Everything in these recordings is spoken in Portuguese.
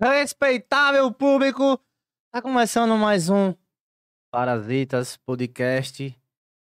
Respeitável público, tá começando mais um Parasitas Podcast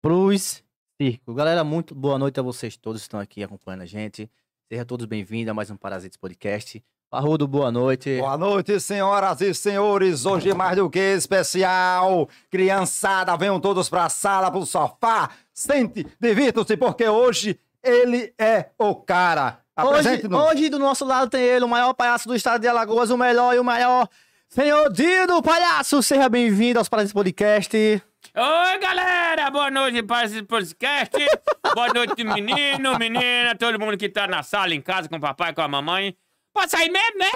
Cruz Circo. Galera, muito boa noite a vocês todos que estão aqui acompanhando a gente. Sejam todos bem-vindos a mais um Parasitas Podcast. Parrudo, boa noite. Boa noite, senhoras e senhores. Hoje mais do que especial. Criançada, venham todos pra sala, pro sofá. Sente, divirtam-se, porque hoje ele é o cara. Hoje, Apresente-nos. hoje do nosso lado tem ele, o maior palhaço do estado de Alagoas, o melhor e o maior. Senhor Dido, palhaço, seja bem-vindo aos Parasitas Podcast. Oi, galera! Boa noite para esse podcast. Boa noite, menino, menina, todo mundo que tá na sala, em casa, com o papai, com a mamãe. Pode sair mesmo, né?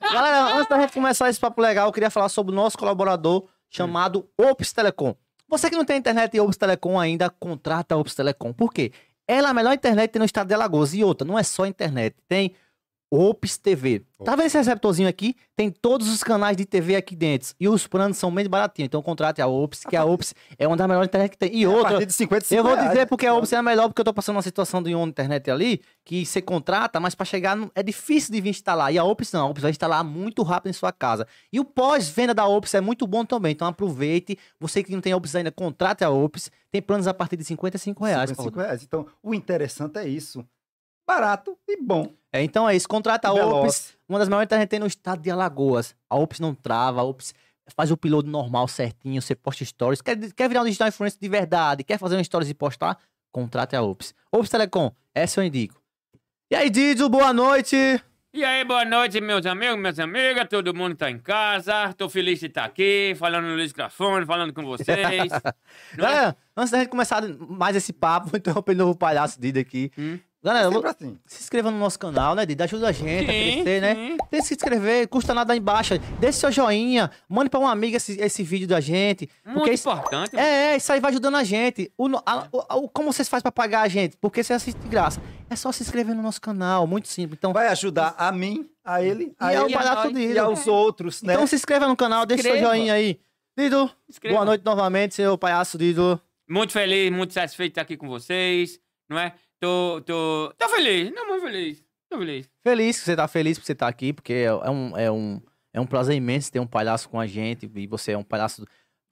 Galera, antes da gente começar esse papo legal, eu queria falar sobre o nosso colaborador chamado Ops Telecom. Você que não tem internet e Ops Telecom ainda, contrata a Ops Telecom. Por quê? Ela é a melhor internet no estado de Alagoas. E outra, não é só internet, tem Ops TV. Tá vendo esse receptorzinho aqui? Tem todos os canais de TV aqui dentro. E os planos são bem baratinhos. Então contrate a Ops, que a Ops é uma das melhores internet que tem. E A outra, partir de 55 eu vou reais. dizer porque a Ops é a melhor, porque eu tô passando uma situação de uma internet ali, que você contrata, mas pra chegar é difícil de vir instalar. E a Ops não, a Ops vai instalar muito rápido em sua casa. E o pós-venda da Ops é muito bom também, então aproveite. Você que não tem Ops ainda, contrate a Ops. Tem planos a partir de 55 reais. 55 Paulo. reais. Então, o interessante é isso. Barato e bom. É, então é isso, contrata a Ops, uma das maiores que tem no estado de Alagoas. A Ops não trava, a Ops faz o piloto normal certinho, você posta stories. Quer, quer virar um digital influencer de verdade, quer fazer um stories e postar? Contrate a Ops. Ops Telecom, essa eu indico. E aí, Didio, boa noite. E aí, boa noite, meus amigos, minhas amigas, todo mundo tá em casa. Tô feliz de estar aqui, falando no microfone, falando com vocês. Não é? Galera, antes da gente começar mais esse papo, vou interromper de novo o palhaço Didio aqui. Hum. Galera, Sempre assim. se inscreva no nosso canal, né, Didio? Ajuda a gente a Sim, crescer, né? sim. Tem que se inscrever, custa nada aí embaixo. Deixe seu joinha, mande pra uma amiga esse, esse vídeo da gente. Muito Porque isso, importante. é, é, isso aí vai ajudando a gente. O, a- o- o- como vocês fazem pra pagar a gente? Porque você assiste de graça. É só se inscrever no nosso canal, muito simples. Então, Vai ajudar a mim, a ele, a e ao ele Dido. e aos outros, né? Então se inscreva no canal, deixa seu joinha aí. Dido, Inscreva. boa noite novamente, seu palhaço Dido. Muito feliz, muito satisfeito de estar aqui com vocês, não é? Tô, tô, tô feliz, não, muito feliz. Tô feliz. Feliz que você tá feliz por você estar aqui, porque é é um, é, um, é um prazer imenso ter um palhaço com a gente. E você é um palhaço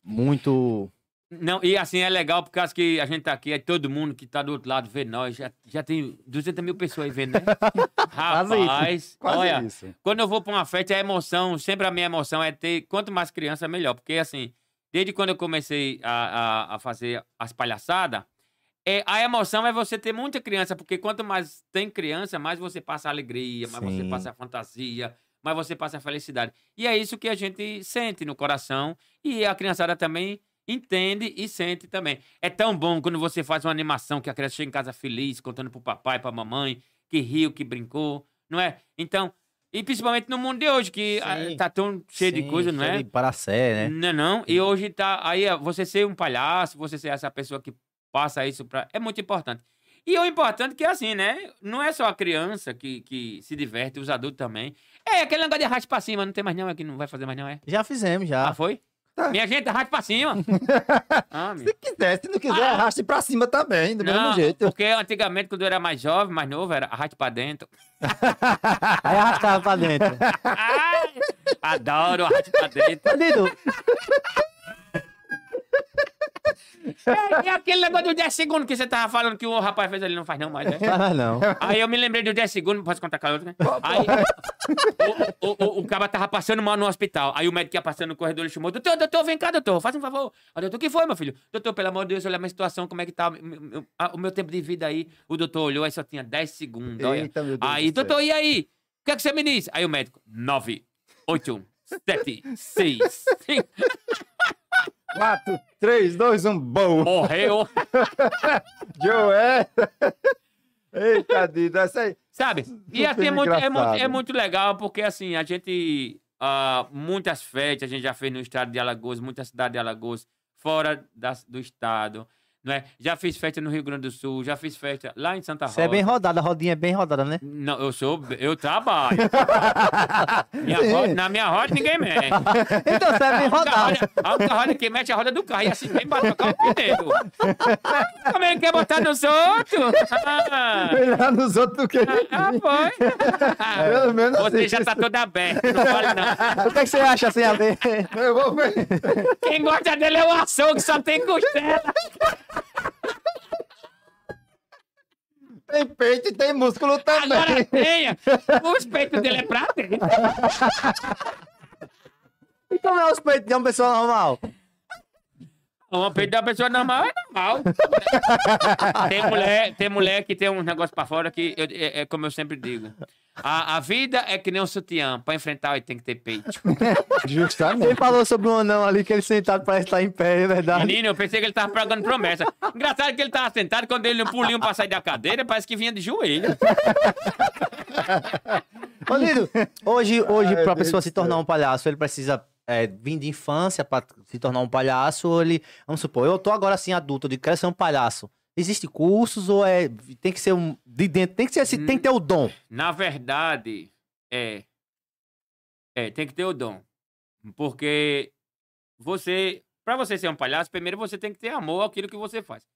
muito. Não, e assim é legal, porque acho que a gente tá aqui, é todo mundo que tá do outro lado vê nós. Já, já tem 200 mil pessoas aí vendo, né? Rapaz, Quase olha, isso. quando eu vou pra uma festa, a emoção, sempre a minha emoção é ter quanto mais criança, melhor. Porque assim, desde quando eu comecei a, a, a fazer as palhaçadas, é, a emoção é você ter muita criança, porque quanto mais tem criança, mais você passa a alegria, mais você Sim. passa a fantasia, mais você passa a felicidade. E é isso que a gente sente no coração e a criançada também entende e sente também. É tão bom quando você faz uma animação que a criança chega em casa feliz, contando pro papai, pra mamãe, que riu, que brincou, não é? Então, e principalmente no mundo de hoje, que ah, Sim. tá tão cheio de Sim, coisa, não cheio é? De paracé, né? Não, é não. E hoje tá. Aí você ser um palhaço, você ser essa pessoa que passa isso pra. É muito importante. E o importante é que é assim, né? Não é só a criança que, que se diverte, os adultos também. É aquele negócio de arraste pra cima, não tem mais não, é que não vai fazer mais não, é? Já fizemos, já. Ah, foi? Tá. Minha gente, arraste pra cima. ah. Se quiser, se não quiser, Ah. arraste pra cima também, do Não, mesmo jeito. porque antigamente, quando eu era mais jovem, mais novo, era arraste pra dentro. Aí arrastava pra dentro. Ai, adoro arraste pra dentro. É, é aquele negócio do 10 segundos que você tava falando que o rapaz fez ali, não faz não mais, né? Ah, não. Aí eu me lembrei dos 10 segundos, posso contar com a outra, né? Aí o, o, o, o cara tava passando mal no hospital. Aí o médico ia passando no corredor e chamou: Doutor, doutor, vem cá, doutor, faz um favor. Aí, doutor, o que foi, meu filho? Doutor, pelo amor de Deus, olha a minha situação, como é que tá o meu- a- o meu tempo de vida aí. O doutor olhou, aí só tinha 10 segundos. Olha. Eita, meu Deus Aí, do doutor, e aí? O que é que você me diz? Aí o médico: 9, 8, sete, seis, cinco. 4, 3, 2, 1, bom. Morreu. Joé. Eita, Dida, essa aí. Sabe? E assim, é muito, é, muito, é muito legal, porque assim, a gente. ah, muitas festas a gente já fez no estado de Alagoas, muitas cidades de Alagoas, fora das- do estado. Não é? Já fiz festa no Rio Grande do Sul, já fiz festa lá em Santa Rosa. Você é bem rodada, a rodinha é bem rodada, né? Não, eu sou. Eu trabalho. Minha roda- na minha roda ninguém mexe. Então você é bem rodada. roda, a única roda que mexe é a roda do carro. E assim vem pra trocar o pneu. Como ele quer botar nos outros? Ah, Melhor nos outros do que. ah, foi. Pelo menos Você assim. já tá toda aberta, não fale não. O que, é que você acha assim, a ver? Eu vou ver. Quem gosta dele é o açougue, só tem costela. Tem peito e tem músculo também. Agora tenha. Os peitos dele é pra dentro. E como é os peitos de uma pessoa normal? Uma peito da pessoa normal é normal. tem, mulher, tem mulher que tem um negócio pra fora que, eu- é, é como eu sempre digo. A, a vida é que nem um sutiã. Pra enfrentar, ele tem que ter peito. Justamente. Ele falou sobre um anão ali que ele sentado parece estar em pé, é verdade. Menino, eu pensei que ele tava pregando promessa. Engraçado que ele tava sentado, quando ele não pulinho pra sair da cadeira, parece que vinha de joelho. Ô, Lido, hoje, hoje Ai, pra Deus pessoa do se tornar um palhaço, ele precisa é, vir de infância pra se tornar um palhaço, ou ele, vamos supor, eu tô agora assim adulto, de quero ser um palhaço. Existe cursos ou é tem que ser um de dentro, tem que ser assim, tem que ter o dom. Na verdade, é. É, tem que ter o dom. Porque você, pra você ser um palhaço, primeiro você tem que ter amor àquilo que você faz.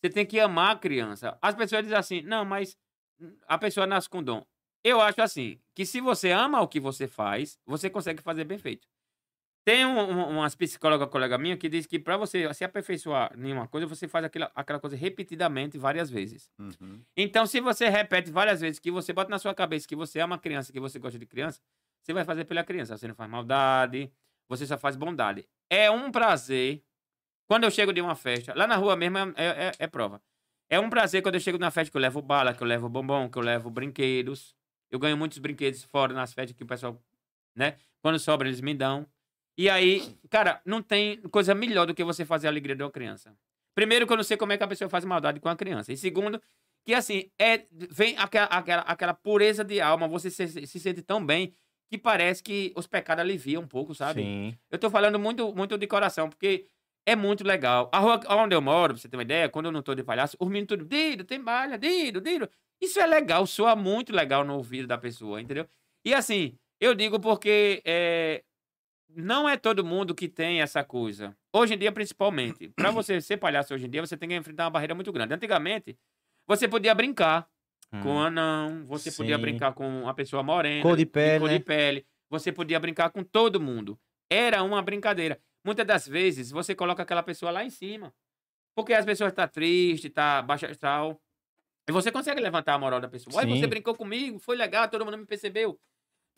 Você tem que amar a criança. As pessoas dizem assim, não, mas a pessoa nasce com dom. Eu acho assim, que se você ama o que você faz, você consegue fazer bem feito. Tem um, um, umas psicólogas colega minha que diz que pra você se aperfeiçoar em uma coisa, você faz aquela, aquela coisa repetidamente várias vezes. Uhum. Então, se você repete várias vezes que você bota na sua cabeça que você ama a criança, que você gosta de criança, você vai fazer pela criança. Você não faz maldade, você só faz bondade. É um prazer. Quando eu chego de uma festa, lá na rua mesmo é, é- é prova. É um prazer quando eu chego na festa que eu levo bala, que eu levo bombom, que eu levo brinquedos. Eu ganho muitos brinquedos fora nas festas que o pessoal, né? Quando sobra, eles me dão. E aí, cara, não tem coisa melhor do que você fazer a alegria de uma criança. Primeiro, que eu não sei como é que a pessoa faz maldade com a criança. E segundo, que assim, é, vem aquela, aquela, aquela pureza de alma, você se, se sente tão bem que parece que os pecados aliviam um pouco, sabe? Sim. Eu tô falando muito, muito de coração, porque é muito legal. A rua onde eu moro, pra você ter uma ideia, quando eu não tô de palhaço, os meninos tudo, Dido, tem balha, Dido, Dido. Isso é legal, soa muito legal no ouvido da pessoa, entendeu? E assim, eu digo porque é, não é todo mundo que tem essa coisa. Hoje em dia, principalmente. Pra você ser palhaço hoje em dia, você tem que enfrentar uma barreira muito grande. Antigamente, você podia brincar com um anão, você podia Sim. brincar com uma pessoa morena, Cor de pele, cor né? de pele. Você podia brincar com todo mundo. Era uma brincadeira. Muitas das vezes você coloca aquela pessoa lá em cima. Porque as pessoas estão tristes, tá baixa astral. E você consegue levantar a moral da pessoa. Olha, você brincou comigo, foi legal, todo mundo me percebeu.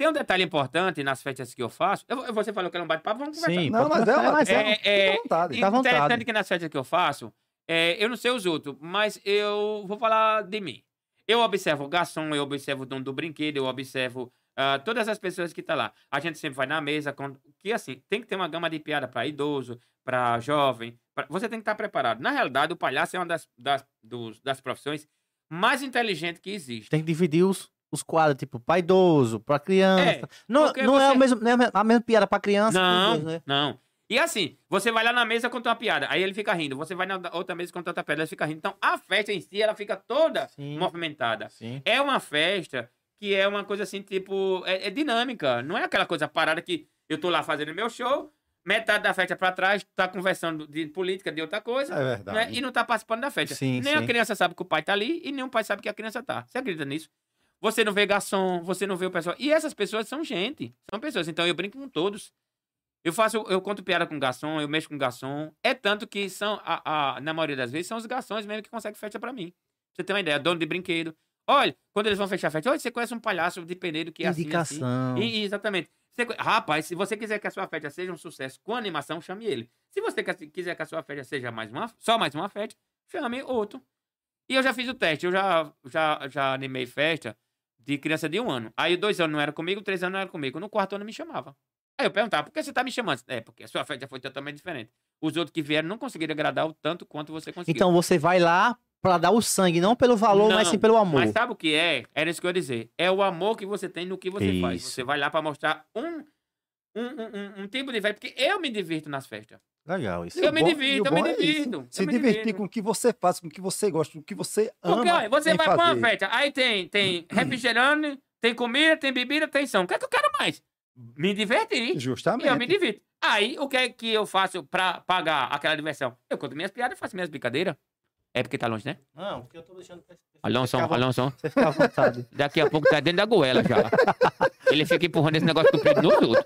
Tem um detalhe importante nas festas que eu faço. Eu, você falou que era um bate-papo, vamos conversar. Sim, Não, mas é, conversar, mas mas é, É, é, vontade. À vontade. Interessante que nas festas que eu faço, é, eu não sei os outros, mas eu vou falar de mim. Eu observo o garçom, eu observo o dono do brinquedo, eu observo ah, todas as pessoas que estão lá. A gente sempre vai na mesa, com, que assim, tem que ter uma gama de piada para idoso, para jovem. pra- você tem que estar preparado. Na realidade, o palhaço é uma das, das, dos- das profissões mais inteligentes que existe. Tem que dividir os, os quadros, tipo, pra idoso, pra criança. É, não não é, você- o mesmo, não é a mesma piada pra criança. Não, né? não. E assim, você vai lá na mesa conta uma piada, aí ele fica rindo. Você vai na outra mesa conta outra piada, ele fica rindo. Então, a festa em si, ela fica toda Sim. movimentada. Sim. É uma festa que é uma coisa assim, tipo, é, é dinâmica. Não é aquela coisa parada que eu tô lá fazendo meu show, metade da festa pra trás, tá conversando de política, de outra coisa, É verdade. né? E não tá participando da festa. Sim, nem sim. a criança sabe que o pai tá ali e nem o pai sabe que a criança tá. Você acredita nisso? Você não vê garçom, você não vê o pessoal. E essas pessoas são gente, são pessoas. Então eu brinco com todos. Eu faço, eu conto piada com garçom, eu mexo com garçom. É tanto que são, a, a- na maioria das vezes, são os garçons mesmo que conseguem festa pra mim. Você ter uma ideia, dono de brinquedo. Olha, quando eles vão fechar a festa, olha, você conhece um palhaço de peneiro que é assim, assim. Indicação. Exatamente. Você rapaz, se você quiser que a sua festa seja um sucesso com animação, chame ele. Se você quiser que a sua festa seja mais uma, só mais uma festa, chame outro. E eu já fiz o teste, eu já, já, já animei festa de criança de um ano. Aí dois anos não era comigo, três anos não era comigo. No quarto ano me chamava. Aí eu perguntava, por que você tá me chamando? É, porque a sua festa foi totalmente diferente. Os outros que vieram não conseguiram agradar o tanto quanto você conseguiu. Então você vai lá pra dar o sangue, não pelo valor, mas Não, sim pelo amor. Mas sabe o que é? Era isso que eu ia dizer. É o amor que você tem no que você faz. Isso. Você vai lá pra mostrar um, um, um, um- um tipo de festa. Porque eu me divirto nas festas. Legal isso. Eu me bom- divirto, e o eu me é divirto, Se divertir com o que você faz, com o que você gosta, com o que você ama. Porque olha, você vai pra uma fazer. festa, aí tem, tem refrigerante, tem comida, tem bebida, tem som. O que é que eu quero mais? Me divertir. E Justamente. eu me divirto. Aí, o que é que eu faço pra pagar aquela diversão? Eu conto minhas piadas e faço minhas brincadeiras. É porque tá longe, né? Não, porque eu tô deixando... Alonso, Você fica à Alonso, Você fica à vontade. daqui a pouco tá dentro da goela já. Ele fica empurrando esse negócio comprido nos outros.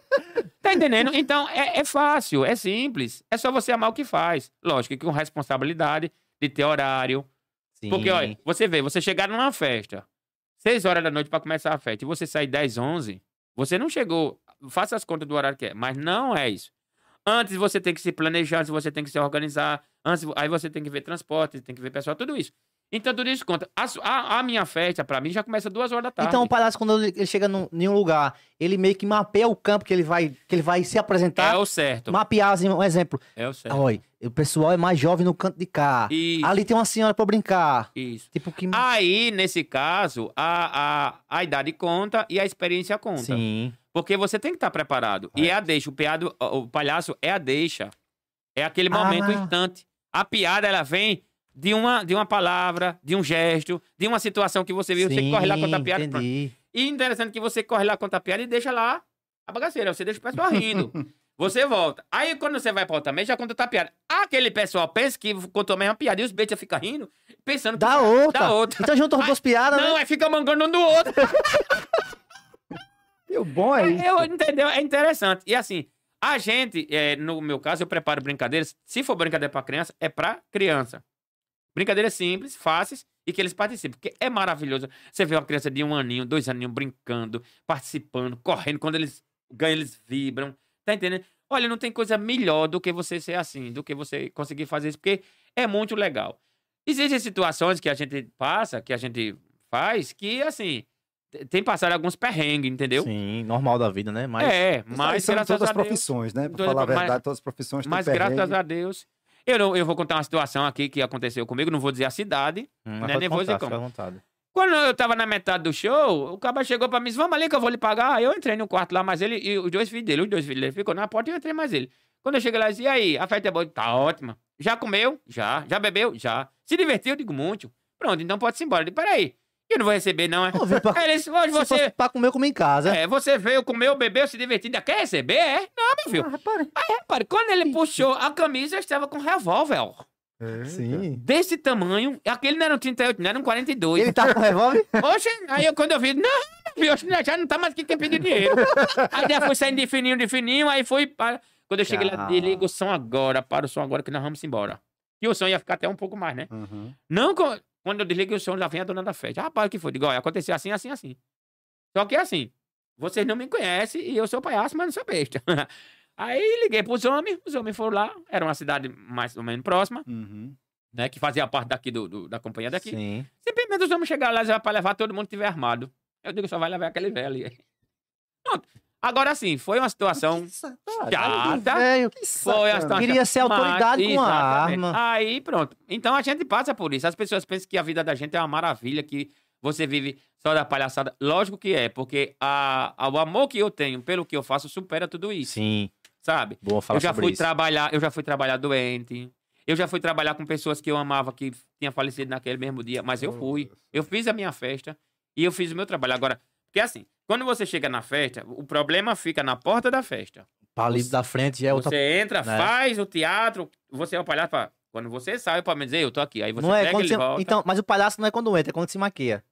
Tá entendendo? Então, é, é fácil, é simples. É só você amar o que faz. Lógico que com responsabilidade de ter horário. Sim. Porque, olha, você vê, você chegar numa festa, 6 horas da noite pra começar a festa, e você sair 10, 11, você não chegou. Faça as contas do horário que é, mas não é isso. Antes você tem que se planejar, antes você tem que se organizar, antes, aí você tem que ver transporte, tem que ver pessoal, tudo isso. Então, tudo isso conta. A, a- a minha festa, pra mim, já começa duas horas da tarde. Então o palhaço, quando ele chega num, em um lugar, ele meio que mapeia o campo que ele vai, que ele vai se apresentar. é o certo. Mapear, assim, um exemplo. É o certo. Olha, o pessoal é mais jovem no canto de cá. Isso, Ali tem uma senhora pra brincar. isso. Tipo que... Aí, nesse caso, a, a, a idade conta e a experiência conta. Sim. Porque você tem que estar preparado. E é a deixa. O, piado, o palhaço é a deixa. É aquele momento, Ah. instante. A piada, ela vem de uma, de uma palavra, de um gesto, de uma situação que você viu. Você Sim, corre lá contar a piada. pronto. E interessante que você corre lá contar a piada e deixa lá a bagaceira. Você deixa o pessoal rindo. Você volta. Aí, quando você vai pra outra mesa, já conta outra piada. Aquele pessoal pensa que contou a mesma piada e os beijos ficam rindo, pensando que... Dá outra. Dá outra. Então junta as duas piadas, Não, né? aí fica mangando um do outro. E o bom é isso. Eu, entendeu? É interessante. E assim, a gente, é, no meu caso, eu preparo brincadeiras. Se for brincadeira pra criança, é pra criança. Brincadeiras simples, fáceis e que eles participem. Porque é maravilhoso. Você vê uma criança de um aninho, dois aninhos brincando, participando, correndo. Quando eles ganham, eles vibram. Tá entendendo? Olha, não tem coisa melhor do que você ser assim, do que você conseguir fazer isso, porque é muito legal. Existem situações que a gente passa, que a gente faz, que, assim, tem passado alguns perrengues, entendeu? Sim, normal da vida, né? Mas É, aí mas são graças todas as Deus. profissões, né? Pra Todas- falar a mas- verdade, todas as profissões têm Mas graças a Deus. Eu, não, eu vou contar uma situação aqui que aconteceu comigo, não vou dizer a cidade. Hum, é pode nervoso e contar, como? vontade. Quando eu tava na metade do show, o cara chegou pra mim e disse: Vamos ali que eu vou lhe pagar. Eu entrei no quarto lá, mas ele e os dois filhos dele, os dois filhos dele ficou na porta e eu entrei mais ele. Quando eu cheguei lá, eu disse: E aí, a festa é boa? Tá ótima. Já comeu? Já. Já bebeu? Já. Se divertiu? Eu digo muito. Pronto, então pode ir embora. Eu digo: Peraí, eu não vou receber, não, é? Vem pra- Aí ele disse: Hoje Se fosse você. pra comer, eu comi em casa. É, você veio, comeu, bebeu, se divertiu, ainda quer receber? É? Não, meu filho. Aí, repare, quando ele puxou a camisa, eu estava com um revólver. ó. É, Sim. Desse tamanho. Aquele não era um 38, não era um 42. Ele tá com revólver? Oxe, aí eu, quando eu vi, não, meu filho, já não tá mais aqui quem pediu dinheiro. aí já foi saindo de fininho, de fininho, aí foi. Para... Quando eu cheguei lá, Cara. desliga o som agora, para o som agora que nós vamos embora. E o som ia ficar até um pouco mais, né? Uhum. Não, co- quando eu desliguei o som, já vem a dona da festa. Rapaz, o que foi? Digo, olha, aconteceu assim, assim, assim. Só que assim, vocês não me conhecem e eu sou palhaço, mas não sou besta. Aí liguei pros homens, os homens foram lá, era uma cidade mais ou menos próxima, Uhum. né? Que fazia parte daqui do, do- da companhia daqui. Sim. Simplesmente os homens chegaram lá já pra levar todo mundo que tiver armado. Eu digo, só vai levar aquele velho ali. Pronto. Agora sim, foi uma situação chata. Velho, Foi a situação Queria ser autoridade Mas- com a arma. Aí, pronto. Então a gente passa por isso. As pessoas pensam que a vida da gente é uma maravilha, que você vive só da palhaçada. Lógico que é, porque a, a- o amor que eu tenho pelo que eu faço supera tudo isso, Sim. sabe? Boa falar eu já sobre fui isso. trabalhar, eu já fui trabalhar doente. Eu já fui trabalhar com pessoas que eu amava que tinha falecido naquele mesmo dia, mas eu fui. Eu fiz a minha festa e eu fiz o meu trabalho. Agora, porque assim, quando você chega na festa, o problema fica na porta da festa. Palito da frente é outra... Você entra, né? faz o teatro, você é o palhaço. Pra... Quando você sai, para me dizer, eu tô aqui. Aí você Não é pega quando ele você... volta. Então, mas o palhaço não é quando entra, é quando se maquia.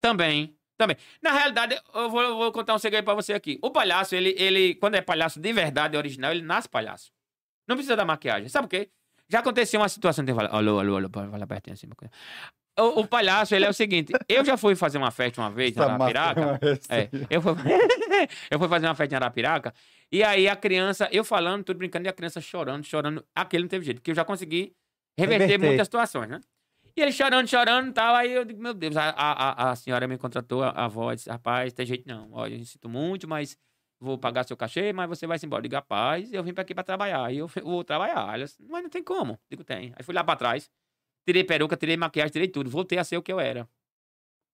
Também, também. Na realidade, eu vou, eu vou contar um segredo pra você aqui. O palhaço, ele, ele, quando é palhaço de verdade, original, ele nasce palhaço. Não precisa da maquiagem. Sabe por quê? Já aconteceu uma situação, tem alô, alô, alô, fala pertinho assim. O, o palhaço, ele é o seguinte, eu já fui fazer uma festa uma vez na Essa Arapiraca. é É, aí. eu fui, eu fui fazer uma festa em Arapiraca, e aí a criança, eu falando, tudo brincando, e a criança chorando, chorando. Aquele não teve jeito, porque eu já consegui reverter, Reverter. muitas situações, né? E ele chorando, chorando e tal, aí eu digo, meu Deus, a, a, a- a senhora me contratou, a, a avó, disse, rapaz, tem jeito não, olha, eu sinto muito, mas vou pagar seu cachê, mas você vai se embora. Eu digo, rapaz, eu vim pra aqui pra trabalhar. E eu vou trabalhar. Ela disse, mas não tem como. Digo, tem. Aí fui lá pra trás, tirei peruca, tirei maquiagem, tirei tudo. Voltei a ser o que eu era.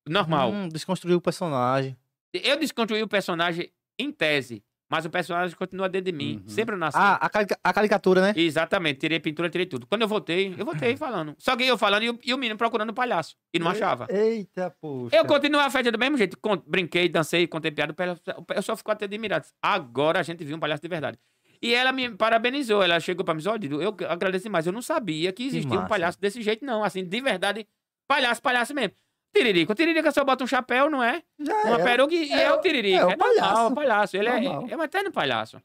Normal. Hum, desconstruiu o personagem. Eu desconstruí o personagem em tese, mas o personagem continua dentro de mim. Uhum. Sempre eu nasci. Ah, a, carica- a caricatura, né? Exatamente, tirei pintura, tirei tudo. Quando eu voltei, eu voltei falando. Só que eu falando e o, e o menino procurando o palhaço. E não achava. Eita, poxa. Eu continuei a festa do mesmo jeito. Brinquei, dancei, contei piada. o pessoal ficou até admirado. Agora a gente viu um palhaço de verdade. E ela me parabenizou. Ela chegou pra mim e disse: "Ó, Dido, eu agradeço demais. Eu não sabia que existia um massa. palhaço desse jeito, não. Assim, de verdade, palhaço, palhaço mesmo. Tiririca. O Tiririca só bota um chapéu, não é? Já Uma era. peruca e é, É o Tiririca. é o É, normal, palhaço. é o palhaço. Ele é, Normal. é um eterno palhaço.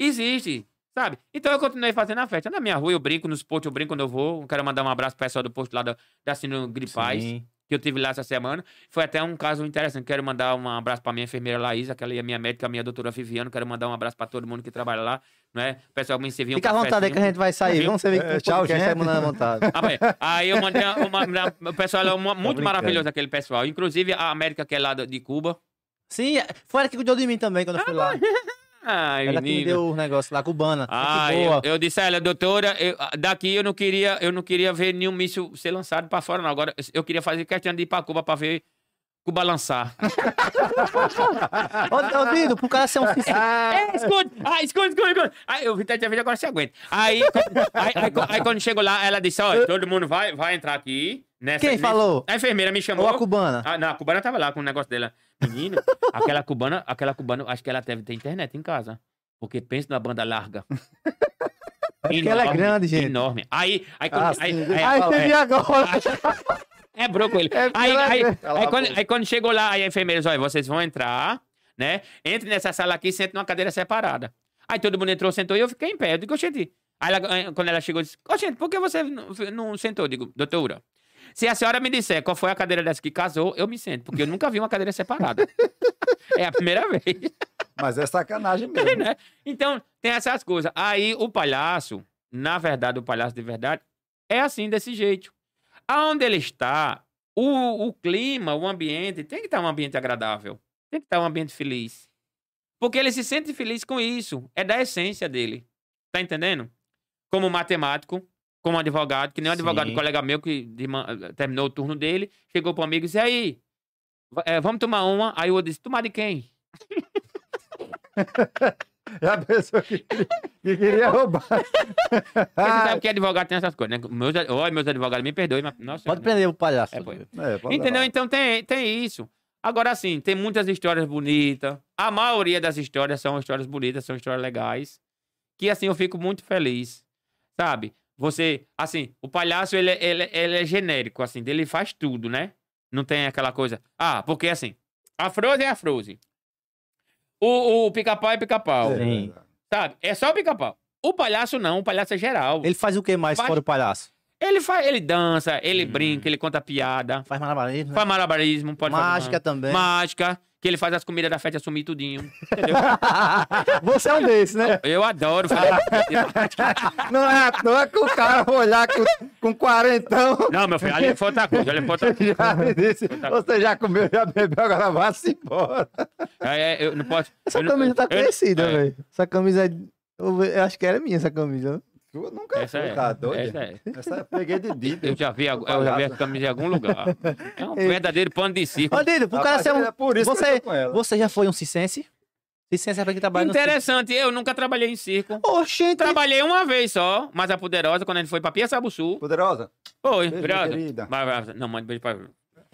Existe, sabe? Então eu continuei fazendo a festa. Na minha rua eu brinco, nos postos eu brinco quando eu vou. Quero mandar um abraço pro pessoal do posto lá da, da Sino Gripaz, Sim. Que eu tive lá essa semana. Foi até um caso interessante. Quero mandar um abraço pra minha enfermeira Laísa, que ela é minha médica, a minha doutora Viviano. Quero mandar um abraço pra todo mundo que trabalha lá, não é? O pessoal me serviu um Fica à vontade aí que a gente vai sair. Viu? Vamos ver que É, tchau, gente. tá mandando à vontade. Ah, bem, aí eu mandei uma, uma- o pessoal é uma- muito maravilhoso, aquele pessoal. Inclusive a América, que é lá de Cuba. Sim, foi ela que cuidou de mim também quando eu fui lá. Ai, Ela que me menino. deu o negócio lá, cubana. Ah, eu, boa. eu disse a ela, doutora, eu- daqui eu não queria, eu não queria ver nenhum míssil ser lançado pra fora, não. Agora eu queria fazer questão de ir pra Cuba pra ver Cuba lançar. Ô, ô, Dido, pro cara ser um oficial. é, escute, ah, escute, escute, escute. Aí eu vi até vídeo, agora se aguenta. Aí, aí, aí, aí quando chegou lá, ela disse, olha, todo mundo vai, vai entrar aqui. Nessa, Quem nesse- falou? A enfermeira me chamou. Ou a cubana? Ah, não, a cubana tava lá com o negócio dela. Menino, aquela cubana, aquela cubana, acho que ela deve ter internet em casa. Porque pensa numa banda larga. porque ela é grande, gente. Enorme. Aí, aí, Ah, aí, sim. aí- Ai, fala, entendi agora. é broco ele. É aí, é aí, aí quando, aí quando chegou lá, aí a enfermeira disse, olha, vocês vão entrar, né? Entre nessa sala aqui e sente numa cadeira separada. Aí todo mundo entrou, sentou e eu fiquei em pé. Eu digo, gente. Aí ela, quando ela chegou, disse, ô, gente, por que você não, não sentou? Eu digo, doutora, se a senhora me disser qual foi a cadeira dessa que casou, eu me sento, porque eu nunca vi uma cadeira separada. é a primeira vez. Mas é sacanagem mesmo. né? Então, tem essas coisas. Aí, o palhaço, na verdade, o palhaço de verdade, é assim, desse jeito. Aonde ele está, o, o clima, o ambiente, tem que estar um ambiente agradável. Tem que estar um ambiente feliz. Porque ele se sente feliz com isso. É da essência dele. Tá entendendo? Como matemático, como advogado, que nem um advogado Sim. colega meu que terminou o turno dele, chegou pro amigo e disse, aí, eh, vamos tomar uma? Aí eu disse, tomar de quem? É a pessoa que, queria- que queria roubar. Você sabe que advogado tem essas coisas, né? Meus, olha, meus advogados me perdoem, mas. Nossa, Pode né? prender o palhaço. É, é, Entendeu? levar. Então tem, tem isso. Agora, assim, tem muitas histórias bonitas. A maioria das histórias são histórias bonitas, são histórias legais. Que, assim, eu fico muito feliz. Sabe? Você, assim, o palhaço, ele, é- ele, ele é genérico, assim, ele faz tudo, né? Não tem aquela coisa. Ah, porque, assim, a Frozen é a Frozen. O, o pica-pau é pica-pau. É, Sim. Sabe? É só o pica-pau. O palhaço não, o palhaço é geral. Ele faz o que mais Faz- fora o palhaço? Ele faz, ele dança, ele Hum. brinca, ele conta piada, Faz malabarismo, né? faz malabarismo, pode Mágica fazer também. mágica, que ele faz as comidas da festa sumir tudinho. Entendeu? Você é um desses, né? Eu adoro. Não é à toa que o cara olhar com, com quarentão. Não, meu filho, ali foi outra coisa, ali foi outra coisa. Já me disse, você já comeu, já bebeu, agora vá-se embora. É, é, eu não posso. Essa não- camisa tá conhecida, é. velho. Essa camisa é... Eu eu acho que era minha, essa camisa. Tu nunca Essa foi, é, tá doido? essa é. Essa eu peguei de dívida. Eu já vi, a- eu já vi essa camisa em algum lugar. É um verdadeiro pano de circo. Ô, Dido, pro cara ser um... é por isso que você, eu tô com ela. você já foi um cicense? Cicense é pra quem trabalha no circo. Interessante, eu nunca trabalhei em circo. Oxente! Trabalhei uma vez só, mas a poderosa, quando a gente foi pra Piaçabuçu. Poderosa? Foi, Beijo, brother. querida. Mas, não, mande beijo pra.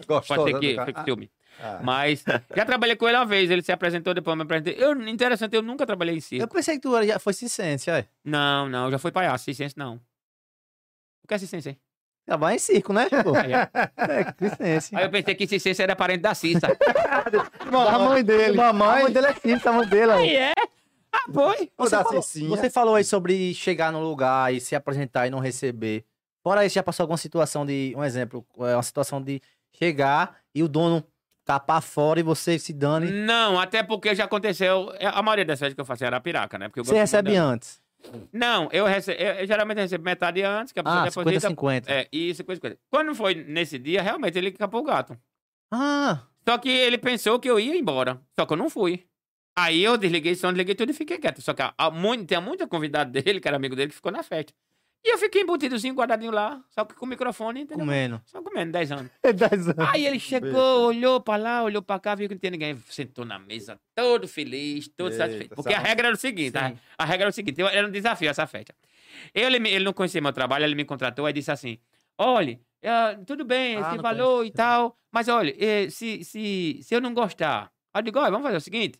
Gostosa. Pode ser que fique ciúme. Ah. Mas já trabalhei com ele uma vez, ele se apresentou, depois eu me apresentei. Eu, interessante, eu nunca trabalhei em Eu circo. pensei que tu era- já foi cicense, olha. Não, não, já foi palhaço, ciência não. O que é ciência? Trabalha em circo, né, pô? Aí, é. É. Aí eu pensei que ciência era parente da Cissa. Da mãe dele. Mamãe. A mãe dele é ciência, a mãe dele. Aí é? Ah, foi? Você falou, você falou aí sobre chegar no lugar e se apresentar e não receber. Fora isso, já passou alguma situação de. Um exemplo, é uma situação de chegar e o dono capar fora e você se dane. Não, até porque já aconteceu. é, A maioria das vezes que eu faço era piraca, né? Porque Você recebe antes. Não, eu, rece... eu, eu geralmente recebo metade antes, que a pessoa Ah, deposita. 50-50. É, isso, coisa, coisa. Quando foi nesse dia, realmente ele capou o gato. Ah, Só que ele pensou que eu ia embora. Só que eu não fui. Aí eu desliguei som, desliguei tudo e fiquei quieto. Só que a, a, muito, tem muita convidada dele, que era amigo dele, que ficou na festa. E eu fiquei embutidozinho, guardadinho lá, só que com o microfone, entendeu? Comendo. Só comendo, 10 anos. Dez anos. Aí ele chegou, olhou pra lá, olhou pra cá, viu que não tinha ninguém. Sentou na mesa, todo feliz, todo Eita, satisfeito. Porque a sabe? regra era o seguinte, a, a regra era o seguinte, eu- era um desafio essa festa. Ele, me- ele não conhecia meu trabalho, ele me contratou, aí disse assim, olha, eh, tudo bem, Ah, esse valor e tal, mas olha, eh, se, se, se eu não gostar, eu digo, olha, vamos fazer o seguinte,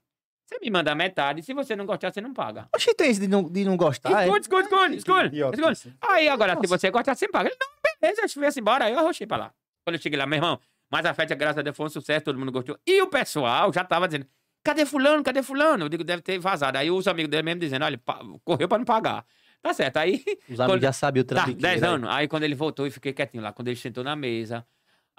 você me manda metade, se você não gostar, você não paga. Oxe, tem isso de não, de não gostar? é? Escute, escute, escute, idiotice. escute. Aí agora, se você gostar, você paga. Ele, não, beleza, eu ver embora. Aí eu arrochei pra lá. Quando eu cheguei lá, meu irmão, mas a festa, graças a Deus, foi um sucesso, todo mundo gostou. E o pessoal já tava dizendo, cadê fulano, cadê fulano? Eu digo, deve ter vazado. Aí os amigos dele mesmo dizendo, olha, correu pra não pagar. Tá certo, aí... Os amigos já sabiam o Tá, trampo. 10 anos. Aí quando ele voltou, eu fiquei quietinho lá. Quando ele sentou na mesa,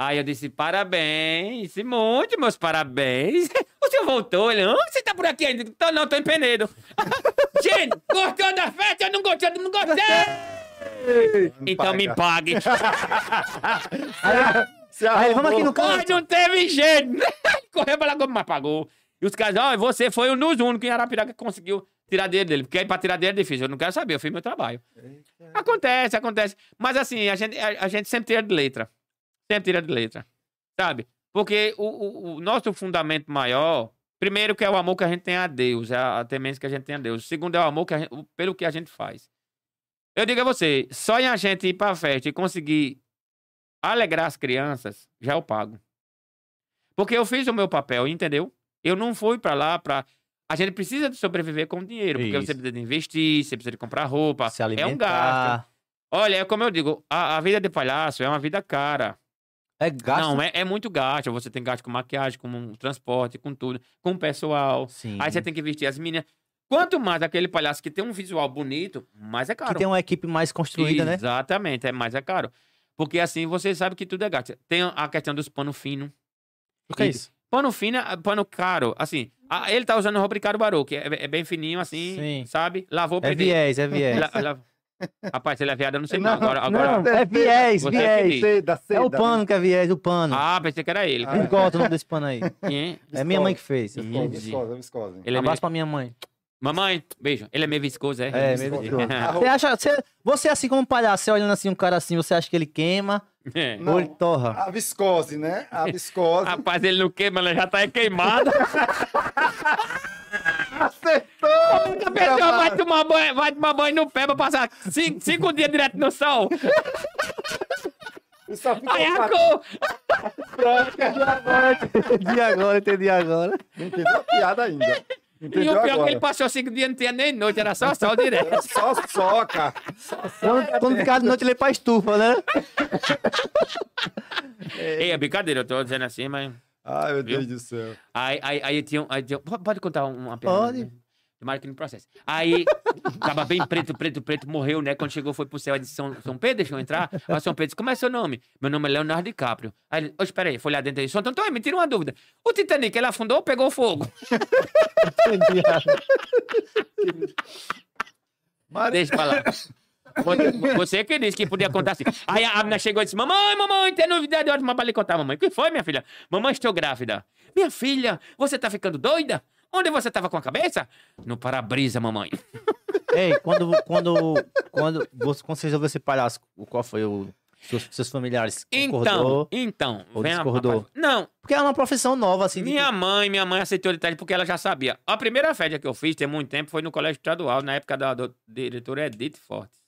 aí eu disse, parabéns, muito meus parabéns. O senhor voltou, ele, "Ah, você tá por aqui ainda? Tô, não, tô em Penedo. Gente, gostou da festa? Eu não gostei, eu não gostei. Então me pague. Se Aí, vamos aqui no arrombou. Mas não teve jeito. Correu pra lá, mas pagou. E os caras, ó, você foi um dos únicos em Arapiraca que conseguiu tirar dinheiro dele. Porque aí pra tirar dinheiro é difícil. Eu não quero saber, eu fiz meu trabalho. Acontece, acontece. Mas assim, a gente, a, a gente sempre tira de letra. Sempre tira de letra. Sabe? Porque o, o- o nosso fundamento maior, primeiro que é o amor que a gente tem a Deus, é a, a temência que a gente tem a Deus. O segundo é o amor que gente- pelo que a gente faz. Eu digo a você, só em a gente ir pra festa e conseguir alegrar as crianças, já eu pago. Porque eu fiz o meu papel, entendeu? Eu não fui pra lá pra. A gente precisa de sobreviver com dinheiro, porque Isso. você precisa de investir, você precisa de comprar roupa. Se é um gasto. alimentar. Olha, é como eu digo, a, a vida de palhaço é uma vida cara. É gasto. Não, é, é muito gasto. Você tem gasto com maquiagem, com transporte, com tudo, com pessoal. Sim. Aí você tem que vestir as meninas. Quanto mais aquele palhaço que tem um visual bonito, mais é caro. Que tem uma equipe mais construída, né? Exatamente, é mais é caro. Porque assim você sabe que tudo é gasto. Tem a questão dos panos finos. O que é isso? Pano fino, é pano caro. Assim, a- ele tá usando roupa Ricardo Barô, que é, é bem fininho assim, Sim. sabe? Lavou É viés, é viés. La- la- Rapaz, se ele é viado, eu não sei Não, não. Agora, agora... Não, é viés, viés. Seda, seda. É o pano que é viés, o pano. Ah, pensei que era ele. Ah, gosto o nome desse pano aí. Hein? É minha mãe que fez. eu Viscosa, fiz. Viscosa, viscosa, viscosa. Ele é meio... Abraço pra minha mãe. Mamãe, beijo. Ele é meio viscoso, é? É, meio viscoso. Você acha, você, você assim como palhaço, você olhando assim um cara assim, você acha que ele queima É. Não. ou ele torra? A viscose, né? A viscose. Rapaz, ele não queima, ele já tá queimado. Acertou! A pessoa vai tomar banho, vai tomar banho no pé pra passar cinco, cinco dias direto no sol. Eu só fico Aí a com cor. entendi agora, entendi agora. Não entendeu a piada ainda. E Entendeu o pior é que agora? ele passou cinco dias, não tinha nem noite, era só sol direto. Era só soca. Quando, quando ficar de noite, ele ia pra estufa, né? Ei, é brincadeira, eu tô dizendo assim, mas. Ai, meu Deus Viu? do céu. Aí, aí, aí tinha, um- aí tinha. Pode contar uma piada? Pode. né? No processo. Aí, tava bem preto, preto, preto, morreu, né? Quando chegou, foi pro céu, aí disse, São, São Pedro, deixa eu entrar. Aí São Pedro disse, como é seu nome? Meu nome é Leonardo DiCaprio. Aí ele, oh, espera aí, foi lá dentro aí. São Antônio, me tira uma dúvida. O Titanic, ele afundou ou pegou fogo? Entendi. Mas Deixa pra lá. Você- que disse que podia contar assim. Aí a menina chegou e disse: Mamãe, mamãe, tem novidade ótima pra lhe contar, mamãe. O que foi, minha filha? Mamãe, estou grávida. Minha filha, você tá ficando doida? Onde você tava com a cabeça? No para-brisa, mamãe. Ei, quando, quando, quando você, quando você resolveu ser palhaço, qual foi o. Seus, seus familiares Então, concordou? então. Ou vem discordou? Não, Porque é uma profissão nova, assim. minha mãe, minha mãe aceitou de tarde porque ela já sabia. A primeira festa que eu fiz, tem muito tempo, foi no colégio estadual, na época da do, diretora Edith Fortes.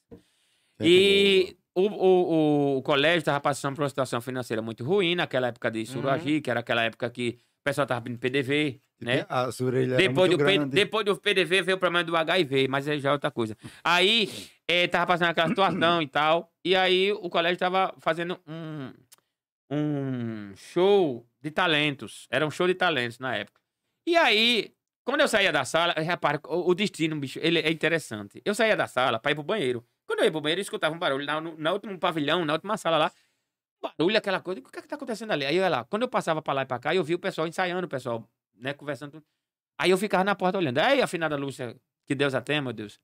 E o, o, o, colégio estava passando por uma situação financeira muito ruim naquela época de Suragi, que era aquela época que o pessoal estava pedindo PDV, né? As orelhas Depois do, grandes. depois do PDV veio o problema do HIV, mas aí já é outra coisa. Aí eh, tava passando aquela situação e tal. E aí o colégio tava fazendo um, um show de talentos. Era um show de talentos na época. E aí, quando eu saía da sala, repara, o, o destino, bicho, ele é interessante. Eu saía da sala pra ir pro banheiro. Quando eu ia pro banheiro, eu escutava um barulho na, na último pavilhão, na última sala lá. Barulho, aquela coisa. O que é que tá acontecendo ali? Aí eu ia lá. Quando eu passava pra lá e pra cá, eu vi o pessoal ensaiando, o pessoal, né, conversando. Aí eu ficava na porta olhando. Aí a afinada Lúcia, que Deus a tenha, meu Deus.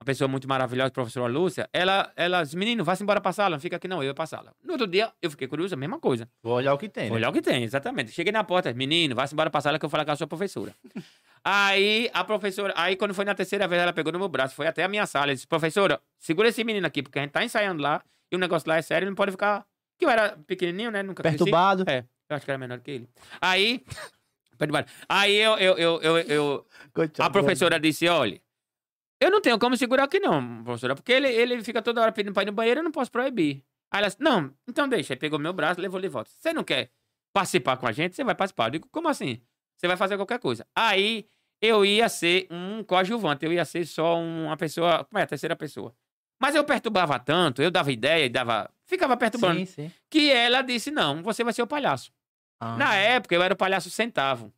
Uma pessoa muito maravilhosa, professora Lúcia. Ela, ela disse, menino, vá-se embora pra sala, não fica aqui não, eu ia pra sala. No outro dia, eu fiquei curioso, a mesma coisa. Vou olhar o que tem. Vou Né? olhar o que tem, exatamente. Cheguei na porta, menino, vá-se embora pra sala que eu vou falar com a sua professora. Aí a professora, aí quando foi na terceira vez, ela pegou no meu braço, foi até a minha sala e disse: professora, segura esse menino aqui, porque a gente tá ensaiando lá e o negócio lá é sério, não pode ficar. Que eu era pequenininho, né? Nunca cresci. Perturbado. É, eu acho que era menor que ele. Aí. perturbado. Aí eu, eu, eu, eu, eu- a professora disse: olha, eu não tenho como segurar aqui, não, professora, porque ele, ele fica toda hora pedindo pra ir no banheiro, eu não posso proibir. Aí ela disse: não, então deixa. Aí pegou meu braço, levou ele de volta. Você não quer participar com a gente? Você vai participar. Eu digo: como assim? Você vai fazer qualquer coisa. Aí eu ia ser um coadjuvante, eu ia ser só uma pessoa. Como é? A terceira pessoa. Mas eu perturbava tanto, eu dava ideia e dava. Ficava perturbando. Sim, sim. Que ela disse: não, você vai ser o palhaço. Ah. Na época, eu era o palhaço centavo.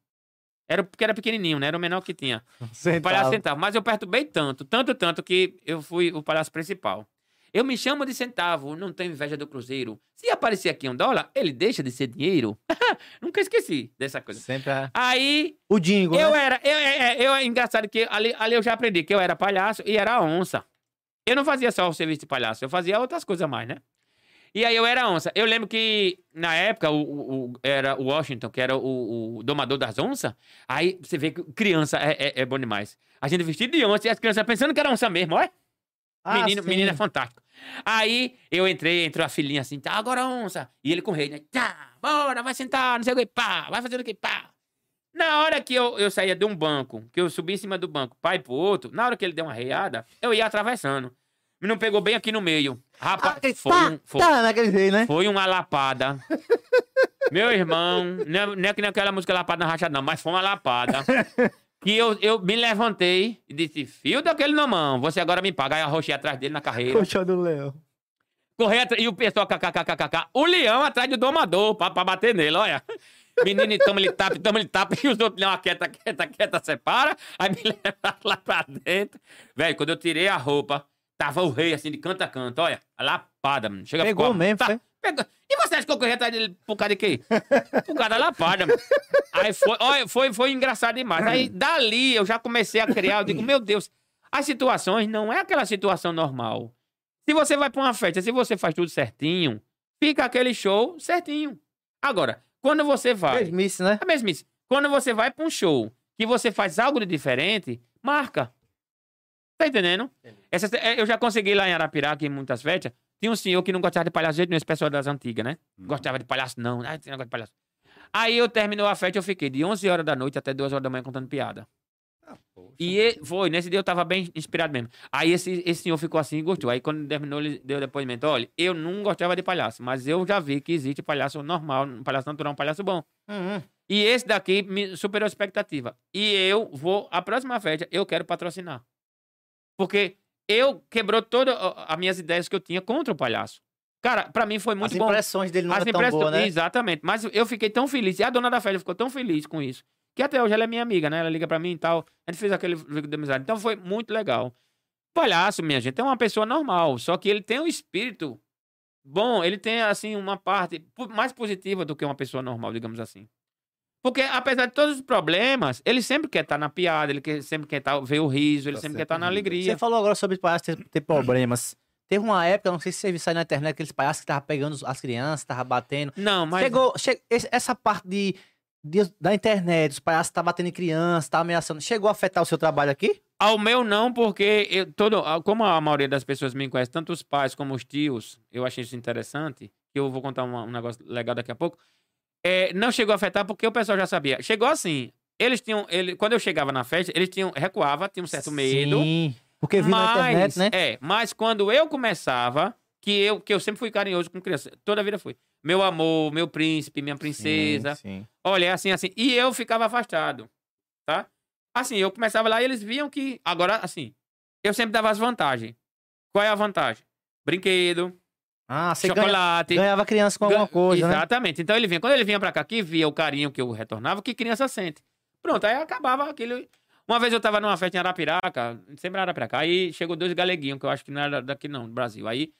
Era porque era pequenininho, né? Era o menor que tinha. O Centavo. palhaço centavo. Mas eu perturbei tanto, tanto, tanto, que eu fui o palhaço principal. Eu me chamo de centavo, não tenho inveja do Cruzeiro. Se aparecer aqui um dólar, ele deixa de ser dinheiro. Nunca esqueci dessa coisa. Sempre é. Aí, O Dingo, eu né? era. Eu, eu, eu, é engraçado que ali, ali eu já aprendi que eu era palhaço e era onça. Eu não fazia só o serviço de palhaço, eu fazia outras coisas mais, né? E aí eu era onça. Eu lembro que, na época, o, o- o- era o Washington, que era o, o domador das onças. Aí você vê que criança é, é, é bom demais. A gente vestido de onça e as crianças pensando que era onça mesmo, olha. Ah, menino, sim. menino é fantástico. Aí eu entrei, entrou a filhinha assim, tá, agora onça. E ele com o rei, né? Tá, bora, vai sentar, não sei o que, pá, vai fazendo o que, pá. Na hora que eu, eu saía de um banco, que eu subi em cima do banco, pai pro outro, na hora que ele deu uma reiada, eu ia atravessando. Me não pegou bem aqui no meio. Rapaz, Ah, foi, tá, um, foi, tá, naquele jeito, né? foi uma lapada. Meu irmão, não é, não é que nem aquela música lapada na rachada, não, mas foi uma lapada. Que eu, eu me levantei e disse: Fio daquele na mão, você agora me paga. Aí eu arrochei atrás dele na carreira. Coxa do leão. Correi atrás, e o pessoal kkkkkk. O leão atrás do domador pra, pra bater nele, olha. Menino, toma ele tapa, toma ele tapa. E os outros, não, quieta, quieta, quieta, separa. Aí me levaram lá pra dentro. Velho, quando eu tirei a roupa, tava o rei assim, de canto a canto, olha. Lapada, mano. Chega Pegou mesmo, tá, foi? Pegou. E você acha que eu corri atrás dele por causa de quê? Por causa da lapada. Aí foi, olha, foi, foi engraçado demais. Aí dali eu já comecei a criar, eu digo, meu Deus, as situações não é aquela situação normal. Se você vai pra uma festa, se você faz tudo certinho, fica aquele show certinho. Agora, quando você vai. Mesmice, né? É mesmice. Quando você vai pra um show que você faz algo de diferente, marca. Tá entendendo? Essa, é, eu já consegui lá em Arapiraca, em muitas festas. Tinha um senhor que não gostava de palhaço jeito nenhum, esse pessoal das antigas, né? Gostava de palhaço, não. Ah, negócio de palhaço. Aí eu terminou a festa, eu fiquei de 11 horas da noite até 2 horas da manhã contando piada. E e- foi, nesse dia eu tava bem inspirado mesmo. Aí esse, esse senhor ficou assim e gostou. Aí quando terminou, ele deu depoimento: olha, eu não gostava de palhaço, mas eu já vi que existe palhaço normal, um palhaço natural, um palhaço bom. Uhum. E esse daqui me superou a expectativa. E eu vou, a próxima festa, eu quero patrocinar. Porque eu quebrou todas as minhas ideias que eu tinha contra o palhaço. Cara, pra mim foi muito As bom. impressões dele não As eram tão impressões- boas, né? Exatamente. Mas eu fiquei tão feliz. E a dona da festa ficou tão feliz com isso. Que até hoje ela é minha amiga, né? Ela liga pra mim e tal. A gente fez aquele vídeo de amizade. Então foi muito legal. Palhaço, minha gente, é uma pessoa normal. Só que ele tem um espírito bom. Ele tem, assim, uma parte mais positiva do que uma pessoa normal, digamos assim. Porque, apesar de todos os problemas, ele sempre quer estar na piada, ele quer- sempre quer estar, ver o riso, ele Tá sempre quer estar na rindo. alegria. Você falou agora sobre palhaço ter, ter problemas. Teve uma época, não sei se você viu sair na internet, aqueles palhaços que estavam pegando as crianças, estavam batendo. Não, mas. Chegou, che- essa parte de, de- da internet, os palhaços estavam batendo em criança, estavam ameaçando. Chegou a afetar o seu trabalho aqui? Ao meu não, porque eu, todo, como a maioria das pessoas me conhece, tanto os pais como os tios, eu achei isso interessante, que eu vou contar uma- um negócio legal daqui a pouco. É, não chegou a afetar porque o pessoal já sabia. Chegou assim, eles tinham, ele, quando eu chegava na festa, eles tinham, recuava, tinham um certo medo. Sim, porque vi na mas, internet, né? É, mas quando eu começava, que eu, que eu sempre fui carinhoso com criança, toda a vida fui. Meu amor, meu príncipe, minha princesa, Sim, sim. Olha, é assim, assim. E eu ficava afastado, tá? Assim, eu começava lá e eles viam que. Agora, assim, eu sempre dava as vantagens. Qual é a vantagem? Brinquedo, Ah, você ganha, chocolate. ganhava criança com alguma coisa, né? Exatamente. Então ele vinha. Quando ele vinha pra cá, que via o carinho que eu retornava, que criança sente. Pronto, aí acabava aquilo. Uma vez eu tava numa festa em Arapiraca, sempre em Arapiraca, aí chegou dois galeguinhos, que eu acho que não era daqui não, do Brasil. Aí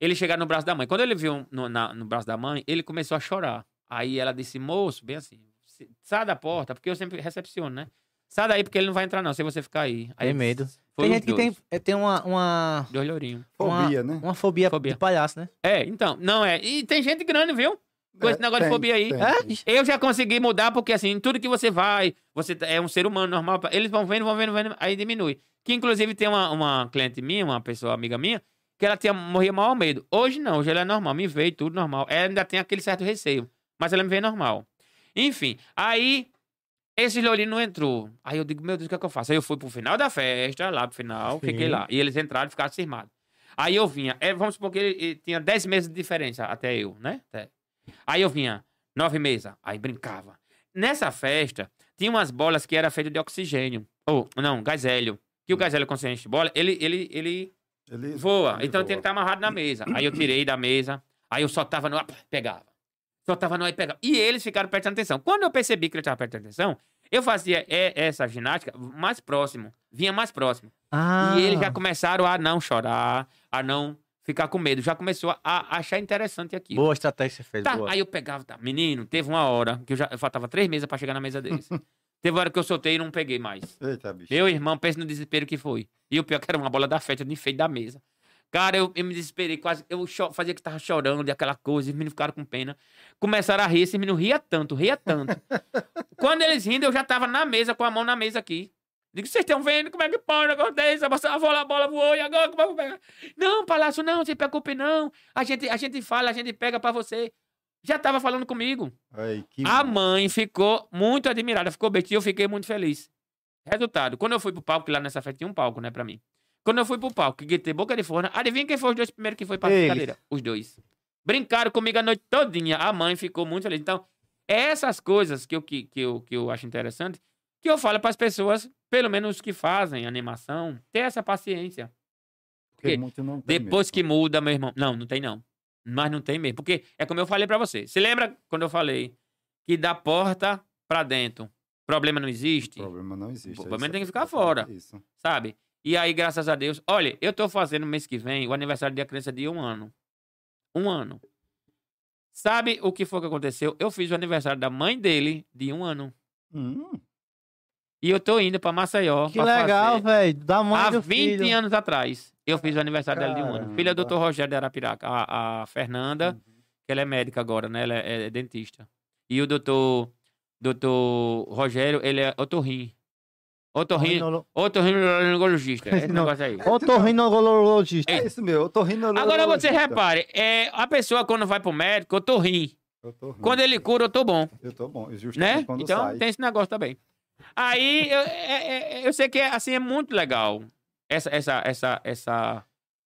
ele chegaram no braço da mãe. Quando ele viu no, na- no braço da mãe, ele começou a chorar. Aí ela disse, moço, bem assim, "se- sai da porta, porque eu sempre recepciono, né? Sai daí porque ele não vai entrar não, se você ficar aí. aí Tem medo. Foi Tem gente que dois, tem, é, tem uma, uma, Dois lourinhos. Fobia, né? uma fobia, Fobia. de palhaço, né? É, então, não é. E tem gente grande, viu? Com esse negócio de tem, fobia aí. tem. É? Eu já consegui mudar, porque assim, tudo que você vai, você é um ser humano normal, eles vão vendo, vão vendo, vendo, aí diminui. Que inclusive tem uma, uma cliente minha, uma pessoa amiga minha, que ela tinha, morria mal ao medo. Hoje não, hoje ela é normal, me veio tudo normal. Ela ainda tem aquele certo receio, mas ela me veio normal. Enfim, aí esse Lolino não entrou. Aí eu digo, meu Deus, o que é que eu faço? Aí eu fui pro final da festa, lá pro final, Sim. fiquei lá. E eles entraram e ficaram cismados. Aí eu vinha, é, vamos supor que ele, ele tinha 10 meses de diferença até eu, né? Até. Aí eu vinha, nove meses, aí brincava. Nessa festa, tinha umas bolas que era feita de oxigênio. Ou, não, gás hélio. Que o gás hélio, quando você enche de bola, ele, ele, ele Ele voa. ele então voa. tem que estar amarrado na mesa. Aí eu tirei da mesa, aí eu soltava no pegava. Soltava no ar e pegava. E eles ficaram prestando atenção. Quando eu percebi que ele estava prestando atenção, eu fazia é, essa ginástica mais próximo. Vinha mais próximo. Ah. E eles já começaram a não chorar, a não ficar com medo. Já começou a achar interessante aquilo. Boa estratégia que você fez. Tá, boa. aí eu pegava, tá. Menino, teve uma hora que eu já eu faltava três meses pra chegar na mesa deles. teve uma hora que eu soltei e não peguei mais. Eita, bicho. Meu irmão, pensa no desespero que foi. E o pior é que era uma bola da festa, de enfeite da mesa. Cara, eu, eu me desesperei, quase. Eu fazia que tava chorando e aquela coisa, os meninos ficaram com pena. Começaram a rir, esse menino ria tanto, ria tanto. Quando eles rindo, eu já tava na mesa, com a mão na mesa aqui. Digo, vocês estão vendo como é que pode acontecer? A bola, a bola voou e agora como é que pega? Não, Palácio, não, se preocupe não. A gente, a gente fala, a gente pega pra você. Já tava falando comigo. Ai, A mãe ficou muito admirada, ficou bem, e eu fiquei muito feliz. Resultado, quando eu fui pro palco, que lá nessa festa tinha um palco, né, pra mim. Quando eu fui pro palco, gritei boca de forno, adivinha quem foi os dois primeiros que foi pra Eles. cadeira? Os dois. Brincaram comigo a noite todinha. A mãe ficou muito feliz. Então, é essas coisas que eu, que, que eu, que eu acho interessante, que eu falo pras pessoas, pelo menos os que fazem animação, ter essa paciência. Porque Depois mesmo. que muda, meu irmão. Não, não tem não. Mas não tem mesmo. Porque é como eu falei pra você. Se lembra quando eu falei que da porta pra dentro, problema não existe, O problema não existe. O é problema isso, tem que ficar é fora. Isso. sabe? E aí, graças a Deus. Olha, eu tô fazendo mês que vem o aniversário da criança de um ano. Um ano. Sabe o que foi que aconteceu? Eu fiz o aniversário da mãe dele de um ano. Hum, E eu tô indo pra Maceió. Que pra legal, velho. Da mãe Há do 20 filho. anos atrás, eu fiz o aniversário dela de um ano. Filha do Caramba. Dr. Rogério de Arapiraca. A, a Fernanda, que ela é médica agora, né? Ela é, é dentista. E o doutor, doutor Rogério, ele é otorrim. Otorrinolo- otorrinolaringologista. Esse Não. negócio aí. Otorrinolaringologista. É isso, meu. Eu tô rindo. Agora você repare, é, a pessoa quando vai pro médico, eu tô rindo. Eu tô rindo. Quando ele cura, eu tô bom, Eu tô bom. Justamente né? quando Então sai. tem esse negócio também. Aí eu, é- é- eu sei que é, assim é muito legal essa essa essa essa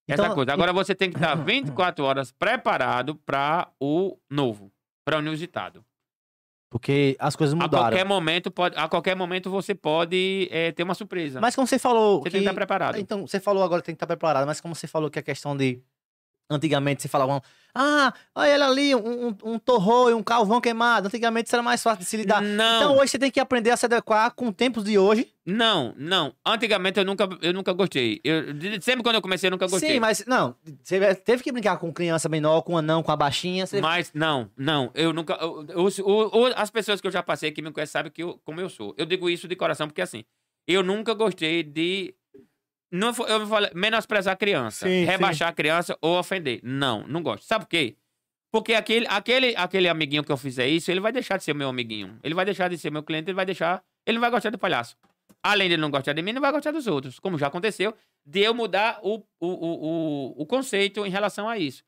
essa Então, coisa. Agora você tem que estar 24 horas preparado para o novo, para o inusitado. Porque as coisas A mudaram. qualquer momento pode, a qualquer momento você pode é, ter uma surpresa. Mas como você falou. você que... tem que estar preparado. Então, você falou agora que tem que estar preparado, mas como você falou que a questão de. Antigamente você falava, ah, olha ela ali, um, um, um e um calvão queimado. Antigamente isso era mais fácil de se lidar. Não. Então hoje você tem que aprender a se adequar com tempos de hoje. Não, não. Antigamente eu nunca, eu nunca gostei. Eu, sempre quando eu comecei, eu nunca gostei. Sim, mas não. Você teve que brincar com criança menor, com anão, com a baixinha. Você... Mas não, não. Eu nunca. eu- eu- as pessoas que eu já passei que me conhecem sabem que como eu sou. Eu digo isso de coração porque assim, eu nunca gostei de. Não, eu falei, menosprezar a criança, Sim, rebaixar a criança ou ofender. Não, não gosto. Sabe por quê? Porque aquele, aquele, aquele amiguinho que eu fizer isso, ele vai deixar de ser meu amiguinho. Ele vai deixar de ser meu cliente, ele vai deixar. Ele não vai gostar do palhaço. Além de ele não gostar de mim, ele não vai gostar dos outros. Como já aconteceu, de eu mudar o, o, o, o, conceito em relação a isso.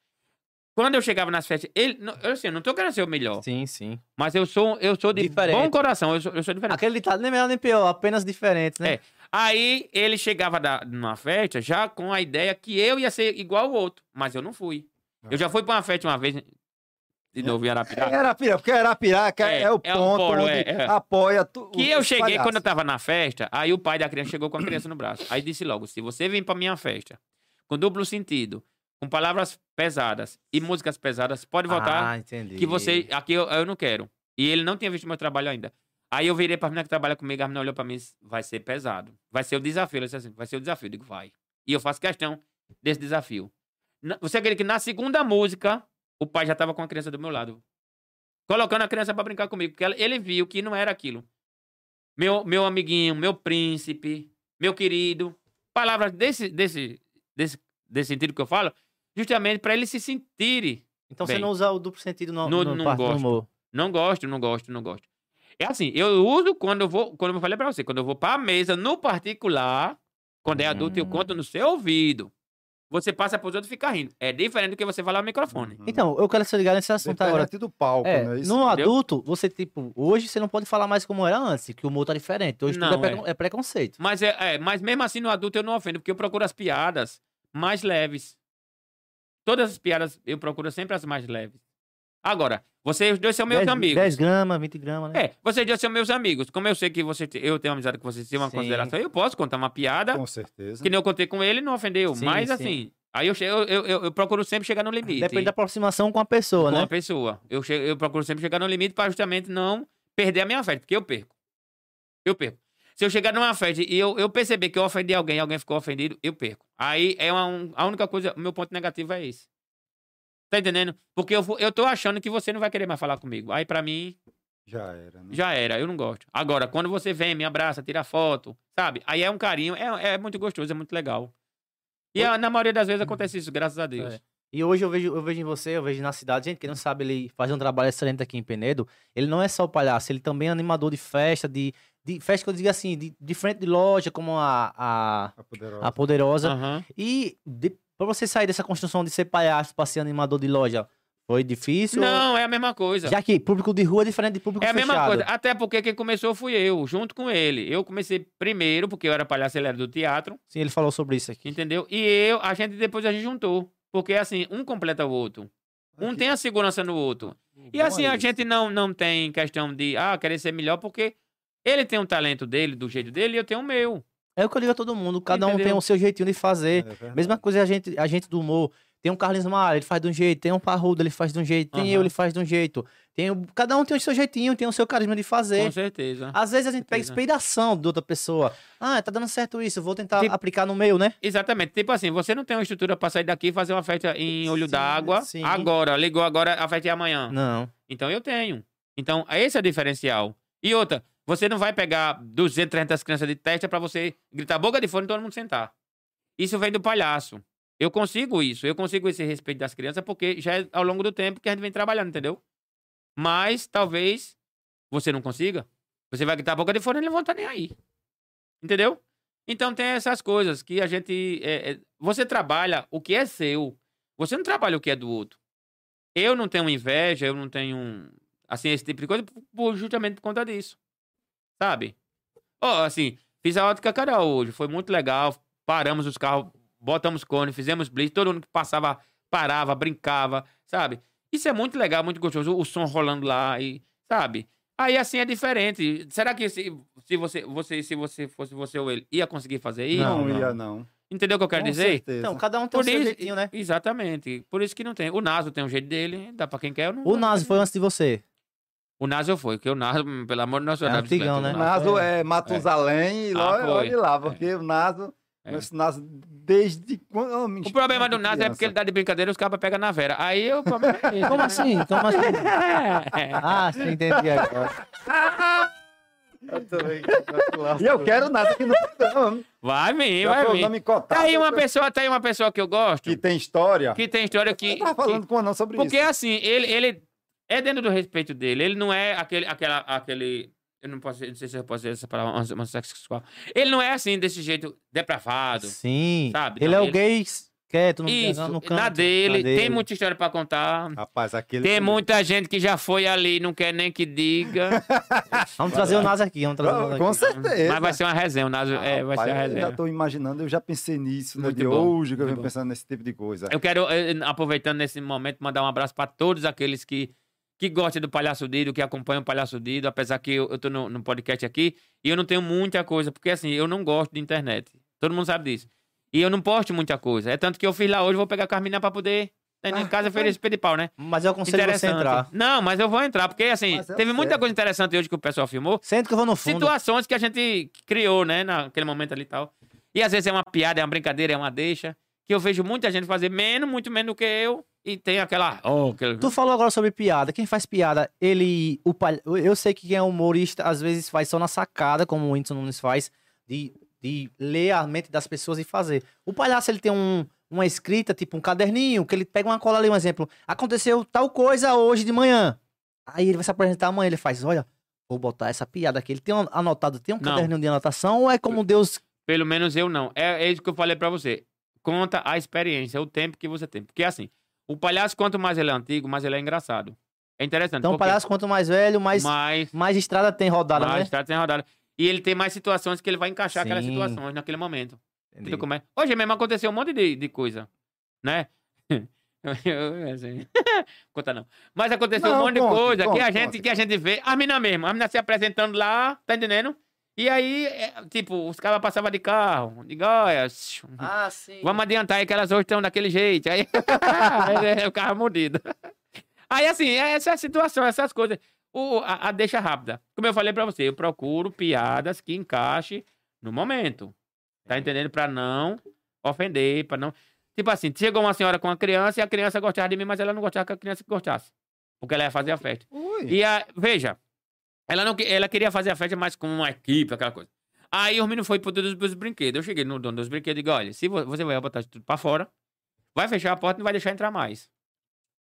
Quando eu chegava nas festas, ele. não- Eu assim, eu não tô querendo ser o melhor, Sim, sim. mas eu sou, eu sou de Diferente. bom coração, eu sou, eu sou diferente. Aquele ditado nem melhor nem pior, apenas diferente, né? É. Aí ele chegava da, numa festa já com a ideia que eu ia ser igual ao outro, mas eu não fui. Eu já fui pra uma festa uma vez, de novo em É Arapiraca. Arapiraca, porque Arapiraca é, É, o é o ponto polo, onde é, é. apoia tu, Que eu cheguei palhaços. quando eu tava na festa, aí o pai da criança chegou com a criança no braço. Aí disse logo: se você vir pra minha festa com duplo sentido, com palavras pesadas e músicas pesadas, pode voltar. Ah, entendi. que você. Aqui eu, eu não quero. E ele não tinha visto meu trabalho ainda. Aí eu virei pra menina que trabalha comigo, a menina olhou pra mim e disse, vai ser pesado. Vai ser o desafio. Ela disse assim, vai ser o desafio. Eu digo, vai. E eu faço questão desse desafio. Na- Você acredita que na segunda música, o pai já tava com a criança do meu lado. Colocando a criança pra brincar comigo. Porque ela- ele viu que não era aquilo. Meu, meu amiguinho, meu príncipe, meu querido. Palavras desse, desse, desse, desse sentido que eu falo, justamente pra ele se sentir Então você Bem. não usa o duplo sentido no, No- no não gosto. humor. Não gosto, não gosto, não gosto. É assim, eu uso quando eu vou, quando eu falei pra você, quando eu vou pra mesa no particular, quando é adulto, eu Hum. conto no seu ouvido. Você passa pros outros e fica rindo. É diferente do que você falar no microfone. Então, eu quero se ligar nesse assunto agora. Diferente do palco, É, né? Isso no entendeu? adulto, você, tipo, hoje você não pode falar mais como era antes, que o humor tá diferente. Hoje tudo Não, é, precon- é preconceito. Mas, é, é, mas mesmo assim, no adulto eu não ofendo, porque eu procuro as piadas mais leves. Todas as piadas eu procuro sempre as mais leves. Agora, vocês dois são meus 10, amigos. 10 gramas, 20 gramas, né? É, vocês dois são meus amigos. Como eu sei que você, te- eu tenho amizade com vocês, tenho uma Sim. consideração, eu posso contar uma piada Com certeza. que nem eu contei com ele, não ofendeu. Sim, mas sim. assim, aí eu, eu, eu, eu- procuro sempre chegar no limite. Depende da aproximação com a pessoa, com né? a pessoa. Eu, che- eu procuro sempre chegar no limite para justamente não perder a minha festa, porque eu perco. Eu perco. Se eu chegar numa festa e eu, eu perceber que eu ofendi alguém, alguém ficou ofendido, eu perco. Aí é uma, um- a única coisa, o meu ponto negativo é esse. Tá entendendo? Porque eu, vou- eu tô achando que você não vai querer mais falar comigo. Aí pra mim, Já era, né? já era, eu não gosto. Agora, quando você vem, me abraça, tira foto, sabe? Aí é um carinho, é, é muito gostoso, é muito legal. E a- na maioria das vezes acontece isso, graças a Deus. É. E hoje eu vejo, eu vejo em você, eu vejo na cidade, gente que não sabe, ele faz um trabalho excelente aqui em Penedo. Ele não é só o palhaço, ele também é animador de festa, de, de festa que eu digo assim, de, de frente de loja, como a, a, A poderosa. a Poderosa. Aham. E de, pra você sair dessa construção de ser palhaço pra ser animador de loja, foi difícil? Não, é a mesma coisa. Já que público de rua é diferente de público É a fechado. mesma coisa. Até porque quem começou fui eu, junto com ele. Eu comecei primeiro, porque eu era palhaço, ele era do teatro, Sim, ele falou sobre isso aqui. entendeu? E eu, a gente depois a gente juntou. Porque assim, um completa o outro. Um tem a segurança no outro. E Bom assim, é a gente não, não tem questão de, ah, querer ser melhor, porque ele tem um talento dele, do jeito dele, e eu tenho o meu. É o que eu digo a todo mundo, cada um tem Entendeu? o seu jeitinho de fazer. É. Mesma coisa a gente, a gente do humor. Tem um Carlinhos Maia, ele faz de um jeito. Tem um Parrudo, ele faz de um jeito. Tem Aham. eu, ele faz de um jeito. Tem cada um tem o seu jeitinho, tem o seu carisma de fazer. Com certeza. Às vezes a gente pega inspiração de outra pessoa. Ah, tá dando certo isso, vou tentar Tipo- aplicar no meu, né? Exatamente. Tipo assim, você não tem uma estrutura pra sair daqui e fazer uma festa em olho d'água. sim. Agora, ligou agora, a festa é amanhã. Não. Então eu tenho. Então, esse é o diferencial. E outra, você não vai pegar 200, 300 crianças de testa pra você gritar boca de fone e todo mundo sentar. Isso vem do palhaço. Eu consigo isso. Eu consigo esse respeito das crianças porque já é ao longo do tempo que a gente vem trabalhando, entendeu? Mas talvez você não consiga. Você vai gritar boca de fone e eles vão estar nem aí. Entendeu? Então tem essas coisas que a gente. é, é, você trabalha o que é seu. Você não trabalha o que é do outro. Eu não tenho inveja, eu não tenho. Assim, esse tipo de coisa, justamente por conta disso. Sabe? Ó, assim, fiz a ótica Carol hoje, foi muito legal. Paramos os carros, botamos cone, fizemos blitz, todo mundo que passava parava, brincava, sabe? Isso é muito legal, muito gostoso, o som rolando lá e, sabe? Aí assim é diferente. Será que se, se você, você, se você fosse você ou ele, ia conseguir fazer isso? Não, Não, ia, não. Entendeu o que eu quero Com dizer? certeza. Então, cada um tem o Por seu isso, jeitinho, né? Exatamente. Por isso que não tem. O Naso tem um jeito dele, dá pra quem quer. eu Não O Naso foi antes de você. O Naso foi, porque o Naso, pelo amor de Deus, É antigão, né? O Naso é Matusalém e Ah, lá, foi. olha lá, porque o Naso, É. esse Naso, desde quando. oh, O problema do Naso é porque ele dá de brincadeira e os cabas pegam na vera. Aí o problema é esse. Como assim? Como assim? É. Ah, sim, entendi agora. E eu quero nada aqui no programa. Vai vir, vai vir. Tá aí uma pessoa, tá aí uma pessoa que eu gosto, que tem história. que tem história que... Eu tava falando com o Anão sobre Porque isso. assim, ele, ele é dentro do respeito dele. Ele não é aquele, aquela, aquele. Eu não posso, não sei se eu posso dizer essa palavra, uma- uma sexual. Ele não é assim, desse jeito depravado. Sim. Sabe? Ele Não, é o ele- gay quieto, no, Isso, no canto. na dele, na tem muita história pra contar. Rapaz, aquele. Tem muita gente que já foi ali, não quer nem que diga. Vamos trazer o Naso aqui, vamos trazer o Naso Com aqui. certeza. Mas vai ser uma resenha, o Naso, é, vai Rapaz, ser uma Eu já resenha. tô imaginando, eu já pensei nisso, né? Muito De bom, hoje que eu venho bom. pensando nesse tipo de coisa. Eu quero, eh, aproveitando nesse momento, mandar um abraço pra todos aqueles que, que gostam do Palhaço Dido, que acompanham o Palhaço Dido, apesar que eu, eu tô no, no podcast aqui e eu não tenho muita coisa, porque assim, eu não gosto de internet. Todo mundo sabe disso. E eu não posto muita coisa. É tanto que eu fiz lá hoje, vou pegar a Carmina pra poder. Tá em Ah, casa fez esse pé de pau, né? Mas eu aconselho você entrar. Não, mas eu vou entrar, porque assim, é teve muita coisa interessante hoje que o pessoal filmou. Senta que eu vou no fundo. Situações que a gente criou, né, naquele momento ali e tal. E às vezes é uma piada, é uma brincadeira, é uma deixa. Que eu vejo muita gente fazer menos, muito menos do que eu. E tem aquela. Oh, aquele... Tu falou agora sobre piada. Quem faz piada, ele. O palha... Eu sei que quem é humorista às vezes faz só na sacada, como o Whindersson Nunes faz, de, de ler a mente das pessoas e fazer. O palhaço, ele tem um, uma escrita, tipo um caderninho, que ele pega uma cola ali, um exemplo. Aconteceu tal coisa hoje de manhã. Aí ele vai se apresentar amanhã, ele faz, olha, vou botar essa piada aqui. Ele tem um anotado, tem um Não. caderninho de anotação ou é como Deus... Pelo menos eu não. É, é isso que eu falei pra você. Conta a experiência, o tempo que você tem. Porque assim, o palhaço, quanto mais ele é antigo, mais ele é engraçado. É interessante. Então o palhaço, quanto mais velho, mais, mais, mais estrada tem rodada, mais né? tá sem rodada. E ele tem mais situações que ele vai encaixar aquelas Sim. situações naquele momento. Entendi. Como é? Hoje mesmo aconteceu um monte de, de coisa, né? Assim, Conta não. Mas aconteceu Não, um monte conte, de coisa que, conte, a gente, conte. que a gente vê. A mina mesmo, a mina se apresentando lá, tá entendendo? E aí, é, tipo, os caras passavam de carro. Digo, olha, Ah, sim. vamos adiantar aí que elas hoje estão daquele jeito. Aí, é o carro mordido. Aí, assim, essa é a situação, essas coisas. O, a, a deixa rápida. Como eu falei pra você, eu procuro piadas que encaixe no momento. Tá entendendo? Pra não ofender, pra não... Tipo assim, chegou uma senhora com uma criança e a criança gostava de mim, mas ela não gostava que a criança gostasse. Porque ela ia fazer a festa. Ui. E a, veja, ela, não, ela queria fazer a festa mais com uma equipe, aquela coisa. Aí o menino foi pro dos, dos brinquedos. Eu cheguei no dono dos brinquedos e digo, olha, se vo- você vai botar tudo pra fora, vai fechar a porta e não vai deixar entrar mais.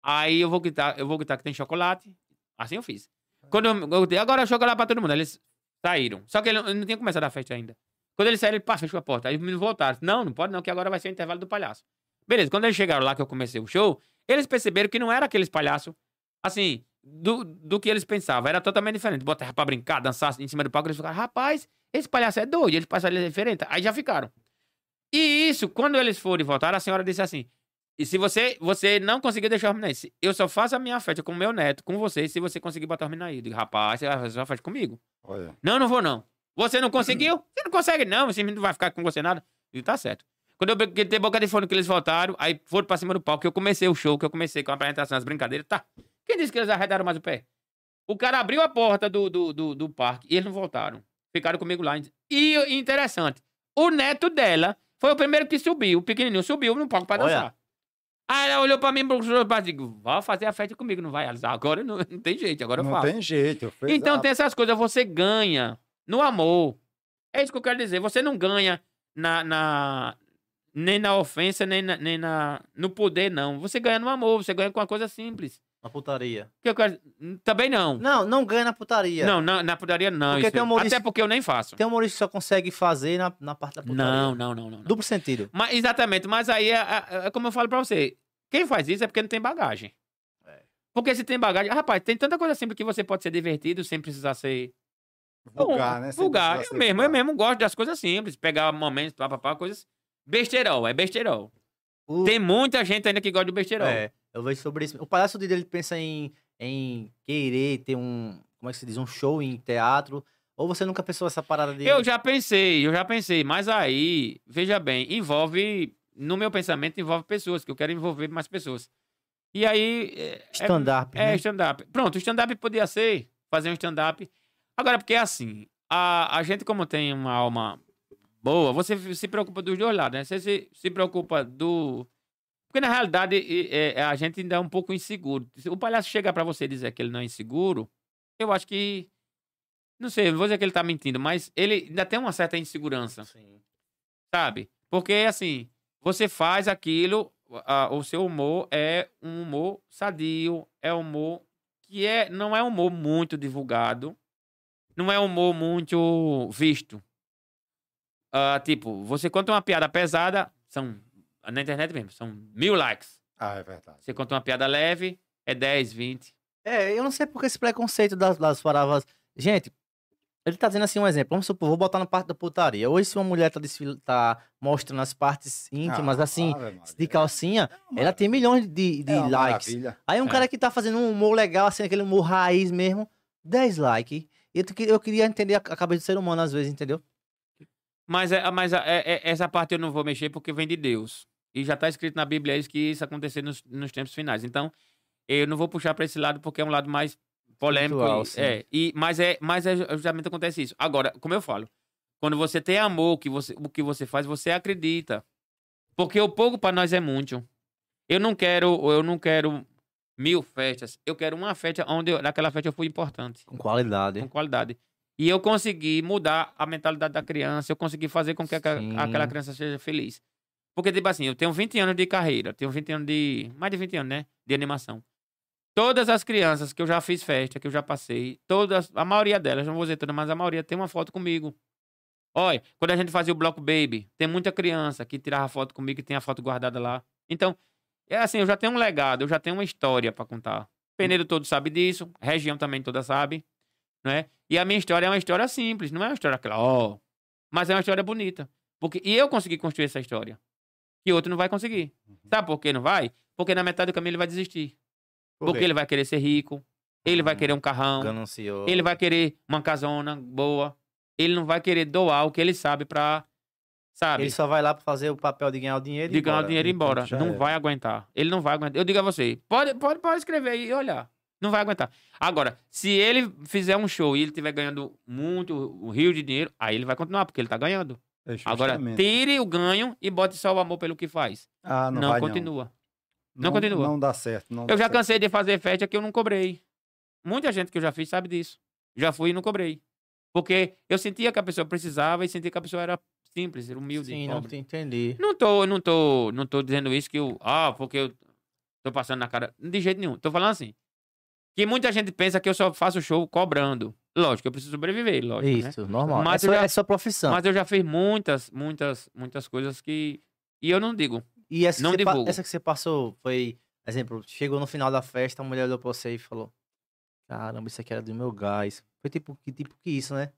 Aí eu vou gritar, eu vou gritar que tem chocolate. Assim eu fiz. Quando eu, eu gritei, agora chocolate pra todo mundo. Eles saíram. Só que ele não, não tinha começado a festa ainda. Quando eles saíram, ele pá, fechou a porta. Aí os meninos voltaram. Não, não pode não, que agora vai ser o intervalo do palhaço. Beleza, quando eles chegaram lá que eu comecei o show, eles perceberam que não era aqueles palhaços, assim, do, do que eles pensavam. Era totalmente diferente. Botar pra brincar, dançar em cima do palco, eles ficaram, rapaz, esse palhaço é doido, ele passa ali diferente. Aí já ficaram. E isso, quando eles foram e voltaram, a senhora disse assim, e se você, você não conseguir deixar os meninos aí, eu só faço a minha festa com o meu neto, com você, se você conseguir botar os meninos aí. Eu digo, rapaz, você vai fazer uma festa comigo. Olha. Não, não vou não. Você não conseguiu? Você não consegue não, esse menino não vai ficar com você nada. E tá certo. Quando eu botei boca de fone que eles voltaram, aí foram pra cima do palco, que eu comecei o show, que eu comecei com a apresentação, as brincadeiras, tá. Quem disse que eles arredaram mais o pé? O cara abriu a porta do, do, do, do parque e eles não voltaram. Ficaram comigo lá. E interessante, o neto dela foi o primeiro que subiu, o pequenininho subiu no palco pra Olha. dançar. Aí ela olhou pra mim e digo, vai fazer a festa comigo, não vai? Disse, agora não, não tem jeito, agora eu Não faço. tem jeito. Então a- tem essas coisas, você ganha no amor. É isso que eu quero dizer. Você não ganha na, na- nem na ofensa, nem, na, nem na, no poder, não. Você ganha no amor, você ganha com uma coisa simples. Na putaria. Que eu quero... Também não. Não, não ganha na putaria. Não, na, na putaria não. Porque isso tem eu- humorista- Até porque eu nem faço. Tem humorista que só consegue fazer na, na parte da putaria. Não, não, não, não. não. Duplo sentido. Mas, exatamente, mas aí é, é- é como eu falo pra você. Quem faz isso é porque não tem bagagem. É. Porque se tem bagagem... Rapaz, tem tanta coisa simples que você pode ser divertido sem precisar ser Vulgar, né? Sem Vulgar. Eu mesmo, eu vulgar. mesmo gosto das coisas simples. Pegar momentos, papapá, coisas. Besterol, é besterol. O- Tem muita gente ainda que gosta de besterol. É, eu vejo sobre isso. O palhaço dele ele pensa em, em querer ter um, como é que se diz, um show em teatro. Ou você nunca pensou essa parada de... Eu já pensei, eu já pensei. Mas aí, veja bem, envolve. No meu pensamento, envolve pessoas, que eu quero envolver mais pessoas. E aí. é- é- Stand-up, É, né? stand-up. Pronto, stand-up podia ser fazer um stand-up. Agora, porque assim, a, a gente, como tem uma alma boa, você se preocupa dos dois lados, né? Você se, se preocupa do. Porque na realidade é, a gente ainda é um pouco inseguro. Se o palhaço chegar pra você e dizer que ele não é inseguro, eu acho que. Não sei, não vou dizer que ele tá mentindo, mas ele ainda tem uma certa insegurança Sim. sabe? Porque, assim, você faz aquilo, a- o seu humor é um humor sadio, é um humor que é, não é um humor muito divulgado, não é um humor muito visto. Ah, tipo, você conta uma piada pesada, são, na internet mesmo, são mil likes. Ah, é verdade. Você conta uma piada leve, é 10, 20. É, eu não sei porque esse preconceito das, das palavras... Gente, ele tá dizendo assim um exemplo. Vamos supor, vou botar na parte da putaria. Hoje se uma mulher tá, desfil... tá mostrando as partes íntimas, Ah, assim, Ave de calcinha, uma ela tem milhões de, de É likes. maravilha. Aí um É. cara que tá fazendo um humor legal, assim, aquele humor raiz mesmo, 10 likes. Eu, eu queria entender a, a cabeça do ser humano às vezes, entendeu? Mas, é, mas é- é- essa parte eu não vou mexer porque vem de Deus. E já está escrito na Bíblia isso, que isso acontecer nos, nos tempos finais. Então, eu não vou puxar para esse lado porque é um lado mais polêmico. Espiritual, e- é, e, mas, é, mas é justamente acontece isso. Agora, como eu falo, quando você tem amor, que você, o que você faz, você acredita. Porque o pouco para nós é muito. Eu não quero, eu não quero mil festas. Eu quero uma festa onde eu- naquela festa eu fui importante Com qualidade. com qualidade. E eu consegui mudar a mentalidade da criança, eu consegui fazer com que Sim. aquela criança seja feliz. Porque, tipo assim, eu tenho 20 anos de carreira, tenho 20 anos de. Mais de 20 anos, né? De animação. Todas as crianças que eu já fiz festa, que eu já passei, todas, a maioria delas, não vou dizer todas, mas a maioria tem uma foto comigo. Olha, quando a gente fazia o Block Baby, tem muita criança que tirava foto comigo e tem a foto guardada lá. Então, é assim, eu já tenho um legado, eu já tenho uma história pra contar. Penedo todo sabe disso, região também toda sabe, não é? E a minha história é uma história simples, não é uma história aquela, ó, mas é uma história bonita. Porque, e eu consegui construir essa história. Que outro não vai conseguir. Sabe por que não vai? Porque na metade do caminho ele vai desistir. Por Porque ele vai querer ser rico, ele vai Hum. querer um carrão, Ganancioso. ele vai querer uma casona boa, ele não vai querer doar o que ele sabe pra, sabe, Ele só vai lá pra fazer o papel de ganhar o dinheiro e de ganhar o embora. dinheiro e ir Então, embora. já Não era. vai aguentar. Ele não vai aguentar. Eu digo a você, pode, pode, pode escrever aí e olhar. Não vai aguentar. Agora, se ele fizer um show e ele estiver ganhando muito, o rio de dinheiro, aí ele vai continuar, porque ele tá ganhando. É Agora, tire o ganho e bote só o amor pelo que faz. Ah, não, Não, vai, continua. Não. Não continua. Não dá certo. não Eu dá já certo. cansei de fazer festa que eu não cobrei. Muita gente que eu já fiz sabe disso. Já fui e não cobrei. Porque eu sentia que a pessoa precisava e sentia que a pessoa era simples, era humilde. Sim, não pobre. te entendi. Não tô, não tô, não tô dizendo isso que eu, ah, porque eu tô passando na cara, de jeito nenhum. Tô falando assim, que muita gente pensa que eu só faço show cobrando. Lógico, eu preciso sobreviver, lógico, né? Isso, normal. Mas é, eu sua, já- é sua profissão. Mas eu já fiz muitas, muitas, muitas coisas que e eu não digo. E essa, não que divulgo. essa que você passou foi, exemplo, chegou no final da festa, a mulher olhou pra você e falou: Caramba, isso aqui era do meu gás. Foi tipo que tipo que isso, né?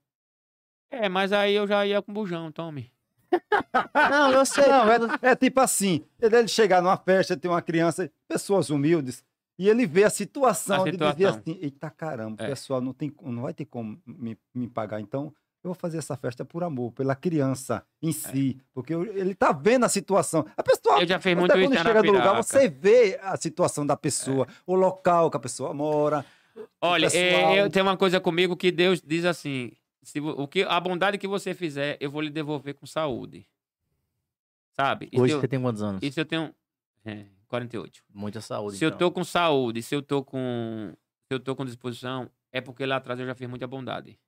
É, mas aí eu já ia com bujão, tome. Não, eu sei. Não, é, é tipo assim, ele, ele chegar numa festa, tem uma criança, pessoas humildes, e ele vê a situação, A de dizer situação. assim, eita caramba, o É. pessoal não, tem, não vai ter como me, me pagar, então eu vou fazer essa festa por amor, pela criança em si, porque eu- ele tá vendo a situação. A pessoa, É. Eu já fiz até muito quando isso em chega no lugar, você vê a situação da pessoa, o local que a pessoa mora. Olha, é, pessoal- eu tenho uma coisa comigo que Deus diz assim: se, o que, a bondade que você fizer, eu vou lhe devolver com saúde. Sabe? Hoje eu, você tem quantos anos? se eu tenho. É, 48. Muita saúde. Se eu então. tô com saúde, se eu tô com. Se eu tô com disposição, é porque lá atrás eu já fiz muita bondade.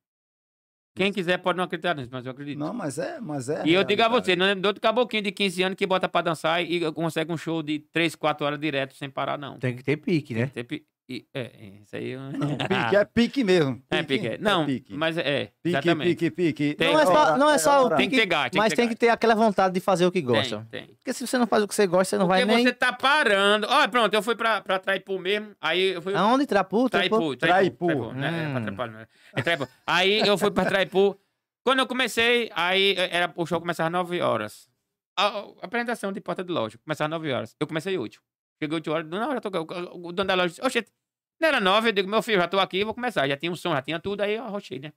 Quem quiser pode não acreditar nisso, mas eu acredito. Não, mas é, mas é. e eu digo a você, não é outro caboquinho de 15 anos que bota pra dançar e consegue um show de 3, 4 horas direto sem parar, não. Tem que ter pique, né? Tem pi- e- é, é, isso aí. eu- Pique, é pique mesmo. É, pique. é. Não, pique. mas é. Pique, exatamente. pique, pique. Tem- Não é só, não é só o hora. Tem que pique, gás, tem mas que tem que ter aquela vontade de fazer o que gosta. Tem, tem. Porque se você não faz o que você gosta, você não Porque vai nem. você tá parando. Ó, pronto, eu fui pra, pra Traipu mesmo. Aí eu fui. Aonde? Trapu? Traipu, Traipu. Traipu. né? É, Hum. Traipu, né? É Traipu. Aí eu fui pra Traipu. Quando eu comecei, aí era, o show começava às 9 horas. A, a apresentação de porta de loja começava às 9 horas. Eu comecei 8. Cheguei 8 horas. Não, já tô. O, o dono da loja disse: Oxe, não era 9. Eu digo: Meu filho, já tô aqui, vou começar. Já tinha um som, já tinha tudo. Aí eu arrochei, né?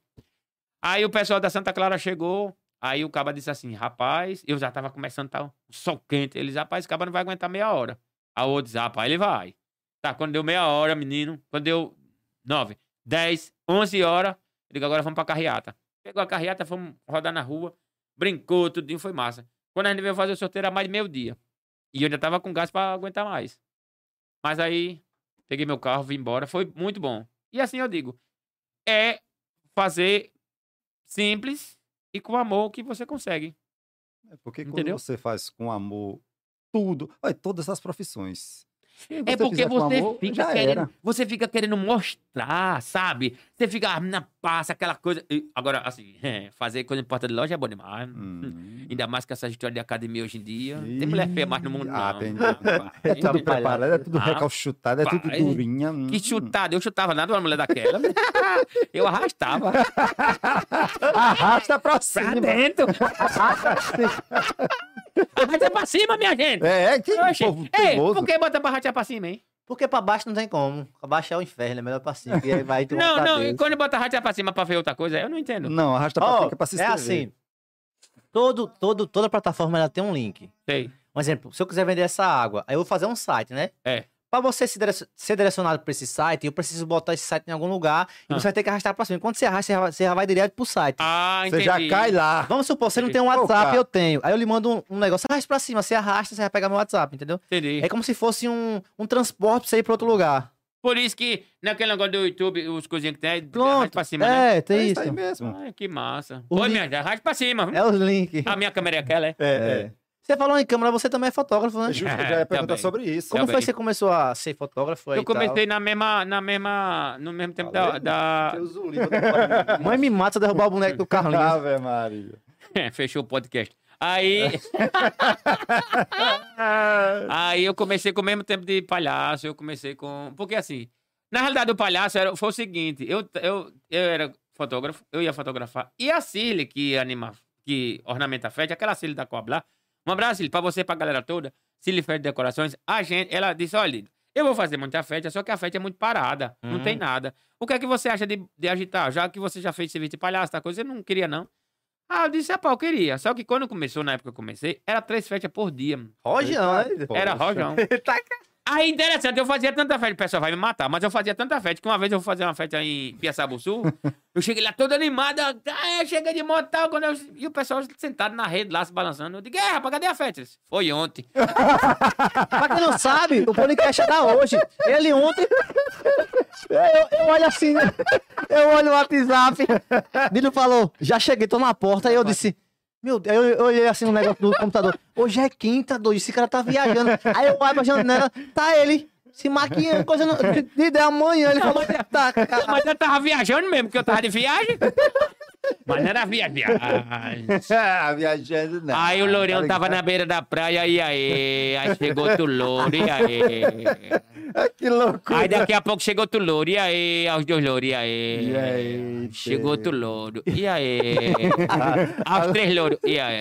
Aí o pessoal da Santa Clara chegou. Aí o caba disse assim: Rapaz, eu já tava começando tal. Sol quente. Eles, rapaz, esse caba não vai aguentar meia hora. Aí o outro disse: Rapaz, ele vai. Tá, quando deu meia hora, menino. Quando deu 9, 10, 11 horas. Eu digo: Agora vamos pra carreata. Pegou a carreata, fomos rodar na rua. Brincou, tudinho, foi massa. Quando a gente veio fazer o sorteio, era mais de meio dia. E eu ainda tava com gás pra aguentar mais. Mas aí, peguei meu carro, vim embora. Foi muito bom. E assim eu digo: é fazer simples e com amor que você consegue. É Porque quando Entendeu? você faz com amor tudo, olha, todas as profissões. É porque você amor, fica querendo, você fica querendo mostrar, sabe? Você fica, ah, na passa, aquela coisa. E Agora, assim, fazer coisa em porta de loja é bom demais. Hum. Ainda mais com essa história de academia hoje em dia. Tem mulher feia mais no mundo, Ah, não. tem. Rapaz. É tudo preparado, é tudo Ah, recalchutado, é tudo pai. durinha. Que hum. chutada, eu chutava nada uma mulher daquela. eu arrastava Arrasta pra pra cima. dentro. Arrasta pra cima, minha gente. É, é que Oxe, povo Ei, por que bota pra arrastar pra cima, hein? Porque pra baixo não tem como. Pra baixo é o inferno, é melhor pra cima. E aí vai tu Não, não, e quando bota arrastar pra cima pra ver outra coisa, eu não entendo. Não, arrasta pra cima que é pra se é inscrever. assim. Todo, todo, toda plataforma ela tem um link. Sei. Um exemplo, se eu quiser vender essa água, aí eu vou fazer um site, né? É. Pra você ser direcionado pra esse site, eu preciso botar esse site em algum lugar e Ah. você vai ter que arrastar pra cima. Quando você arrasta, você já- você vai direto pro site. Ah, Você entendi. já cai lá. Vamos supor, você não tem um WhatsApp, Opa. eu tenho. Aí eu lhe mando um, um negócio, arrasta pra cima. Você arrasta, você vai pegar meu WhatsApp, entendeu? Entendi. É como se fosse um, um transporte pra você ir pra outro lugar. Por isso que naquele negócio do YouTube, os coisinhas que tem, arrasta Pronto. pra cima, né? é, tem é isso. isso aí mesmo. Ai, que massa. O Oi, link- minha gente, arrasta pra cima. É os links. A minha câmera é aquela, é? É, é. Você falou em câmera, você também é fotógrafo, né? Justo, eu já ia perguntar Também. sobre isso. Como Também. foi que você começou a ser fotógrafo aí Eu tal? comecei na mesma, na mesma, no mesmo tempo da, Falei, da- não podem- Mãe me mata derrubar o boneco do Carlinhos. Ave Maria. fechou o podcast. Aí, aí eu comecei com o mesmo tempo de palhaço, eu comecei com, porque assim, na realidade o palhaço era, foi o seguinte, eu, eu, eu era fotógrafo, eu ia fotografar e a Cília que anima, que ornamenta a festa, aquela Cília da Cobra, um abraço pra você e pra galera toda, Festa de Decorações, a gente, ela disse, olha, eu vou fazer muita festa, só que a festa é muito parada, não tem nada. O que é que você acha de, de agitar? Já que você já fez serviço de palhaço, tá coisa, eu não queria não. Ah, eu disse, rapaz, eu queria. Só que quando começou, na época que eu comecei, era três festas por dia. Rojão, né? Era rojão. Tá Aí, interessante, eu fazia tanta festa, o pessoal vai me matar, mas eu fazia tanta festa que uma vez eu vou fazer uma festa em Piaçabu Sul, eu cheguei lá toda animada, ah, eu cheguei de moto e tal, quando eu- e o pessoal sentado na rede lá, se balançando. Eu digo, é, rapaz, cadê a festa? Eles, Foi ontem. Pra quem não sabe, o podcast é da hoje. Ele ontem. Eu, eu olho assim, né? eu olho o WhatsApp. Nilo falou, já cheguei, tô na porta. Aí eu disse, meu Deus, eu, eu olhei assim no negócio do computador. Hoje é quinta, doido, esse cara tá viajando. Aí eu olho pra janela, tá ele se maquiando, coisa no, de, de, de amanhã. Ele falou, tá, cara. Mas eu tava viajando mesmo, porque eu tava de viagem. Mas não era via- viagem. Ah, viajando, não. Aí o Lourão Tá tava na beira da praia, e aí, aí chegou outro louro, e aí. Ah, Que loucura. Aí daqui a pouco chegou outro louro, e aí, aos dois louros, e aí. E aí, Chegou outro louro, e aí. aos três louros, e aí.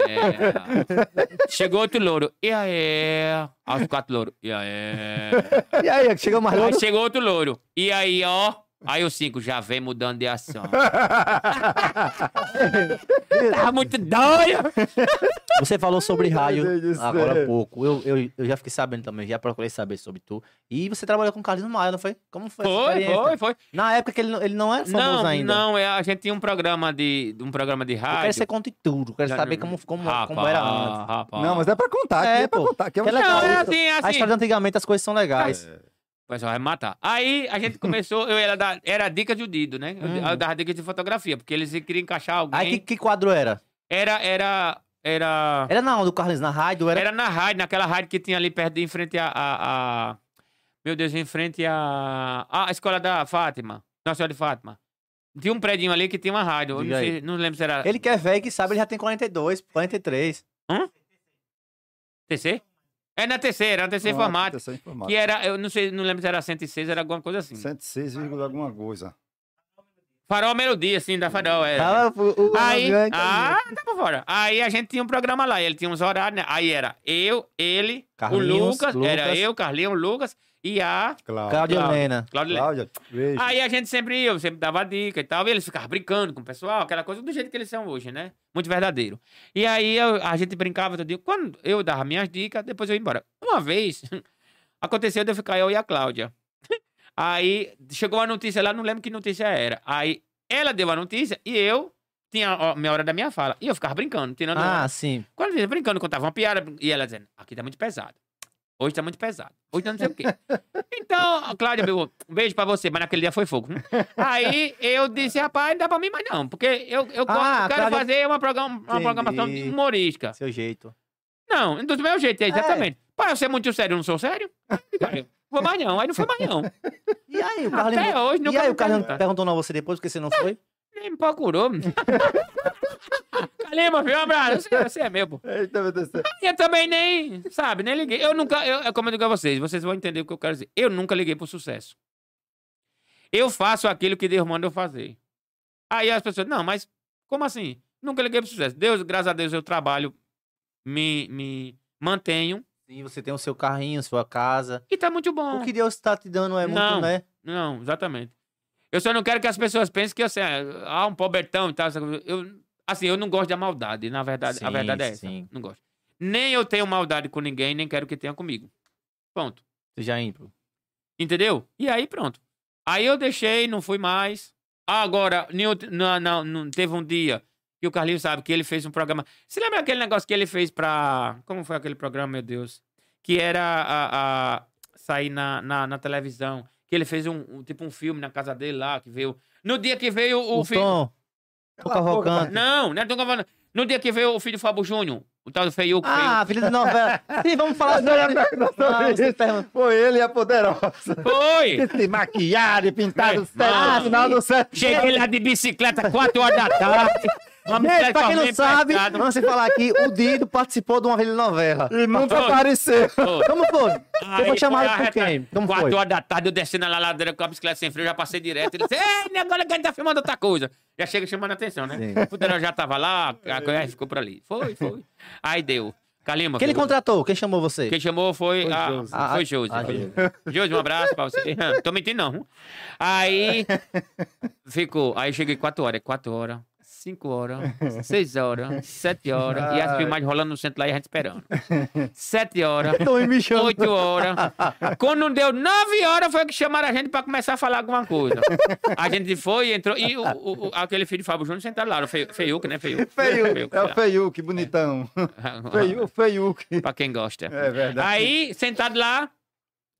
Chegou outro louro, e aí. Aos quatro louros, e aí. E aí, chegou mais Aí louro? chegou outro louro, e aí, ó. Aí o cinco já vem mudando de ação. Tava muito doido. Você falou sobre rádio do agora há pouco. Eu, eu, eu já fiquei sabendo também, já procurei saber sobre tu. E você trabalhou com o Carlinhos Maia, não foi? Como foi Foi, foi, foi. Na época que ele, não- ele não era famoso Não, ainda. não, é, a gente tinha um programa de, um programa de Eu quero rádio. ser conte tudo, quero Já saber como, como, Rapaz, como era antes. rapaz. Não, mas é pra contar. Aqui É, é, pra pô. contar. Aqui é um. Não, é assim, é A assim. história de antigamente as coisas são legais. O pessoal vai matar. Aí a gente começou, eu era, da, era dica de Dido, né? Eu, Hum. eu dava dicas de fotografia, porque eles queriam encaixar alguém. Aí que, que quadro era? Era, era, era, Era na onde, do Carlinhos? Na rádio? Era... era na rádio, naquela rádio que tinha ali perto, de, em frente a, a, a- meu Deus, em frente a, a escola da Fátima, Nossa Senhora de Fátima. Tinha um predinho ali que tinha uma rádio, não, sei, não lembro se era Ele que é velho que sabe, ele já tem 42, 43. TC? É na TC, era na Informática. Atenção informática. Que era, eu não sei, não lembro se era 106, era alguma coisa assim. 106, vírgula alguma coisa. Farol Melodia, assim, da Farol. Era. Ah, o, o, Aí, o- ah, tá por fora. Aí a gente tinha um programa lá, ele tinha uns horários, né? Aí era eu, ele, Carlinhos, o Lucas, era Lucas. eu, Carlinhos, o Lucas e a Cláudia. Helena. Cláudia. Cláudia, beijo. Aí a gente sempre ia, eu sempre dava dica e tal, e eles ficavam brincando com o pessoal, aquela coisa do jeito que eles são hoje, né? Muito verdadeiro. E aí eu- a gente brincava todo dia. Quando eu dava minhas dicas, depois eu ia embora. Uma vez, aconteceu de eu ficar eu e a Cláudia. Aí chegou a notícia lá, não lembro que notícia era. Aí ela deu a notícia e eu tinha a minha hora da minha fala. E eu ficava brincando, tirando. Ah, sim. Quando eu ia brincando, contava uma piada, e ela dizendo, aqui tá muito pesado. Hoje tá muito pesado. Hoje tá não sei o quê. Então, Cláudia, meu, um beijo pra você, mas naquele dia foi fogo. Aí eu disse, rapaz, não dá pra mim mais não, porque eu, eu Ah, quero Cláudia- fazer uma, programa, uma programação humorística. Seu jeito. Não, do meu jeito, é exatamente. Para eu ser muito sério, eu não sou sério? Vou mais não, aí não foi mais não. E aí, o Carlinhos... Até hoje, E nunca aí, me o Carlinhos perguntou não a você depois, porque você não foi? Nem me procurou. Calima, viu? Um abraço. Você, você é meu, pô. Eita, meu Deus do céu. E eu também nem, sabe, nem liguei. Eu nunca, eu, é como eu digo a vocês, vocês vão entender o que eu quero dizer. Eu nunca liguei pro sucesso. Eu faço aquilo que Deus manda eu fazer. Aí as pessoas, não, mas como assim? Nunca liguei pro sucesso. Deus, graças a Deus, eu trabalho, me, me mantenho Sim, você tem o seu carrinho, sua casa. e tá muito bom. O que Deus tá te dando é muito, Não. né? Não, exatamente. Eu só não quero que as pessoas pensem que eu sei, ah, um pobretão e tal. essa. Eu, assim, eu não gosto da maldade, na verdade. a Sim, verdade é essa. sim. Não gosto. Nem eu tenho maldade com ninguém, nem quero que tenha comigo. Ponto. Você já ímpio. Entendeu? E aí, pronto. Aí eu deixei, não fui mais. Agora, nenhum- não, não, não, teve um dia que o Carlinhos sabe que ele fez um programa. Você lembra aquele negócio que ele fez pra. Como foi aquele programa, meu Deus? Que era a, a- sair na, na, na televisão. Que ele fez um, um- tipo um filme na casa dele lá, que veio. No dia que veio o, O filme. Tom. Boca, cavalcando. Não, não é Tom Cavalcante. No dia que veio o filho do Fábio Júnior, o tal do Feiuco. Ah, filho de novela. Sim, vamos falar sobre... sobre Ah. Foi ele e a poderosa. Foi! Se maquiaram e pintaram É. certo Ah, no final do. Cheguei lá de bicicleta 4 horas da tarde. Gente, pra quem não sabe, pesada. vamos falar aqui, o Dido participou de uma novela. E nunca Foi. apareceu. Foi. Como foi? Você Aí foi chamado por quem? Como Quatro foi? horas da tarde, eu descendo na ladeira com a bicicleta sem freio, eu já passei direto. Ele disse, ei, agora que a gente tá filmando outra coisa. Já chega chamando a atenção, né? Sim. O Fuderal já tava lá, a coisa aí ficou por ali. Foi, foi. Aí deu. Calima. Quem ele contratou? Quem chamou você? Quem chamou foi, Foi a, Josi. foi Josi. Ah, foi Josi, um abraço pra você. Tô mentindo, não. Aí ficou. Aí cheguei 4 horas, 4 horas, 5 horas, 6 horas, 7 horas. E as filmagens rolando no centro lá e a gente esperando. 7 horas. Tô me bichando. 8 horas. Quando não deu 9 horas, foi que chamaram a gente pra começar a falar alguma coisa. A gente foi, entrou. E o, o- aquele filho de Fábio Júnior sentado lá, o Fei- Feiuque, né? Feio. É o feio, que bonitão. Feio, feio. pra quem gosta. É verdade. Aí, sentado lá,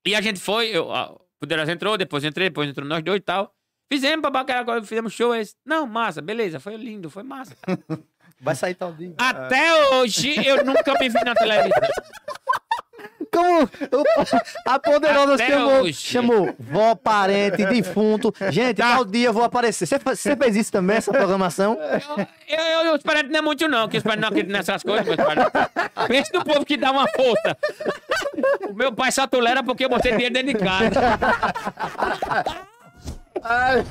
e a gente foi, eu, o Poderoso entrou, depois entrei, depois entrou nós dois e tal. Fizemos, babá, agora fizemos show. Eles, não, massa, beleza, foi lindo, foi massa. Vai sair tal dia. Até hoje, eu nunca me vi na televisão. Como a poderosa Até chamou, hoje. chamou vó, parente, defunto. Gente, Tá. tal dia eu vou aparecer. Você, fez isso também, essa programação? Eu, eu, eu, os parentes não é muito, não, que os parentes não acreditam nessas coisas. Pensa no povo que dá uma força. O meu pai só tolera porque eu botei dinheiro dentro de casa. Ai,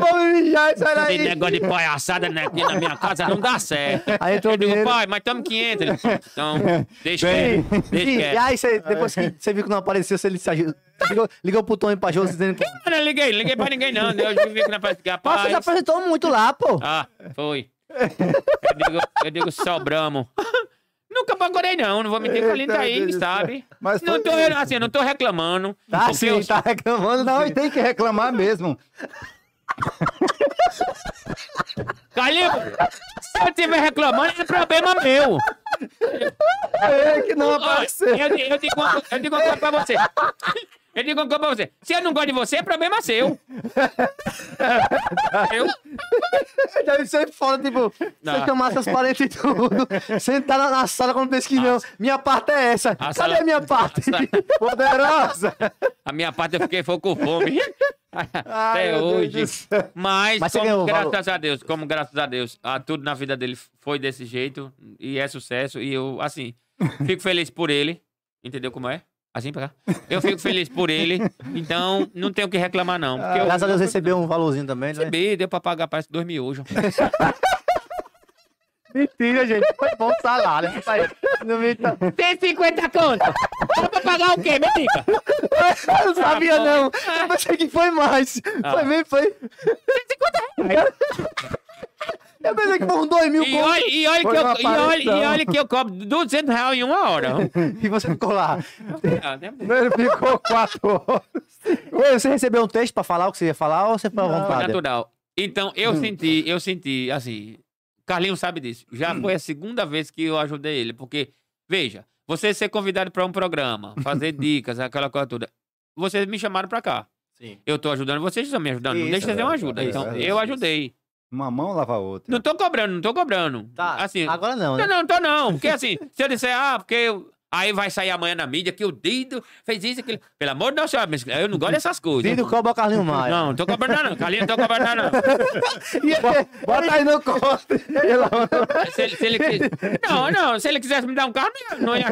vamos mijar, sai Esse daí. negócio de palhaçada né, aqui na minha casa não dá certo. Aí entrou Eu digo, dinheiro. pai, mas estamos 500. Ele, então, deixa Bem, quieto, deixa Sim, e aí, você, depois que você viu que não apareceu, você se aju- ligou, ligou pro Tony pra Jô dizendo que. Eu não liguei, liguei pra ninguém não. Eu vi que não aparece Mas você já apresentou muito lá, pô. Ah, foi. Eu digo, eu digo sobramos. Nunca procurei não, não vou mentir, o Carlinhos tá aí, sabe? Mas não tô, assim, eu não tô reclamando. Tá porque eu sim, tá reclamando. Não, sim. e tem que reclamar mesmo. Carlinhos, se eu estiver reclamando, é problema meu. É que não apareceu. eu, eu eu digo uma coisa pra você. Eu digo uma coisa pra você. Se eu não gosto de você, é problema seu. Eu, Deve ser foda, tipo, Não. você chamar seus parentes e tudo, sentar na, sala quando pensa que não. Minha parte é essa. A Cadê sala- a minha parte? a Poderosa. a minha parte eu fiquei foi com fome. Ai, Até hoje. Mas, Mas como, ganhou graças valor. a Deus, como graças a Deus, a, tudo na vida dele foi desse jeito e é sucesso. E eu, assim, fico feliz por ele. Entendeu como é? Assim pra cá. Eu fico feliz por ele. Então, não tenho o que reclamar, não. Porque eu Graças a Deus recebeu um valorzinho também, né? recebi, deu pra pagar parece dois miojos. Mentira, gente. Foi bom salário. Não me tá- Tem 50 conto. Dá pra pagar o quê, me diga? Eu não sabia, não. Eu pensei que foi mais. Ah. Foi mesmo, foi. Eu que foram dois mil E contos. olha, e, olha que eu, e, olha, e olha que eu cobro 200 reais em uma hora. E você ficou lá. Ah? Ele ficou quatro horas. Você recebeu um texto pra falar o que você ia falar ou você foi à Foi vontade? natural. Então, eu senti, eu senti, assim, Carlinhos sabe disso. Já foi a segunda vez que eu ajudei ele, porque, veja, você ser convidado para um programa, fazer dicas, aquela coisa toda. Vocês me chamaram para cá. Sim. Eu tô ajudando, vocês estão me ajudando. não Isso, deixa de fazer uma é, ajuda. é, então, é, eu isso, ajudei. Uma mão lava a outra. Não tô cobrando, não tô cobrando. Tá, Assim, agora não, né? não, não, tô não. Porque assim, se eu disser, ah, porque eu- Aí vai sair amanhã na mídia que o Dido fez isso, aquilo. Pelo amor de Deus, senhora, mas eu não gosto dessas coisas. Dido cobra o Carlinho Maia. Não, não tô cobrando não. Carlinhos, não tô cobrando não. Bota aí no corte. Se ele, se ele quis- Não, não, se ele quisesse me dar um carro, não ia.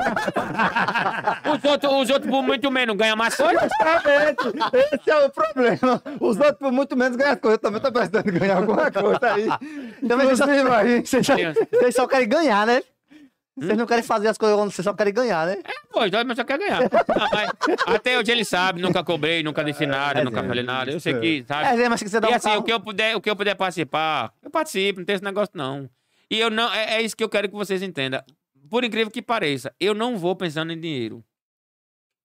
Os, outros, os outros, por muito menos, ganham mais coisa. Justamente. Esse é o problema. Os outros, por muito menos, ganham coisa. Eu também tô precisando ganhar alguma coisa aí. Também vocês só, Inclusive aí. vocês só, vocês só querem ganhar, né? Vocês não querem fazer as coisas quando vocês só querem ganhar, né? Pô, então, mas só quer ganhar. Até hoje ele sabe, nunca cobrei, nunca disse nada, é, nunca é. falei nada. Eu sei que, sabe? É, mas se quiser dar E um assim, carro... o que eu puder, o que eu puder participar, eu participo, não tem esse negócio não. E eu não, é, é isso que eu quero que vocês entendam. Por incrível que pareça, eu não vou pensando em dinheiro.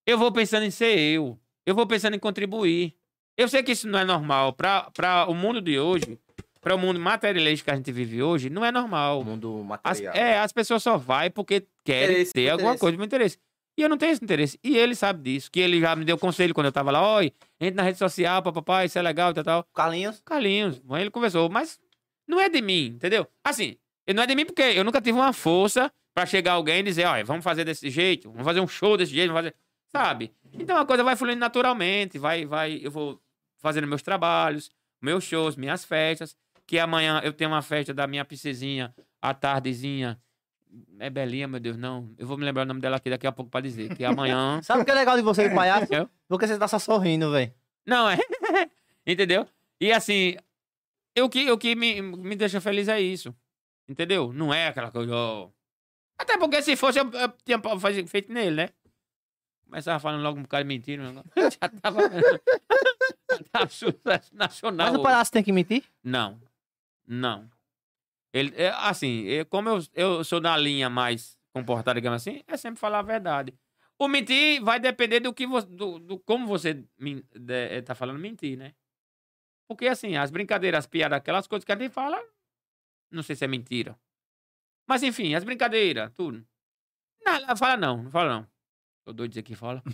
Eu vou pensando em ser eu. Eu vou pensando em contribuir. Eu sei que isso não é normal para o mundo de hoje, para o mundo materialista que a gente vive hoje, não é normal. mundo As, material. é, as pessoas só vai porque querem Interesse, ter alguma interesse. coisa de interesse. E eu não tenho esse interesse. E ele sabe disso, que ele já me deu conselho quando eu tava lá, oi, entra na rede social, papapá, isso é legal e tal, tal. Carlinhos. Carlinhos, ele conversou, mas não é de mim, entendeu? Assim, não é de mim porque eu nunca tive uma força pra chegar alguém e dizer, olha, vamos fazer desse jeito, vamos fazer um show desse jeito, vamos fazer. Sabe? Então a coisa vai fluindo naturalmente, vai, vai, eu vou fazendo meus trabalhos, meus shows, minhas festas. Que amanhã eu tenho uma festa da minha princesinha, à tardezinha. É Belinha, meu Deus, não. Eu vou me lembrar o nome dela aqui daqui a pouco pra dizer. Que amanhã. Sabe o que é legal de você, palhaço? Eu? Porque você tá só sorrindo, velho. Não, é. Entendeu? E assim, o que, o que me, me deixa feliz é isso. Entendeu? Não é aquela coisa. ó. Até porque se fosse, eu, eu tinha feito nele, né? Começava falando logo um bocado de mentira. Já tava. já tava nacional. Mas o palhaço tem que mentir? Não. Não. Ele, é, assim, é, como eu, eu sou na linha mais comportada, digamos assim, é sempre falar a verdade. O mentir vai depender do que você, do, do como você de- eh, falando mentir, né? Porque assim, as brincadeiras, as piadas, aquelas coisas que a gente fala, não sei se é mentira. Mas enfim, as brincadeiras, tudo. Não, fala não, não fala não. Tô doido de dizer que fala.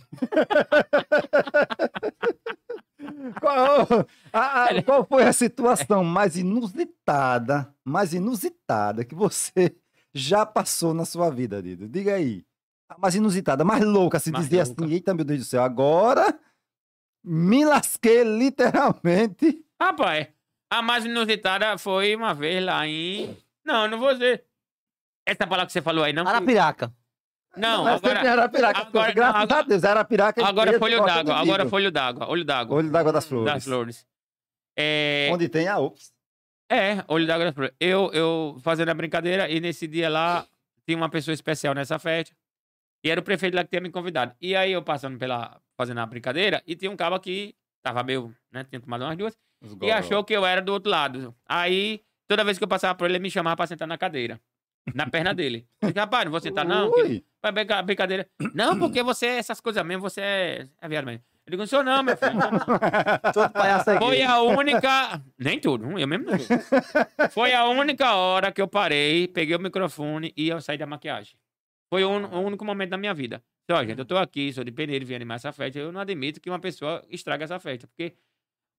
Qual, a- a- qual foi a situação mais inusitada, mais inusitada que você já passou na sua vida, Dido? Diga aí. A mais inusitada, mais louca, se Mais dizer louca. assim, eita, meu Deus do céu, agora me lasquei literalmente. Rapaz, a mais inusitada foi uma vez lá em. Não, não vou dizer. Essa palavra que você falou aí, não. Arapiraca. Não, Mas agora. era piraca, agora- graças agora- a Deus, era piraca. Agora de foi olho qualquer d'água. Agora foi olho d'água. Olho d'água. Olho d'água das flores. Das flores. É, Onde tem a Ops. é, olho d'água das flores. Eu, eu fazendo a brincadeira e nesse dia lá tinha uma pessoa especial nessa festa. E era o prefeito lá que tinha me convidado. E aí eu passando pela. fazendo a brincadeira e tinha um cabo que tava meio. né? Tinha tomado umas duas. E achou que eu era do outro lado. Aí, toda vez que eu passava por ele, ele me chamava pra sentar na cadeira. Na perna dele. Disse, rapaz, não vou sentar não. Ui. Vai brincar- brincadeira. Não, porque você, essas coisas mesmo, você é, é viado mesmo. Eu digo, não sou não, meu filho. não sou não." Todo palhaço aqui. Foi a única. Nem tudo, eu mesmo não sou. Foi a única hora que eu parei, peguei o microfone e eu saí da maquiagem. Foi o, un- o único momento da minha vida. Então, gente, eu tô aqui, sou de Peneiro, vim animar essa festa. Eu não admito que uma pessoa estrague essa festa, porque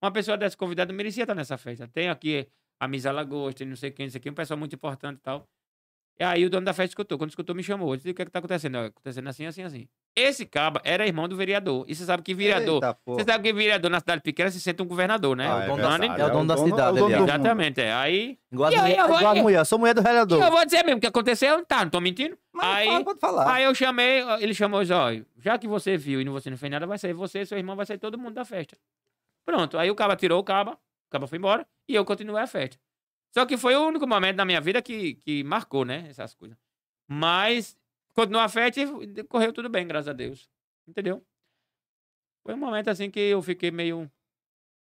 uma pessoa dessa convidada merecia estar nessa festa. Tem aqui a Misa Lagosta, tem não sei quem, não sei quem, um pessoal muito importante e tal. E aí o dono da festa escutou. Quando escutou, me chamou. Eu disse, o que é que tá acontecendo? "Ó, Acontecendo assim, assim, assim. Esse caba era irmão do vereador. E você sabe que vereador... Você sabe que vereador na cidade pequena se sente um governador, né? Ah, o é dono verdade. da- é o dono da dono- cidade, é o dono. Exatamente, é. Aí. Igual E aí, mulher- vou- igual as mulher. Eu sou mulher do E vereador. eu vou dizer mesmo o que aconteceu, tá, não tô mentindo. Mas aí, fala, pode falar. aí eu chamei, ele chamou os olhos. Já que você viu e não- você não fez nada, vai sair você, seu irmão, vai sair todo mundo da festa. Pronto. Aí o caba tirou o caba, o caba foi embora e eu continuei a festa. Só que foi o único momento da minha vida que, que marcou, né? Essas coisas. Mas continuou a festa e correu tudo bem, graças a Deus. Entendeu? Foi um momento assim que eu fiquei meio.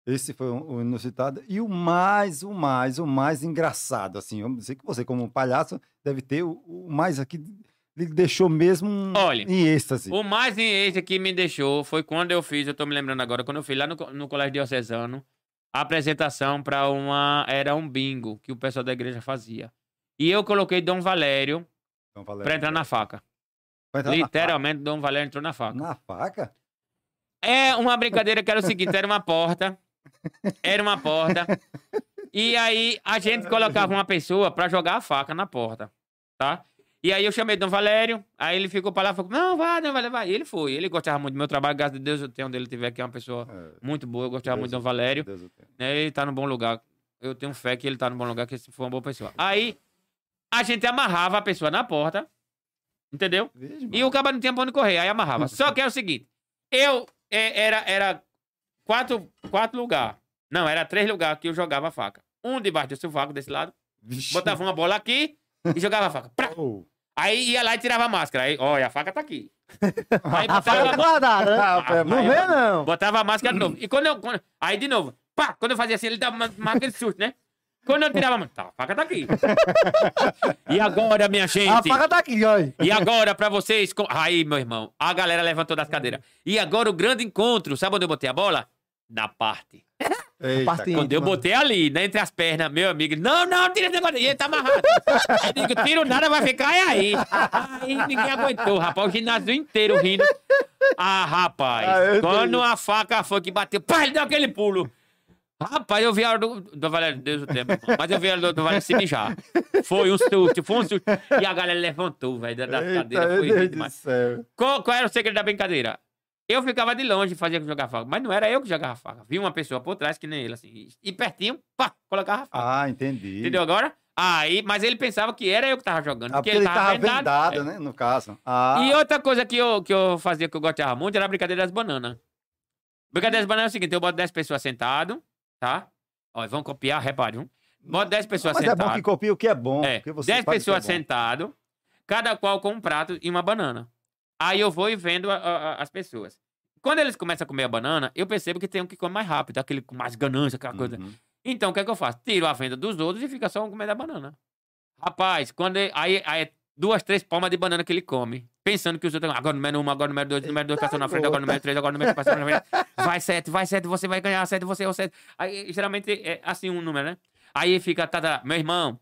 Esse foi o inusitado. E o mais, o mais, o mais engraçado, assim, vamos dizer que você, como um palhaço, deve ter o, o mais aqui, lhe deixou mesmo um- Olha, em êxtase. O mais em êxtase que me deixou foi quando eu fiz, eu tô me lembrando agora, quando eu fiz lá no, no Colégio Diocesano, a apresentação para uma. Era um bingo que o pessoal da igreja fazia. E eu coloquei Dom Valério Então, Valério, pra entrar na faca. entrar na Literalmente, Dom Valério entrou na faca. faca. Na faca? É uma brincadeira que era o seguinte: era uma porta. Era uma porta. E aí a gente colocava uma pessoa pra jogar a faca na porta. Tá? E aí eu chamei Dom Valério, aí ele ficou pra lá e falou: Não, vai, Dom Valério, vai. E ele foi. Ele gostava muito do meu trabalho, graças a Deus, eu tenho onde ele tiver, que é uma pessoa É, muito boa. Eu gostava muito do Deus Dom Valério. Deus né? Ele tá no bom lugar. Eu tenho fé que ele tá no bom lugar, que se for uma boa pessoa. Aí a gente amarrava a pessoa na porta, entendeu? E o cara não tinha pra onde correr, aí amarrava. Só que é o seguinte, eu é, era, era quatro, quatro lugares. Não, era três lugares que eu jogava a faca. Um debaixo do sovaco desse lado, Vixe. botava uma bola aqui e jogava a faca. Prá! Oh. Aí ia lá e tirava a máscara. Aí, olha, a faca tá aqui. Aí A faca botava, guardada, né? Ah, Não aí- vê, não. botava a máscara de novo. E quando eu. quando- aí de novo. Pá! Quando eu fazia assim, ele dava uma, uma aquele susto, né? Quando eu tirava a máscara, tá, a faca tá aqui. e agora, minha gente? A faca tá aqui, olha. E agora, pra vocês. com- Aí, meu irmão, a galera levantou das cadeiras. E agora o grande encontro. Sabe onde eu botei a bola? Na parte. Eita, Parte. Quando eu botei ali, né, entre as pernas, meu amigo, não, não, tira esse negócio. E ele tá amarrado. Eu digo, tiro nada, vai ficar aí. Aí ninguém aguentou, rapaz. O ginásio inteiro rindo. Ah, rapaz. Ah, quando a faca foi que bateu, pá, ele deu aquele pulo. Rapaz, eu vi a hora do, do Valério, Deus o tempo, mas eu vi a hora do, do Valério se mijar. Foi um susto, foi um susto. E a galera levantou, velho, da, da Eita, cadeira. Foi demais. Qual, qual era o segredo da brincadeira? Eu ficava de longe, fazia que jogava faca, mas não era eu que jogava faca. Vi uma pessoa por trás, que nem ele, assim, e pertinho, pá, colocava a faca. Ah, entendi. Entendeu agora? Aí, mas ele pensava que era eu que tava jogando. Ah, porque ele tava vendado, né? No caso. Ah, E outra coisa que eu, que eu fazia que eu gostava muito era a brincadeira das bananas. Brincadeira das bananas é o seguinte: eu boto 10 pessoas sentado, tá? Ó, vão copiar, repare, viu? Boto 10 pessoas mas é bom sentado. que copie o que é bom. É, porque você 10 faz o que pessoas é sentado, cada qual com um prato e uma banana. Aí eu vou e vendo a- a- as pessoas. Quando eles começam a comer a banana, eu percebo que tem um que come mais rápido, aquele com mais ganância, aquela coisa. Uhum. Então, o que é que eu faço? Tiro a venda dos outros e fica só um comendo a banana. Rapaz, quando ele- aí, aí é duas, três palmas de banana que ele come. Pensando que os outros. Agora número um, agora número dois, número dois passou na frente, agora número três, agora número passou na frente. Vai sete, vai sete, você vai ganhar sete, você é o sete. Aí, geralmente é assim um número, né? Aí fica, tá, tá, meu irmão.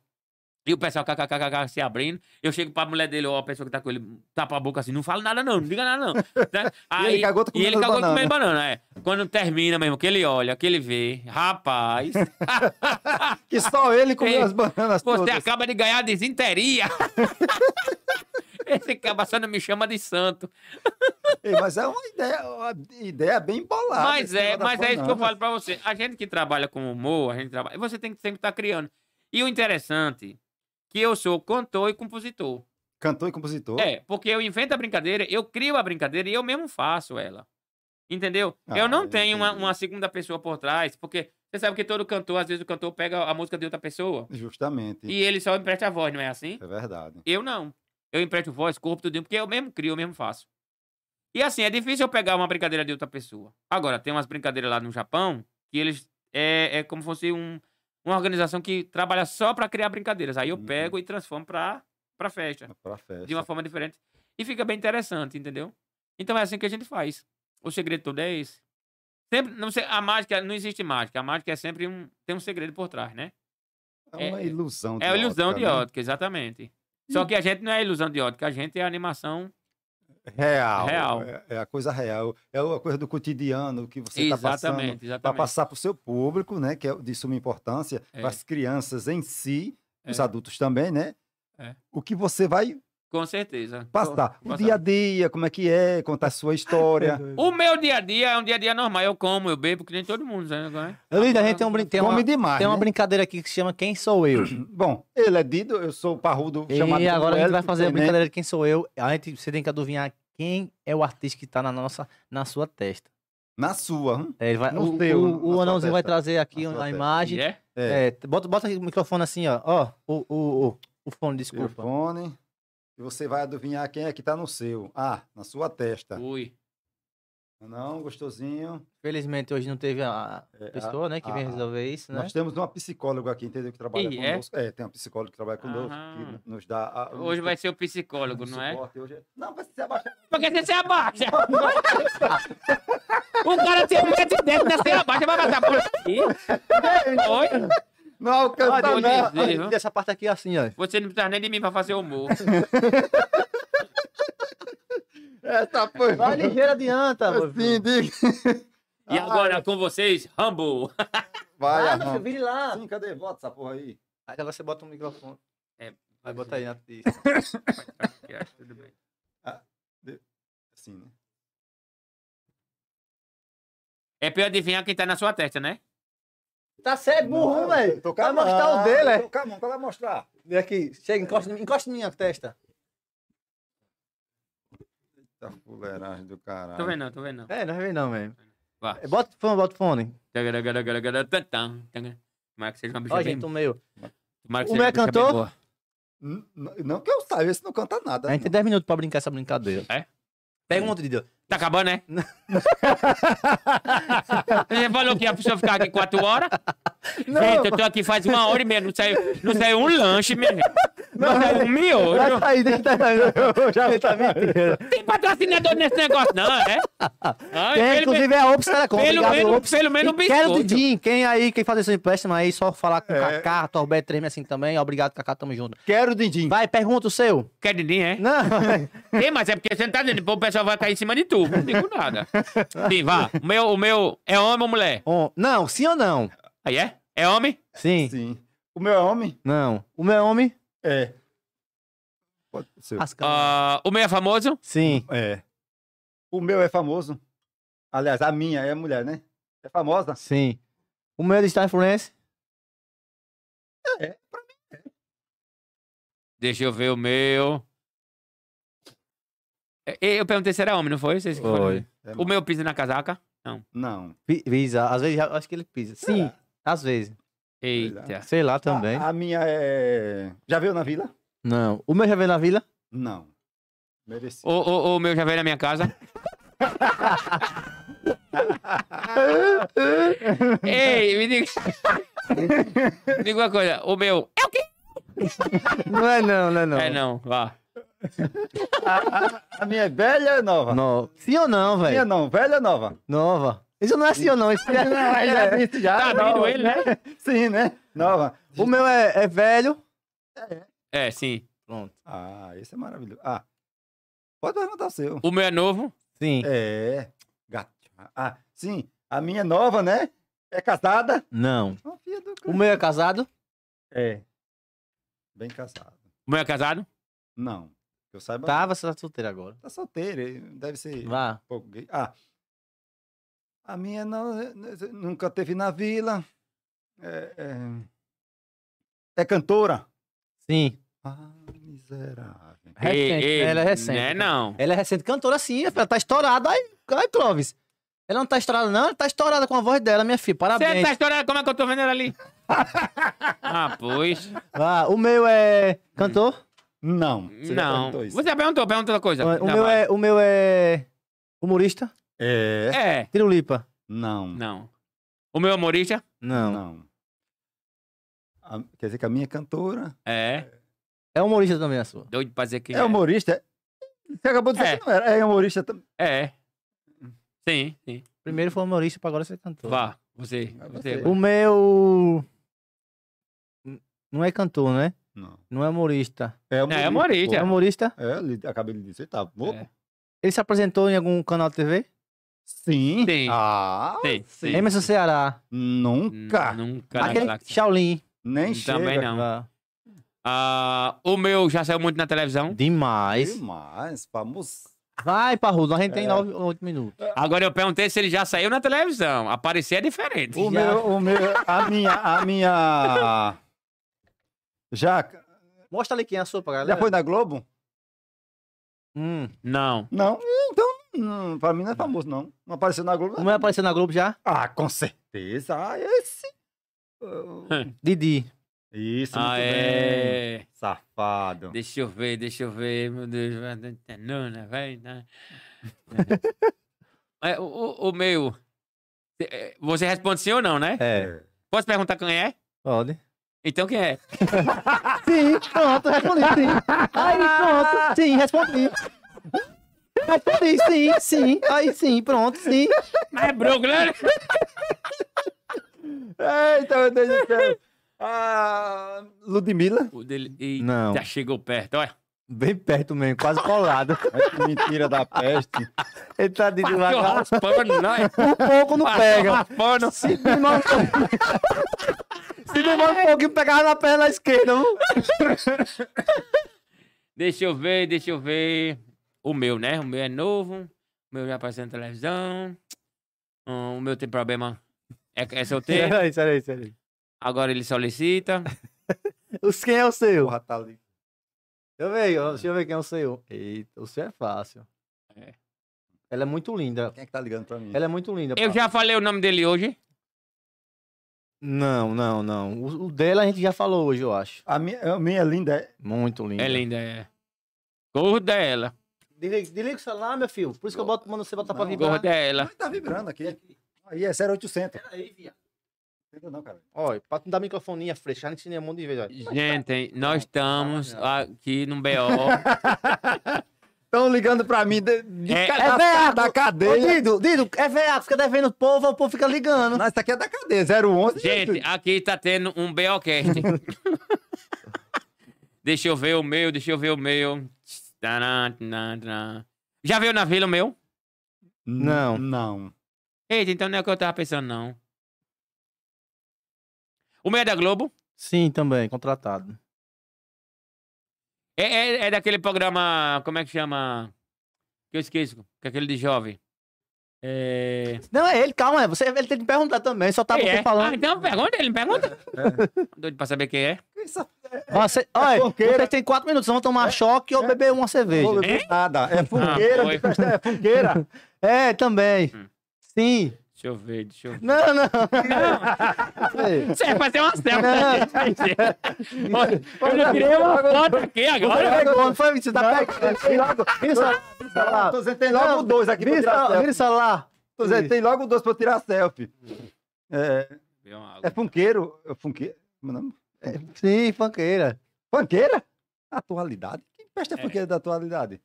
E o pessoal kkkk se abrindo. Eu chego pra mulher dele, ou a pessoa que tá com ele, tapa a boca assim, não fala nada não, não diga nada não. Né? Aí, ele cagou, tá e ele comendo cagou banana. comendo banana, é. Quando termina mesmo, que ele olha, que ele vê, rapaz, Que só ele comeu Ei, as bananas você todas. acaba de ganhar desinteria. Esse cara só não me chama de santo. Ei, mas é uma ideia, uma ideia bem bolada. mas é, mas é isso que eu falo pra você. A gente que trabalha com humor, a gente trabalha, você tem que sempre estar criando. E o interessante, que eu sou cantor e compositor. Cantor e compositor. É, porque eu invento a brincadeira, eu crio a brincadeira e eu mesmo faço ela. Entendeu? Ah, eu não eu tenho uma, uma segunda pessoa por trás, porque você sabe que todo cantor, às vezes o cantor pega a música de outra pessoa Justamente. e ele só empresta a voz, não é assim? É verdade. Eu não. Eu empresto voz, corpo, tudo, porque eu mesmo crio, eu mesmo faço. E assim, é difícil eu pegar uma brincadeira de outra pessoa. Agora, tem umas brincadeiras lá no Japão que eles. É, é como se fosse um, uma organização que trabalha só pra criar brincadeiras. Aí eu Uhum. pego e transformo pra, pra festa. Pra festa. De uma forma diferente. E fica bem interessante, entendeu? Então é assim que a gente faz. O segredo todo é esse. Sempre, não sei, a mágica, não existe mágica. A mágica é sempre um. Tem um segredo por trás, né? É uma é- ilusão de É ilusão ótica, de né? ótica, exatamente. Só que a gente não é ilusão de ótica, a gente é animação. Real. Real. É, é a coisa real. É a coisa do cotidiano que você está passando. exatamente, Para passar para o seu público, né? Que é de suma importância, É. para as crianças em si, os É. adultos também, né? É. O que você vai Com certeza. passar. O Passar. dia a dia, como é que é, contar a sua história. O meu dia a dia é um dia a dia normal. Eu como, eu bebo, que nem todo mundo, né? Líder, a gente tem, um, brin- tem, uma, Come demais, tem uma né? brincadeira aqui que se chama Quem Sou Eu? Bom, ele é Dido, eu sou o parrudo chamado E agora a gente vai fazer a Tenente. brincadeira de Quem Sou Eu. A gente, você tem que adivinhar quem é o artista que tá na, nossa, na sua testa. Na sua. hum? É, ele vai, No o, seu, o, o anãozinho vai trazer aqui a imagem. E é? É. É, bota, bota aqui o microfone assim, ó. Ó, o, o, o, o fone, desculpa. Telefone. E você vai adivinhar quem é que tá no seu. Ah, na sua testa. Ui. Não, gostosinho. Felizmente hoje não teve a É, a- pessoa, né, que vem a- resolver isso, né? Nós temos uma psicóloga aqui, entendeu? Que trabalha Ih, é? conosco. É? tem uma psicóloga que trabalha conosco, Aham. que nos dá. a- Hoje nos- vai ser o psicólogo, não é? Hoje é- Não, vai se abaixar. Por que você se abaixa? o cara tem um metro e dentro, você abaixa, vai passar por aqui. Oi? Não alcança Olha, não. hoje- Olha, dizer, viu? Essa parte aqui assim, ó. Você não precisa nem de mim pra fazer humor. Essa foi. Vai ligeiro, adianta. Assim, diga. E agora com vocês, Rambo. Vai, Ah, não, vire lá. Sim, cadê? Bota essa porra aí. Aí agora você bota o microfone. É, Vai botar aí na disso. Tudo bem. Assim, né? É pra eu adivinhar quem tá na sua testa, né? Tá certo, burro, velho. Vai mostrar o dele, é? Tô com a mão, qual vai mostrar? Vem aqui. Chega, encosta, encosta em minha testa. Eita fuleiragem do caralho. Tô vendo, não, tô vendo. não. É, não ver não, velho. Vá. É, Bota o fone, bota o fone. Tomara que seja uma bicha Ó, bem... gente, o meu. Tomara que o seja meu é uma bicha bem cantor? boa. N- n- Não que eu saiba, esse não canta nada. A gente tem 10 minutos pra brincar essa brincadeira. É? Pega um outro Didi. Tá acabando, né? Você falou que a pessoa ficar aqui quatro horas? Gente, eu tô aqui faz uma hora e meia, não saiu, não saiu um lanche, minha gente. Não, saiu um miojo. Já aí, deixa eu tá aí. Já tá mentira. Tem patrocinador nesse negócio, não, é? Ah, Tem, pelo, inclusive, é a Ops Telecom. pelo, menos, Ops. pelo menos um E Quero biscoito. Didim, quem aí, quem fazer seu empréstimo aí, só falar com o É. Kaká, Torbeto treme assim também. Obrigado, Kaká, tamo junto. Quero Dindim. Vai, pergunta o seu. Quer Didim, é? Não, Tem, mas é porque você não tá depois o pessoal vai cair em cima de tu. Não digo nada. Sim, vá. O meu, o meu é homem ou mulher? Ó, não, sim ou não? Aí é? É homem? Sim. Sim. O meu é homem? Não. O meu é homem? É. Pode ser. As câmeras. Ah, o meu é famoso? Sim. É. O meu é famoso. Aliás, a minha é mulher, né? É famosa? Sim. O meu é digital influencer? Deixa eu ver o meu. É, Eu perguntei se era homem, não foi? Vocês que foram Foi. É O meu pisa na casaca? Não. Pi- Pisa. Às vezes, acho que ele pisa. Sim. Às vezes. Eita. Sei lá também. A, a minha é. Já veio na vila? Não. O meu já veio na vila? Não. Mereci. O, o, o meu já veio na minha casa? Ei, me diga. me diga uma coisa. O meu. É o quê? Não é não, não é não. É não, vá. A, a- minha é velha ou nova? No- Sim ou não, Minha velho? não, velha ou nova? Nova. Isso não é sim ou não. Isso é... já disse, já. Tá abrindo nova. ele, né? Sim, né? Nova. O meu é, é velho. É, sim. Pronto. Ah, esse é maravilhoso. Ah, pode perguntar o seu. O meu é novo? Sim. É. Gato. Ah, sim. A minha é nova, né? É casada? Não. O meu é casado? É. Bem casado. O meu é casado? Não. Que eu saiba. Tava, você tá solteiro agora. Tá solteiro. ele Deve ser Vá. um pouco gay. Ah. A minha não, eh, nunca teve na vila. É, é, é cantora. Sim. Ah, miserável. Recente, Ei, ei, ela é recente. Né, não. Ela é recente cantora sim, ela tá estourada. Aí, aí, Clóvis. Ela não tá estourada, não. Ela tá estourada com a voz dela, minha filha. Você Parabéns. tá estourado, como é que eu tô vendo ela ali? ah, pois. Vá, o meu é cantor? Não. Você já não. isso. Você perguntou, perguntou outra coisa. O Já meu, vai. é, o meu é humorista? É. É. Tirulipa? Não. Não. O meu humorista? Não. Não. A- quer dizer que a minha é cantora. É. É humorista também a sua. Doido pra dizer que É humorista? Você acabou de dizer É. que não era. É humorista também. É. Sim, sim. Primeiro foi humorista, pra agora você é cantor. Vá. É você. você. O meu. Não é cantor, né? Não. Não é humorista. É É humorista. É humorista? É, eu li- acabei de dizer, tá. Vou- É. Ele se apresentou em algum canal de TV? Sim. Sim. Ah, Sim, sim. Emerson Ceará. nunca. N- Nunca Aquele. Shaolin. Nem Também chega. não. Vá. Ah, o meu já saiu muito na televisão. Demais. Demais, famoso. Vai, Parrudo, a gente tem É. nove, oito minutos. Agora eu perguntei se ele já saiu na televisão. Aparecer é diferente. O Já. meu, o meu, a minha, a minha... Já, Mostra ali quem é a sua pra galera. já foi na Globo? Hum. Não. Não, então, não, pra mim não é famoso, não. Não apareceu na Globo. O meu apareceu na Globo já? Ah, com certeza. Ah, esse. Didi. Isso, muito Ah, bem. é. Safado. Deixa eu ver, deixa eu ver. Meu Deus. Não, né, vai, né? É, o, o- o meu. é, Você responde sim ou não, né? É. Posso perguntar quem é? Pode. Então quem é? Sim, pronto, respondi, sim. Aí, pronto, sim, respondi. Respondi, sim, sim. Aí, sim, pronto, sim. Mas é Brooklyn, né? Eita, meu Deus do céu. Ah, Ludmilla. O dele. Eita, Não. Já chegou perto, olha. Bem perto mesmo, quase colado. Que mentira da peste. Ele tá de devagar. raspando, não é? Um pouco não Passou pega. raspando. Se demora um pouquinho. Se demora um pouquinho, pegava na perna esquerda. viu? Deixa eu ver, deixa eu ver. O meu, né? O meu é novo. O meu já apareceu na televisão. Hum, o meu tem problema. É, é solteiro. Peraí, peraí, peraí. Agora ele solicita. Os quem é o seu? Porra, tá ali. Deixa eu ver, ó, deixa eu ver quem é o seu. Eita, o seu é fácil. É. Ela é muito linda. Quem é que tá ligando pra mim? Ela é muito linda. Eu pá. já falei o nome dele hoje. Não, não, não. O, o dela a gente já falou hoje, eu acho. A minha, a minha linda é. Muito linda. É linda, é. Gorda é ela. Desliga, desliga o celular, meu filho. Por isso que eu boto, mando você botar pra vibrar. Gorda é ela. Ai, tá vibrando aqui. Aí é 0800. Peraí, viado. Não, não, cara. Olha, pra não dar microfonia fresca, a gente um monte de vezes, olha. Gente, nós estamos aqui no BO. Estão ligando pra mim de, de É- ca- É da, veaco. da Ô, cadeia. Dido, Dido, é veaco, fica devendo o povo, o povo fica ligando. Não, isso aqui é da cadeia, 011. Gente, aqui tá tendo um BOcast. deixa eu ver o meu, deixa eu ver o meu. Já veio na vila o meu? Não. Não. Eita, então não é o que eu tava pensando, não. O meio é da Globo? Sim, também, contratado. É, é, é daquele programa. Como é que chama? Que eu esqueço. Que é aquele de jovem. É. Não, é ele, calma, é, você, ele tem que perguntar também, só tá você é? falando. Ah, então pergunta ele, me pergunta. Doido pra saber quem é. Isso Você, olha, vocês têm quatro minutos, vão tomar choque ou beber uma cerveja. Não É? nada. É funkeira, Ah, de festa, é funkeira. É, também. Hum. Sim. Deixa eu ver, deixa eu ver. Não, não. Você vai fazer uma selfie da gente. Olha, Eu já tirei uma foto aqui agora. Não foi? Você tá pegando. Vira o celular. Vira tem logo dois aqui pra Vira tirar vira selfie. celular. Tô dizendo, tem logo dois pra tirar selfie. É, é funkeiro. É funkeiro. Como é? Sim, funkeira. Funkeira? Atualidade? Que festa é É. funkeira da atualidade?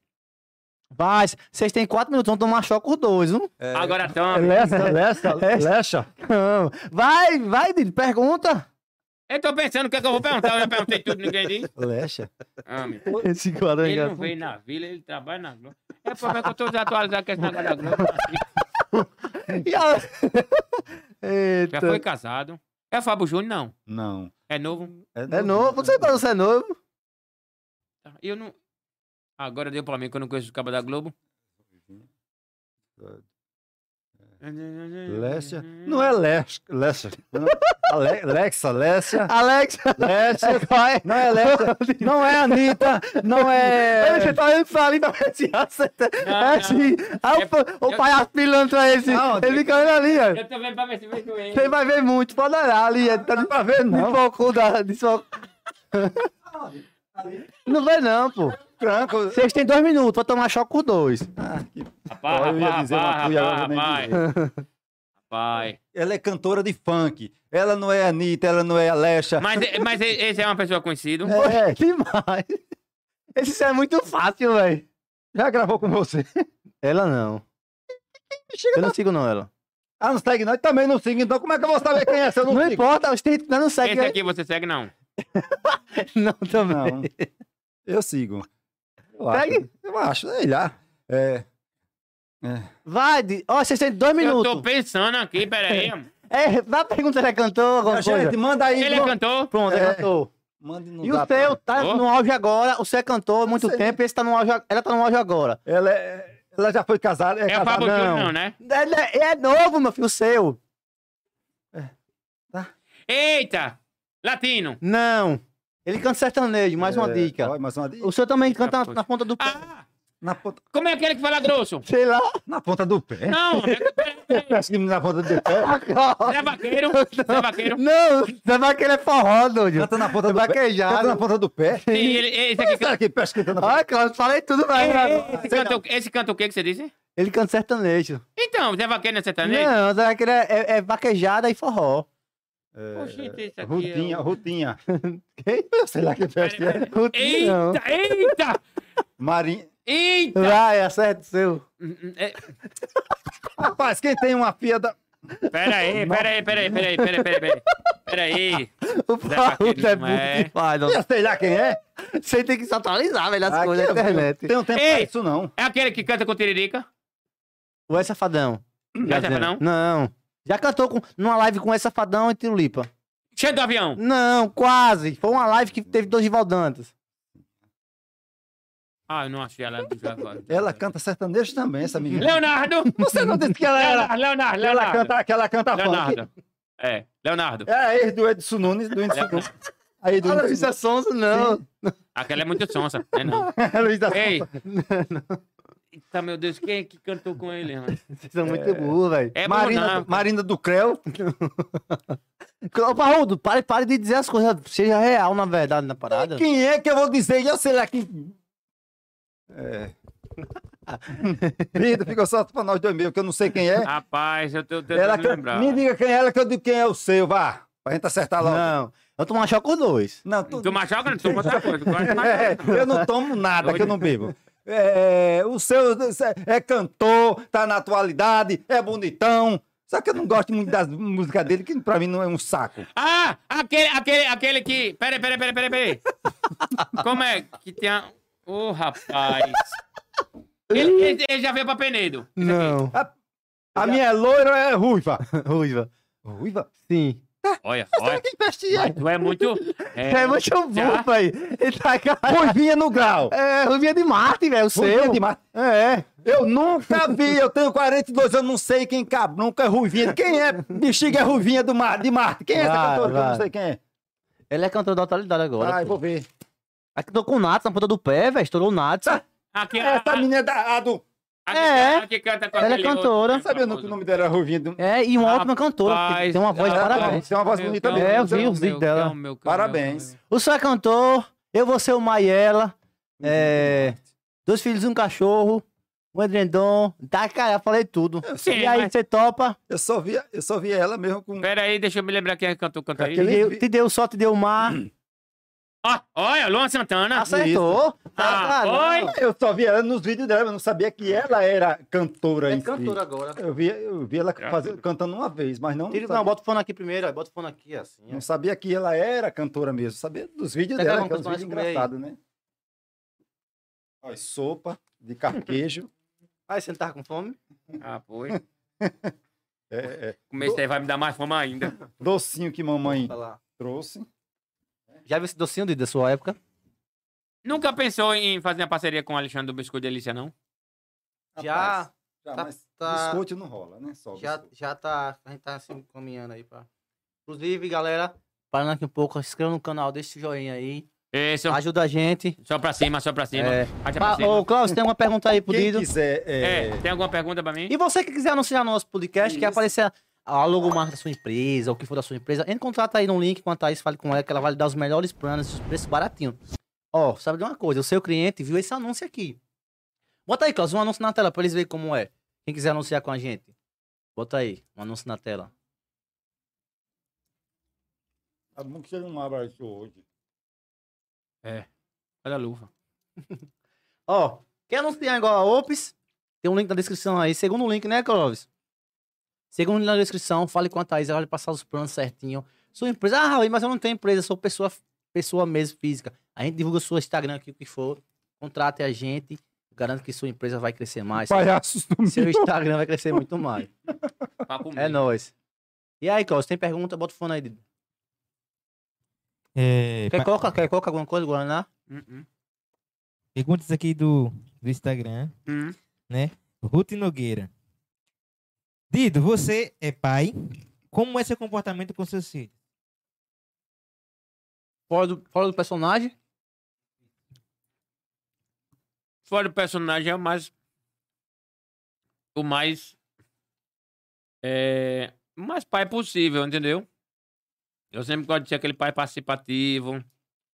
Vai, vocês têm quatro minutos, vão tomar choque os dois, viu? Agora toma. Lecha, Lecha, Lecha. Não. Vai, vai, Didi, pergunta. Eu tô pensando o que, é que eu vou perguntar. Eu já perguntei tudo, ninguém disse. Lecha. Ah, meu. Esse quadro é Ele não veio na vila, ele trabalha na Globo. É por que eu tô desatualizado com esse negócio da Globo. E a- Já foi casado. É Fábio Júnior, não. Não. É novo. É novo, não sei pra você é novo. Tá. Eu não. Agora deu pra mim que eu não conheço o cabo da Globo. Lecha. Não é. Lecha. Não. Ale- Lexa, Lecha. Alex, Lecha. vai. Não é Lecha. Não é Anitta. Não é. Você tá olhando pra ali pra ver se acerta. É não. assim. O pa- o eu- pilantra esse. Ele fica olhando ali, ó. Eu tô vendo pra ver se vem com ele. Você vai ver muito, pode olhar ali. Tá pra ver, não. Desfocou da. desfocou. Não vê, não, pô. Vocês têm dois minutos pra tomar choque com dois. Rapaz, Eu ia rapaz, rapaz, rapaz, eu rapaz. Rapaz. Ela é cantora de funk. Ela não é Anitta, ela não é Alexa. Mas, mas esse é uma pessoa conhecida. É, Demais. Esse é muito fácil, velho. já gravou com você. Ela não. Eu não sigo, não, ela. Ah, não segue nós? Também não sigo. Então como é que eu vou saber quem é se eu não, Não sigo? importa, os não segue. Esse aqui você segue, não. Não, também. Não. Eu sigo. Eu acho. Eu acho. Sei lá. É. Vai, Di- ó, vocês têm dois Eu minutos. tô pensando aqui, peraí. É, vai perguntar se ele é cantor, alguma coisa. Gente, manda aí. Ele é Pronto. cantor? Pronto, ele é É. cantor. Mande no E o seu tá Ó. no auge agora, o seu é cantor há muito tempo, esse tá no auge, ela tá no auge agora. Ela, é, ela já foi casada. É, É o casada. Fábio Júnior, não. não, né? Ele é, é novo, meu filho, o seu. Eita! Latino. Não. Ele canta sertanejo, mais uma É, dica. olha, mais uma dica. O seu também canta na, na ponta do pé. Ah! Na ponta, Como é aquele que fala grosso? Sei lá. na ponta do pé. Não, é- peraí. Parece que na ponta do pé. Zé Vaqueiro. Zé Vaqueiro. Não, você vai querer forró, doido. Canta na ponta do pé. Vaquejado. Canta na ponta do pé. Sim, ele, esse aqui Será que pesca canta na ponta? Cláudio, falei tudo, velho. Esse canta, o- esse canta o que que você disse? Ele canta sertanejo. Então, Zé Vaqueiro não é sertanejo? Não, Zé Vaqueiro é, é, é vaquejada e forró. Oxi, esse aqui Rutinha, é Rutinha. Quem? Sei lá que festa é. Rutinha, não. Eita, eita! Marinha. Eita! Vai, acerta o seu. É, Rapaz, quem tem uma filha da. Pera aí, pera aí, pera aí, pera aí, pera aí, pera aí. Pera aí. O Paulo é não muito é. que faz. ó. Eu sei lá quem é. Você tem que se atualizar, velho, as Aqui coisas da eu- internet. Tem um tempo Ei! pra isso, não. É aquele que canta com tiririca? O É Safadão. Já sabe não? Não. Já cantou com, numa live com É Safadão e Tirulipa. Cheio do avião. Não, quase. Foi uma live que teve dois Rivaldantas. Ah, eu não achei ela. Ela canta sertanejo também, essa menina. Leonardo! Você não disse que ela era. Leonardo, Leonardo, Ela Leonardo. canta, que ela canta funk. Leonardo. É, Leonardo. É ex do Edson Nunes, do Edson Nunes. Aí do isso é sonso, não. Aquela é muito sonsa, né não? Luiz da Ei! Sonsa. Eita, meu Deus, quem é que cantou com ele, mano? Vocês são muito burros, velho. É Marina, Marina do Creu. Ô, Parrudo, pare, pare de dizer as coisas. Seja real, na verdade, na parada. Quem é que eu vou dizer? Eu sei lá quem. É. Vida, fica só pra nós dois meio, que eu não sei quem é. Rapaz, eu tô tentando Ela lembrar. Me diga quem é ela, que eu digo quem é o seu, vá. Pra gente acertar logo. Não. Eu tomo uma choque com dois. Não, tu... Tu machuca, não toma outra coisa. tu É, eu não tomo nada, que eu não bebo. É, o seu é cantor, tá na atualidade, é bonitão. Só que eu não gosto muito das músicas dele, que pra mim não é um saco. Ah, aquele, aquele, aquele que... Peraí, peraí, peraí, peraí, peraí. Como é que tem a... Ô, rapaz. Ele, ele- ele já veio pra Penedo. Não. A minha é loira ou é ruiva? Ruiva. Ruiva? Sim. Olha, olha. investia? Mas tu é muito. É, É muito bom, velho. Ele tá cara. Ruivinha no grau. É, Ruvinha de Marte, velho. O Ruivinha seu. de Marte. É. Eu nunca vi, eu tenho 42 anos, não sei quem cabe, nunca é Ruivinha. Quem é bexiga é Ruivinha do Mar, de Marte? Quem é essa Vai, cantora que eu não sei quem é? Ele é cantor da atualidade agora. Ai, pô. vou ver. Aqui tô com o Nats na ponta do pé, velho. Estourou o Nats. Aqui, Essa a, menina é da, a do... aqui, É. aqui canta com Ela é cantora. outro, Sabia não que o nome dela era Ruivinha do... É, e uma ótima cantora. Tem uma voz de ah, parabéns. Tem uma voz Meu, bonita mesmo. É, eu vi os vídeos meu, dela. meu, calma, Parabéns. meu. O senhor é cantor, eu vou ser o Maiela. É, dois filhos e um cachorro. Um edredom. Tá, cara, eu falei tudo. Sim, e aí, mas- você topa? Eu só vi, eu só vi ela mesmo com... Pera aí, deixa eu me lembrar quem é que cantou, canta aí. Te deu, te deu sol, te deu mar. Ó, olha, Luan Santana. Acertou. Tá, Ah, foi? Eu só vi ela nos vídeos dela, eu não sabia que ela era cantora em É si. cantora agora. Eu vi, eu vi ela Graças fazer- cantando uma vez, mas não, Tira, não, bota o fone aqui primeiro, ó, bota o fone aqui, assim. ó. não sabia que ela era cantora mesmo. Sabia dos vídeos Pega dela, que é comer aí. engraçados, né? Olha, sopa de carquejo. Aí, você não tava com fome? Ah, foi. é, é, isso aí vai me dar mais fome ainda. docinho que mamãe trouxe. Já viu esse docinho Didi, da sua época? Nunca pensou em fazer uma parceria com o Alexandre do Biscoito Delícia, não? Já, Rapaz, já tá- mas tá- biscoito não rola, né? Só já, biscoito. já tá, a gente tá assim, caminhando aí pra... Inclusive, galera, parando aqui um pouco, se inscreva no canal, deixa esse joinha aí, Isso. ajuda a gente. Só pra cima, só pra cima. É. Pra cima. Ô, Cláudio, tem uma pergunta aí pro Quem Dido? quiser... É, É, tem alguma pergunta pra mim? E você que quiser anunciar no nosso podcast, quer Isso. aparecer a logomarca da sua empresa, o que for da sua empresa, entre em contato aí no link com a Thaís, fale com ela, que ela vai lhe dar os melhores planos, os preços baratinhos. Ó, sabe de uma coisa, o seu cliente viu esse anúncio aqui. Bota aí, Cláudio, um anúncio na tela pra eles verem como é. Quem quiser anunciar com a gente, bota aí, um anúncio na tela. Tá bom que você não abre isso hoje. Olha a luva. Ó, quer anunciar igual a Ops? Tem um link na descrição aí. Segundo link, né, Clóvis? Segundo link na descrição, fale com a Thaís, ela vai passar os planos certinho. Sua empresa, ah, Raul, mas eu não tenho empresa, sou pessoa, pessoa mesmo física. A gente divulga o seu Instagram aqui, o que for. Contrate a gente. Garanto que sua empresa vai crescer mais. Palhaços do Seu Instagram vai crescer muito mais. É nóis. E aí, Clóvis, tem pergunta? Bota o fone aí. Dido. É, Quer pa- colocar, quer colocar alguma coisa, Guaraná? Hum, hum, perguntas aqui do, do Instagram. hum. Ruth Nogueira. Dido, você é pai. Como é seu comportamento com seus filhos? Fora do, fora do personagem? Fora do personagem é o mais. O mais. É. O mais pai possível, entendeu? Eu sempre gosto de ser aquele pai participativo,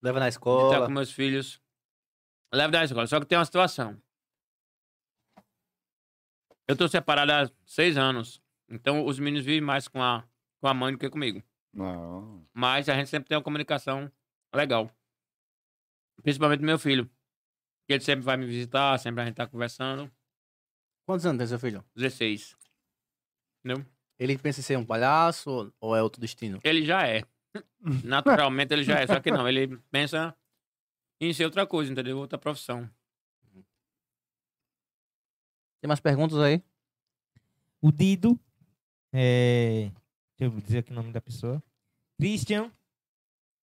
Leva na de estar escola. com meus filhos. Levo da escola. Só que tem uma situação. Eu tô separado há seis anos. Então os meninos vivem mais com a, com a mãe do que comigo. Não. Mas a gente sempre tem uma comunicação legal. Principalmente meu filho. Que ele sempre vai me visitar, sempre a gente tá conversando. Quantos anos tem seu filho? 16. Ele pensa em ser um palhaço ou- ou é outro destino? Ele já é. Naturalmente ele já é. Só que não, ele pensa em ser outra coisa, entendeu? Outra profissão. Tem mais perguntas aí? O Dido. É, deixa eu dizer aqui o nome da pessoa. Christian.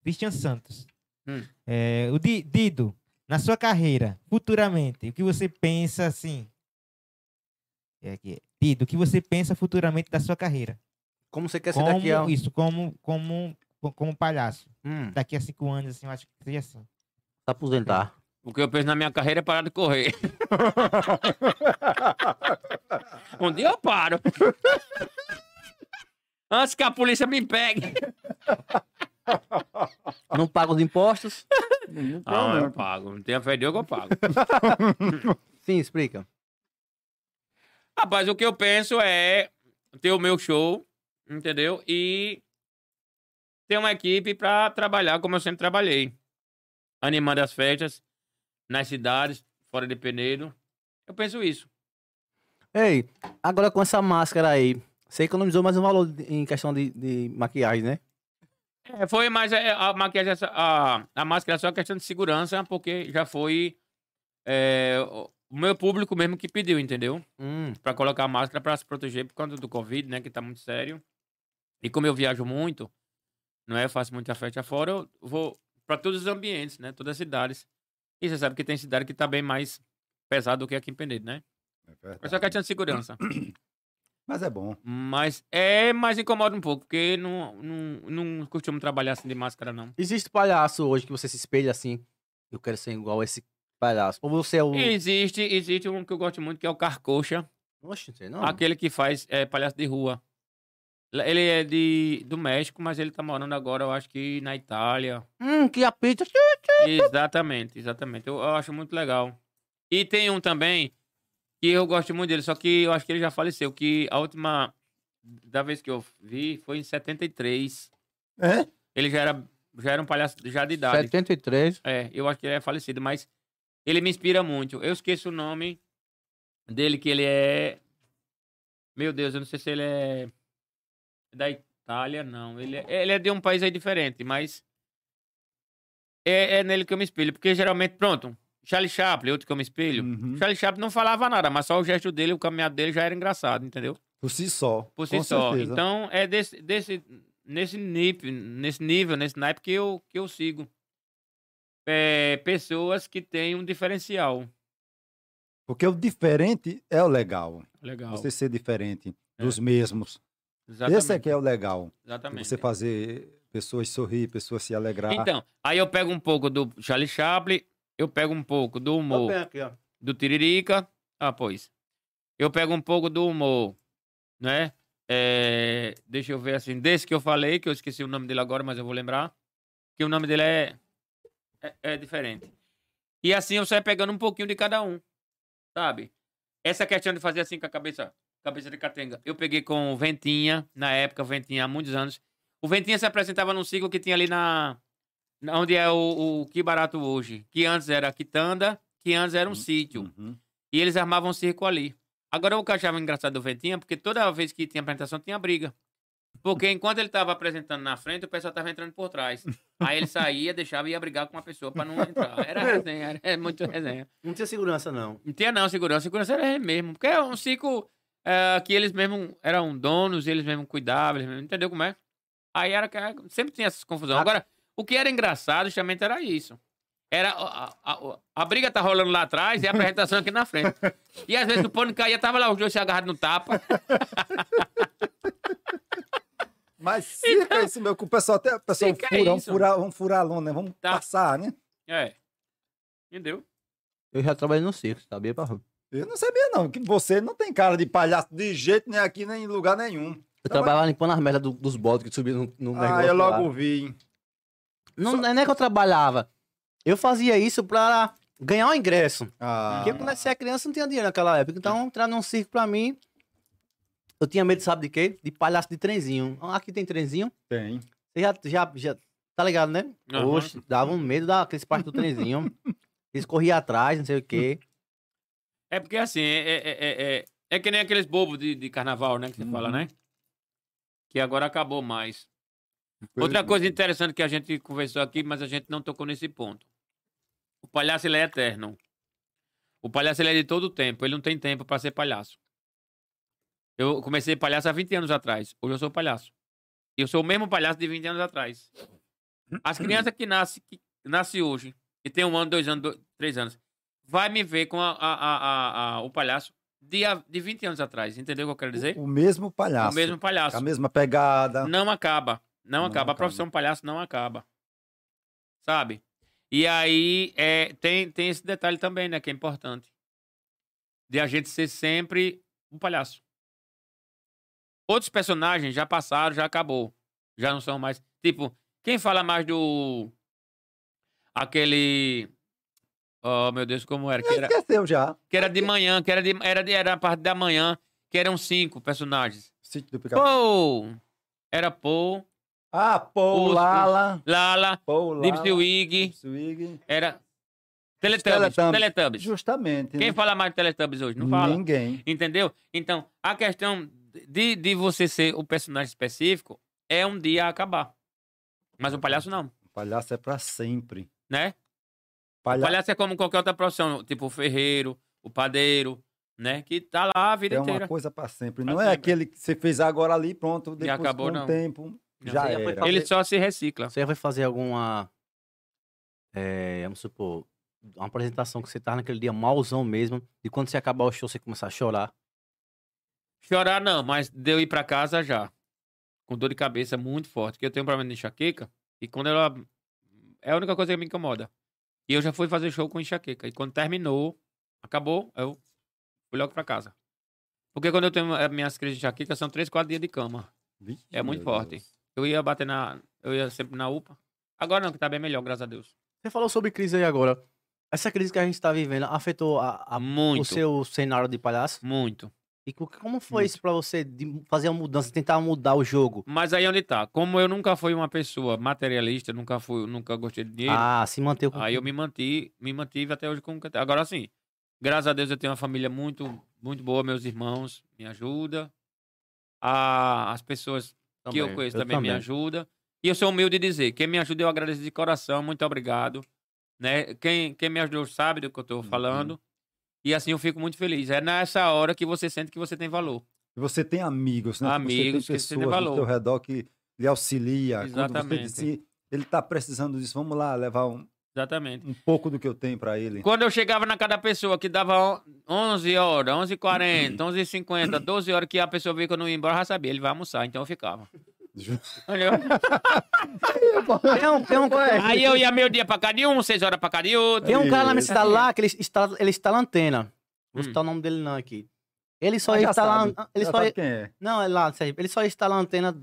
Christian Santos. Hum. É, o Di- Dido, na sua carreira, futuramente, o que você pensa assim? É aqui. Dido, o que você pensa futuramente da sua carreira? Como você quer ser Como daqui a... isso, como, como, como palhaço. Hum, Daqui a cinco anos, assim, eu acho que seria assim. se aposentar. O que eu penso na minha carreira é parar de correr. um dia eu paro. Antes que a polícia me pegue. Não paga os impostos? Ah, eu pago. Não tenha fé em Deus que eu pago. Sim, explica. Rapaz, o que eu penso é ter o meu show, entendeu? E ter uma equipe pra trabalhar como eu sempre trabalhei. Animando as festas nas cidades, fora de Penedo. Eu penso isso. Ei, agora com essa máscara aí, você economizou mais um valor em questão de, de maquiagem, né? É, foi mais é, a maquiagem, a, a máscara é só questão de segurança, porque já foi é, o meu público mesmo que pediu, entendeu? Hum, Pra colocar a máscara pra se proteger por conta do Covid, né? Que tá muito sério. E como eu viajo muito, não é? Eu faço muita festa fora, eu vou para todos os ambientes, né? Todas as cidades. E você sabe que tem cidade que tá bem mais pesado do que aqui em Penedo, né? É verdade. É só questão de segurança. Mas é bom. Mas é, mas incomoda um pouco, porque não, não, não costumo trabalhar assim de máscara, não. Existe palhaço hoje que você se espelha assim. Eu quero ser igual a esse palhaço. Ou você é o. Existe, existe um que eu gosto muito, que é o Carcoxa. Oxe, não sei não. Aquele que faz é, palhaço de rua. Ele é de, do México, mas ele tá morando agora, eu acho que na Itália. Hum, que a pizza. Exatamente, exatamente. Eu, eu acho muito legal. E tem um também que eu gosto muito dele, só que eu acho que ele já faleceu. Que a última da vez que eu vi foi em 73. É? Ele já era, já era um palhaço já de idade. 73. É, eu acho que ele é falecido, mas ele me inspira muito. Eu esqueço o nome dele, que ele é. Meu Deus, eu não sei se ele é da Itália, não. Ele é, ele é de um país aí diferente, mas é, é nele que eu me espelho. Porque geralmente, pronto, Charlie Chaplin, outro que eu me espelho. Uhum. Charlie Chaplin não falava nada, mas só o gesto dele, o caminhado dele já era engraçado, entendeu? Por si só. Por si só. certeza. Então, é desse, desse, nesse, nip, nesse nível, nesse naipe que eu, que eu sigo. É, pessoas que têm um diferencial. Porque o diferente é o legal. Legal. Você ser diferente É. dos mesmos. Exatamente. Esse é que é o legal. Exatamente. Você fazer pessoas sorrir, pessoas se alegrar. Então, aí eu pego um pouco do Charlie Chaplin, eu pego um pouco do humor aqui, ó. do Tiririca. Ah, pois. Eu pego um pouco do humor, né? É, deixa eu ver assim, desse que eu falei, que eu esqueci o nome dele agora, mas eu vou lembrar. Que o nome dele é, é, é diferente. E assim eu saio pegando um pouquinho de cada um, sabe? Essa questão de fazer assim com a cabeça, cabeça de catenga. Eu peguei com o Ventinha, na época, Ventinha há muitos anos. O Ventinha se apresentava num ciclo que tinha ali na. na- onde é o, o Que Barato hoje. Que antes era Quitanda, que antes era um sítio. Uhum. E eles armavam um circo ali. Agora, o que eu achava engraçado do Ventinha, porque toda vez que tinha apresentação, tinha briga. Porque enquanto ele estava apresentando na frente, o pessoal estava entrando por trás. Aí ele saía, deixava e ia brigar com uma pessoa para não entrar. Era resenha, era muito resenha. Não tinha segurança, não. Não tinha não segurança. Segurança era ele mesmo. Porque é um circo é, que eles mesmos eram donos, eles mesmos cuidavam, eles mesmos, entendeu como é? Aí era que sempre tinha essas confusões. Agora, o que era engraçado justamente era isso. Era a, a, a, a briga tá rolando lá atrás e a apresentação aqui na frente. E às vezes o pano caía, tava lá os dois se agarrados no tapa. Mas circo é isso, meu, que o pessoal até o pessoal é fura, vamos furar, vamos furar a lona, né? Vamos Tá. passar, né? É. Entendeu? Eu já trabalhei no circo, sabia? Eu não sabia, não, que você não tem cara de palhaço de jeito nem aqui, nem em lugar nenhum. Eu trabalhava limpando as merdas do- dos bodes que subiam no, no Ah, negócio eu lá. logo vi. Não, não é que eu trabalhava. Eu fazia isso pra ganhar o ingresso. Ah, Porque quando eu era criança não tinha dinheiro naquela época. Então, entrar num circo pra mim. Eu tinha medo, sabe de quê? De palhaço de trenzinho. Ah, Aqui tem trenzinho. tem. Você já, já, já tá ligado, né? Aham. Oxe, dava um medo daqueles partes do trenzinho. Eles corriam atrás, não sei o quê. É porque assim, é, é, é, é, é que nem aqueles bobos de, de carnaval, né? Que você Uhum. fala, né? Que agora acabou mais. Outra coisa interessante que a gente conversou aqui, mas a gente não tocou nesse ponto. O palhaço ele é eterno. O palhaço ele é de todo o tempo. Ele não tem tempo para ser palhaço. Eu comecei palhaço há 20 anos atrás. Hoje eu sou palhaço. E eu sou o mesmo palhaço de 20 anos atrás. As crianças que nascem que nascem hoje, que tem um ano, dois anos, dois, três anos, vai me ver com a, a- a- a- a- o palhaço de, a- de 20 anos atrás. Entendeu o que eu quero dizer? O mesmo palhaço. O mesmo palhaço. A mesma pegada. Não acaba. Não, Não acaba. A acaba. profissão palhaço não acaba. Sabe? E aí é, tem, tem esse detalhe também, né? Que é importante. De a gente ser sempre um palhaço. Outros personagens já passaram, já acabou. Já não são mais. Tipo, quem fala mais do. Aquele. Oh, meu Deus, como era? Que era, Esqueceu já. que era de manhã, que era, de, era, de, era a parte da manhã, que eram cinco personagens. Sítio do Pica-Pau. Pô! Era Pô, Ah, Paul Os- Lala. Lala, Paul Lala. Dipsy Wig, Dipsy-Wig. era Teletubbies. Teletubbies. Teletubbies. Justamente. Quem né? fala mais de Teletubbies hoje? Não fala. Ninguém. Entendeu? Então, a questão de, de você ser o personagem específico é um dia acabar. Mas o palhaço não, O palhaço é pra sempre. né? O Palha... palhaço é como qualquer outra profissão, tipo o ferreiro, o padeiro, né? Que tá lá a vida É inteira. uma coisa pra sempre. Pra Não é sempre. aquele que você fez agora ali, pronto, depois acabou, com não. o tempo. Já Você já era. fazer- Ele só se recicla. Você vai fazer alguma. É, vamos supor, uma apresentação que você tá naquele dia malzão mesmo, e quando você acabar o show, você começar a chorar. Chorar não, mas de eu ir pra casa já. Com dor de cabeça muito forte. Porque eu tenho um problema de enxaqueca. E quando ela. É a única coisa que me incomoda. E eu já fui fazer show com enxaqueca. E quando terminou, acabou, eu fui logo pra casa. Porque quando eu tenho as minhas crises de enxaqueca, são três, quatro dias de cama. Vixe, É muito forte. Deus. Eu ia bater na. Eu ia sempre na UPA. Agora não, que tá bem melhor, graças a Deus. Você falou sobre crise aí agora. Essa crise que a gente tá vivendo afetou a, a- o Muito. seu cenário de palhaço? Muito. E co- como foi isso pra você de fazer uma mudança, tentar mudar o jogo? Mas aí onde tá? Como eu nunca fui uma pessoa materialista, nunca fui, nunca gostei de dinheiro. Ah, se manter com. Aí eu me mantive, me mantive até hoje como. Agora sim, graças a Deus eu tenho uma família muito, muito boa, meus irmãos me ajudam. A, as pessoas que eu Também, conheço eu também, me também. ajudam. E eu sou humilde de dizer, quem me ajuda eu agradeço de coração, muito obrigado. Né? Quem, quem me ajudou sabe do que eu Uhum. estou falando. E assim eu fico muito feliz. É nessa hora que você sente que você tem valor. E você tem amigos, né? Amigos você que tem você tem pessoas valor. ao seu redor que lhe auxilia. Quando você Exatamente. disse, ele tá precisando disso, vamos lá levar um, Exatamente. um pouco do que eu tenho para ele. Quando eu chegava na cada pessoa que dava on- 11 horas, 11h40, 11h50, 12 horas que a pessoa via que eu não ia embora, já sabia, ele vai almoçar, então eu ficava. Entendeu? Tem um, tem um, Aí eu ia meio dia pra cada de um, 6 horas pra cada de outro. tem um cara na minha cidade lá que ele instala, ele instala antena. Vou Hum. citar o nome dele não aqui. Ele só Ah, já instala. sabe, Ele já só, sabe quem é. Não, é lá, Sérgio, ele só instala a antena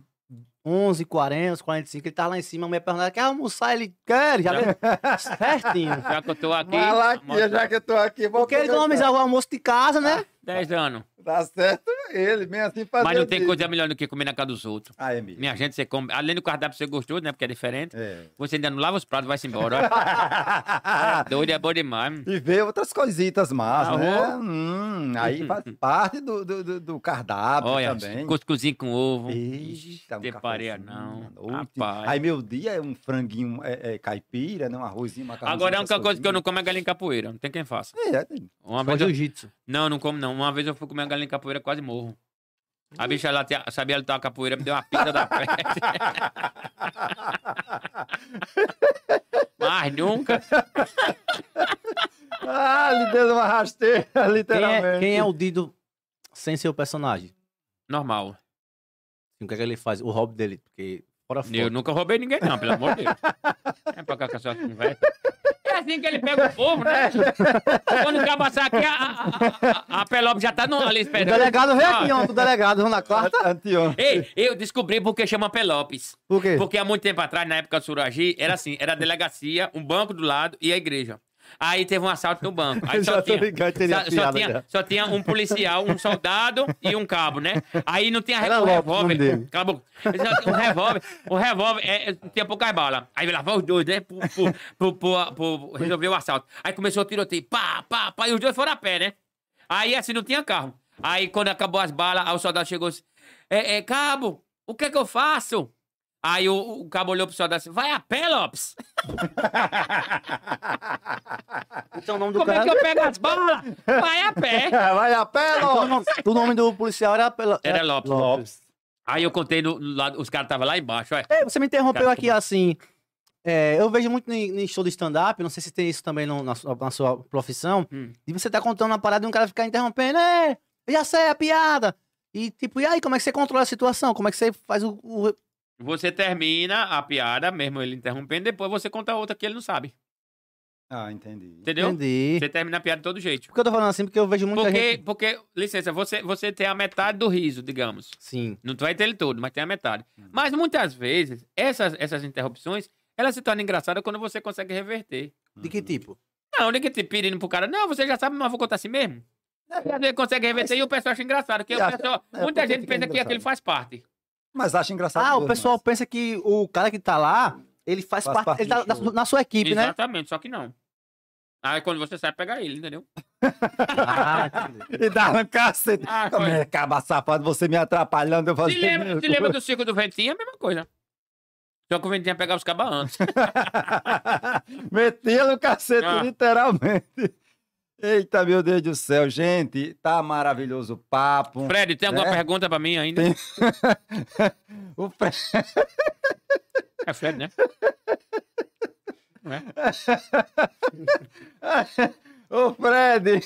11, 40, 45, ele tá lá em cima, a mulher pergunta, quer almoçar? Ele quer, já vê certinho. Já que eu tô aqui, Malaquia, já que eu tô aqui, vou Porque ele economizar o almoço de casa, né? 10 anos. Tá certo ele, bem assim fazer. Mas não tem coisa melhor do que comer na casa dos outros. Ah, é mesmo. Minha gente, você come. Além do cardápio ser gostoso, né? Porque é diferente. É. Você ainda não lava os pratos, vai-se embora. ó. Doido é bom demais. e ver outras coisitas más, Ah, né? Hum, aí faz parte do, do, do- do cardápio Olha, também. cuscuzinho com ovo. Eita, um Tem pareia cafezinho não. Rapaz. Aí meu dia é um franguinho é, é, caipira, né? Um arrozinho, macarrão. Agora a única coisa que eu não como é galinha capoeira. Não tem quem faça. É, tem- Uma Só vez eu... jiu-jitsu. Não, não como não. Uma vez eu fui comer uma galinha capoeira, quase morro. A bicha lá sabia lutar capoeira, me deu uma pizza da peste. Mas nunca. Ah, lhe deu uma rasteira, Quem literalmente. é, quem é o Dido sem ser o personagem? Normal. O que é que ele faz? O hobby dele, porque fora foto. Eu nunca roubei ninguém, não, pelo amor de Deus. É pra cá com a sua conversa. É assim que ele pega o povo, né? Quando o cabo passar aqui, a, a, a, a Pelope já tá no, ali O esperando. delegado veio Ah, aqui ontem, o delegado, na quarta. Anteontem. Ei, eu descobri porque chama Pelopes. Por quê? Porque há muito tempo atrás, na época do Suragi, era assim, era a delegacia, um banco do lado e a igreja. Aí teve um assalto no banco. Aí só tinha, ligado, só, só tinha, só tinha um policial, um soldado e um cabo, né? Aí não tinha Era o o nome revólver. Cala a boca. Um revólver. O revólver é, é, tinha poucas balas. Aí lá vai os dois, né? Pro, pro, pro- pro- resolver o assalto. Aí começou o tiroteio. Pá, pá, pá. E os dois foram a pé, né? Aí assim não tinha carro. Aí quando acabou as balas, aí o soldado chegou assim: é, é, cabo, o que é que eu faço? Aí o, o cabo olhou pro soldado assim: vai a pé, Lopes. Então o nome do Como é cara... que eu pego as balas? Vai a pé. Vai a pé, Então, o nome- o nome do policial era... Pela... Era Lopes. Lopes. Aí eu contei no lado, os caras estavam lá embaixo, olha. Ei, você me interrompeu Cara, aqui assim. é, eu vejo muito em, show de stand-up, não sei se tem isso também no- na, sua, na sua profissão. Hum. E você tá contando uma parada e um cara ficar interrompendo, é, eu já sei a piada. E tipo, e aí, como é que você controla a situação? Como é que você faz o. o- Você termina a piada, mesmo ele interrompendo, depois você conta outra que ele não sabe. Ah, entendi. Entendeu? Entendi. Você termina a piada de todo jeito. Por que eu tô falando assim? Porque eu vejo muita Porque, gente. porque, licença, você, você tem a metade do riso, digamos. Sim. Não vai ter ele todo, mas tem a metade. Mas muitas vezes, essas, essas interrupções, elas se tornam engraçadas quando você consegue reverter. De que tipo? Não, ninguém te pedindo pro cara, não, você já sabe, mas vou contar assim mesmo. Às vezes consegue reverter e o pessoal acha engraçado. Porque o pessoal, é, muita porque gente pensa que aquilo faz parte. Mas acha engraçado. Ah, o pessoal mas- pensa que o cara que tá lá, ele faz, Faz parte. parte ele tá na, na sua equipe, né? Exatamente, só que não. Aí quando você sai, pega ele, entendeu? Ah. E dá um cacete. Ah, Como é, caba safado, você me atrapalhando, eu Se lembra, se lembra do circo do Ventinho, é a mesma coisa. Só que o Ventinho ia pegar os cabas antes. Metia no cacete, Ah. literalmente. Eita, meu Deus do céu, gente, tá maravilhoso o papo. Fred, tem alguma É. pergunta pra mim ainda? Tem. O Fred, É Fred, né? Não é? o Fred.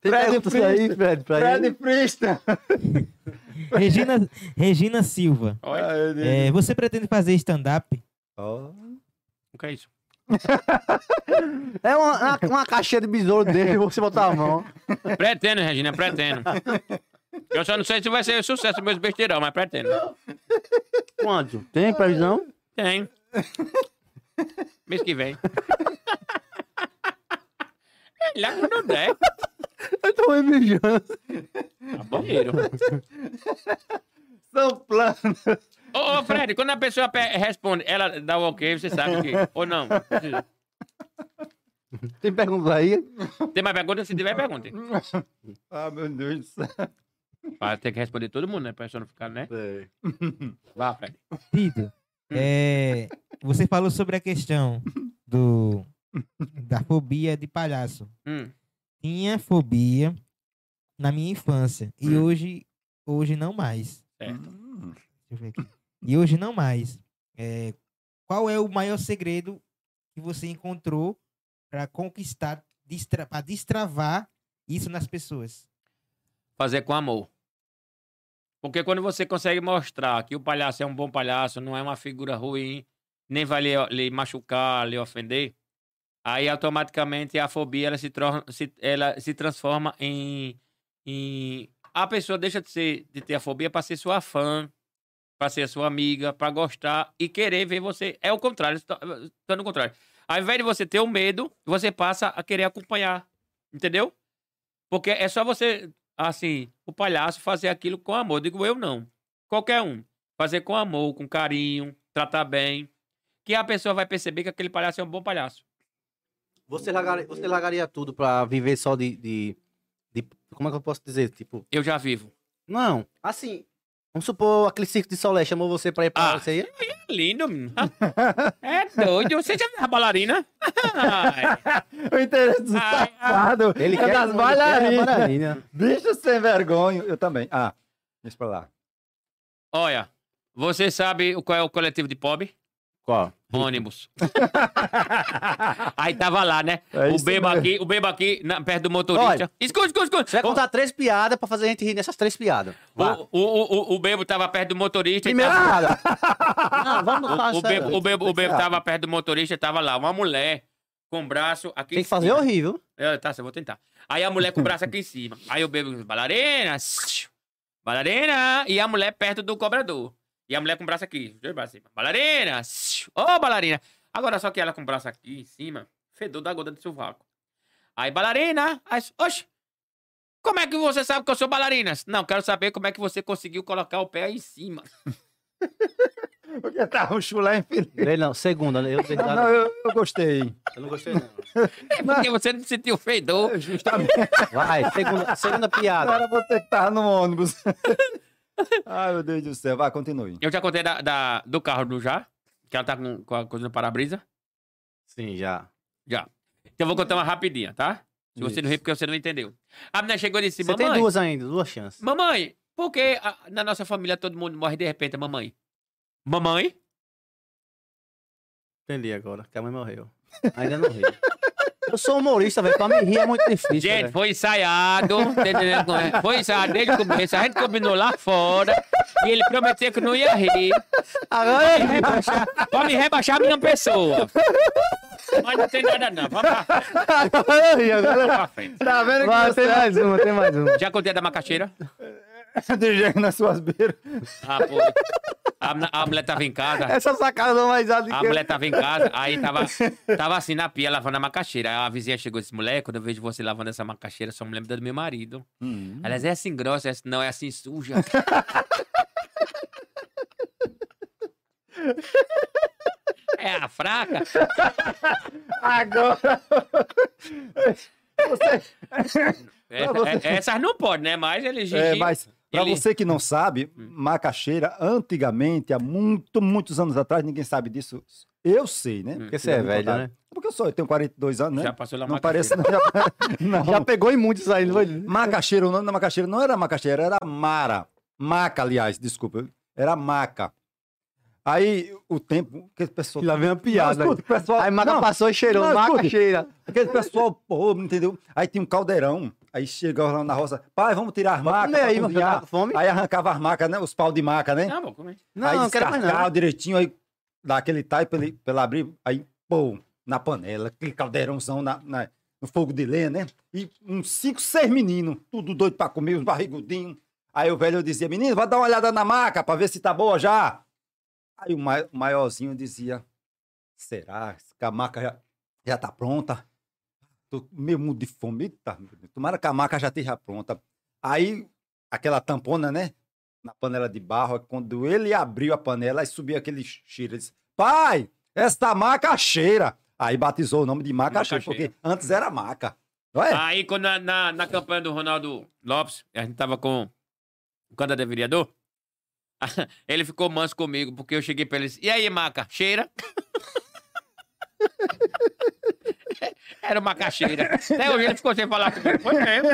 Tem Fred perguntas aí. Fred, pra Fred ele? Frista. Regina, Regina Silva. Deus. É, você pretende fazer stand-up? Ó. o que é isso? É uma, uma, uma caixinha de besouro dele, você botar a mão. Pretendo, Regina, pretendo. Eu só não sei se vai ser sucesso meus besteirão, mas pretendo. Quanto? Tem previsão? Tem. Mês que vem. É, Lá quando der. Eu tô me mijando. Tá banheiro. São planos. Ô, ô, Fred, quando a pessoa pe- responde, ela dá o ok, você sabe que. Ou não? Tem perguntas aí? Tem mais perguntas? Se tiver, pergunte. Ah, meu Deus do céu. Vai ter que responder todo mundo, né? Pra pessoa não ficar, né? Sei. Vá, Fred. Tito, é, você falou sobre a questão do, da fobia de palhaço. Hum. Tinha fobia na minha infância e Hum. hoje, hoje não mais. Certo. Deixa eu ver aqui. E hoje não mais. É, qual é o maior segredo que você encontrou para conquistar, distra, para destravar isso nas pessoas? Fazer com amor. Porque quando você consegue mostrar que o palhaço é um bom palhaço, não é uma figura ruim, nem vai lhe, lhe machucar, lhe ofender, aí automaticamente a fobia ela se, se, ela se transforma em, em. A pessoa deixa de, ser, de ter a fobia para ser sua fã, para ser sua amiga, para gostar e querer ver você. É o contrário, está no contrário. Ao invés de você ter o medo, você passa a querer acompanhar. Entendeu? Porque é só você assim, o palhaço fazer aquilo com amor. Digo eu não. Qualquer um. Fazer com amor, com carinho, tratar bem. Que a pessoa vai perceber que aquele palhaço é um bom palhaço. Você largaria, você largaria tudo pra viver só de, de, de- Como é que eu posso dizer? Tipo. Eu já vivo. Não, assim. Vamos supor aquele circo de Solé chamou você pra ir pra Ah. você ia? Lindo. menino. É doido. Você já viu a bailarina? Ai, O interesse do Ai, safado Ele é quer das bailarinas. bailarina. Bicho sem vergonha. Eu também. Ah, deixa pra lá. Olha, você sabe qual é o coletivo de pobre? Qual? Ônibus. Aí tava lá, né? É o bebo mesmo. aqui, o bebo aqui, na- perto do motorista. Olha, escuta, escuta, escuta. Você vai contar três piadas pra fazer a gente rir nessas três piadas. O, o, o, o, o bebo tava perto do motorista. e Primeira tava- piada. Não, vamos falar O, o, bebo, o, bebo, o bebo tava perto do motorista, tava lá, uma mulher com o braço aqui Tem em que fazer horrível. É, tá, eu vou tentar. Aí a mulher com o braço aqui em cima. Aí o bebo, bailarina, bailarina, e a mulher perto do cobrador. E a mulher com o braço aqui, dois braços bailarina, ô bailarina. Agora só que ela com o braço aqui em cima, fedor da gota de sovaco. Aí bailarina, aí, oxe, como é que você sabe que eu sou bailarina? Não, quero saber como é que você conseguiu colocar o pé aí em cima. Porque um chulé infeliz. Ele não, segunda, né? eu, Não, não, eu, eu gostei. eu não gostei não. É porque você não sentiu fedor. Justamente. Vai, segunda, segunda piada. era você que tava no ônibus. Ai, meu Deus do céu. Vai, continue. Eu já contei da, da- do carro do Já, que ela tá com, com a coisa no para-brisa. Sim, já. Já. Então eu vou contar uma rapidinha, tá? Se você não rir porque você não entendeu. A menina chegou e disse, Você mamãe, tem duas ainda, duas chances. mamãe, por que a- na nossa família todo mundo morre de repente, mamãe? Mamãe? Entendi agora, que a mãe morreu. Ainda não ri. Eu sou humorista, velho. Pra me rir é muito difícil. Gente, velho. foi ensaiado, tá é? Foi ensaiado desde o começo, a gente combinou lá fora, e ele prometeu que não ia rir. Agora Pra me rebaixar, pra me rebaixar a minha pessoa. Mas não tem nada não, vamos pra frente. agora eu ri, agora eu Vamos ri. pra frente. Tá vendo Vai, que tem você mais uma, tem mais uma. Já contei a da macaxeira? é de jeito nas suas beiras? Ah, pô. A, a mulher tava em casa. Essa sacada não mais alta A que mulher tava em casa, aí tava, tava assim na pia lavando a macaxeira. Aí a vizinha chegou e disse: Mulher, quando eu vejo você lavando essa macaxeira, só me lembra do meu marido. Hum. Disse: É assim grossa, essa não é assim suja. É a fraca. Agora. você, É- você- é- essas não podem, né? Mas ele é, mas pra ele- você que não sabe, macaxeira, antigamente, há muito, muitos anos atrás, ninguém sabe disso. Eu sei, né? Porque você é velho, né? Porque eu sou, eu tenho 42 anos, né? já passou lá Não parece, não. Já, não. Já pegou em muitos aí? Macaxeira, o nome da macaxeira não era macaxeira, era mara. Maca, aliás, desculpa. Era maca. Aí o tempo, aquele pessoal. Lá vem uma piada. Não, escuta, pessoal. Aí Maca não, passou e cheirou. não, Maca cheira. Aquele pessoal, pô, entendeu? Aí tinha um caldeirão. Aí chegava lá na roça, pai, vamos tirar as macas. aí, cozinhar. com fome? Aí arrancava as macas, né? Os pau de maca, né? Não, vou comer. Não, aí não quero mais não. direitinho, aí dá aquele tai pra ele, pra ele abrir, aí, pô, na panela, aquele caldeirãozão na, na- no fogo de lenha, né? E uns cinco, seis meninos, tudo doido pra comer, uns barrigudinhos. Aí o velho dizia, menino, vai dar uma olhada na maca pra ver se tá boa já. Aí o, mai- o maiorzinho dizia, será que a maca já, já tá pronta? Tô meio mudo de fome. Eita, tomara que a maca já esteja pronta. Aí, aquela tampona, né? Na panela de barro, quando ele abriu a panela, aí subiu aquele cheiro. Ele disse, pai, esta maca cheira. Aí batizou o nome de maca, Maca cheira, porque cheira. antes era maca. Não é? Aí, quando na, na, na campanha do Ronaldo Lopes, a gente tava com o candidato vereador, ele ficou manso comigo, porque eu cheguei pra ele e disse, e aí, maca, cheira? Era uma cacheira. Até hoje ele ficou sem falar comigo. Foi mesmo.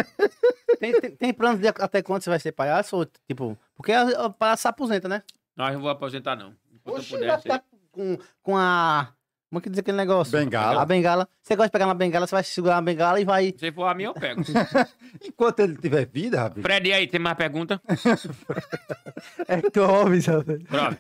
Tem, tem, tem planos de até quando você vai ser palhaço? Ou, tipo, porque o palhaço se aposenta, né? Não, eu não vou aposentar, não. Enquanto eu puder, ficar com, com a. Como é que diz aquele negócio? Bengala. A bengala. Você gosta de pegar uma bengala, você vai segurar a bengala e vai. Se for a minha, eu pego. Enquanto ele tiver vida, rapaz. Fred, e aí, tem mais pergunta? É Clóvis, velho. Pronto.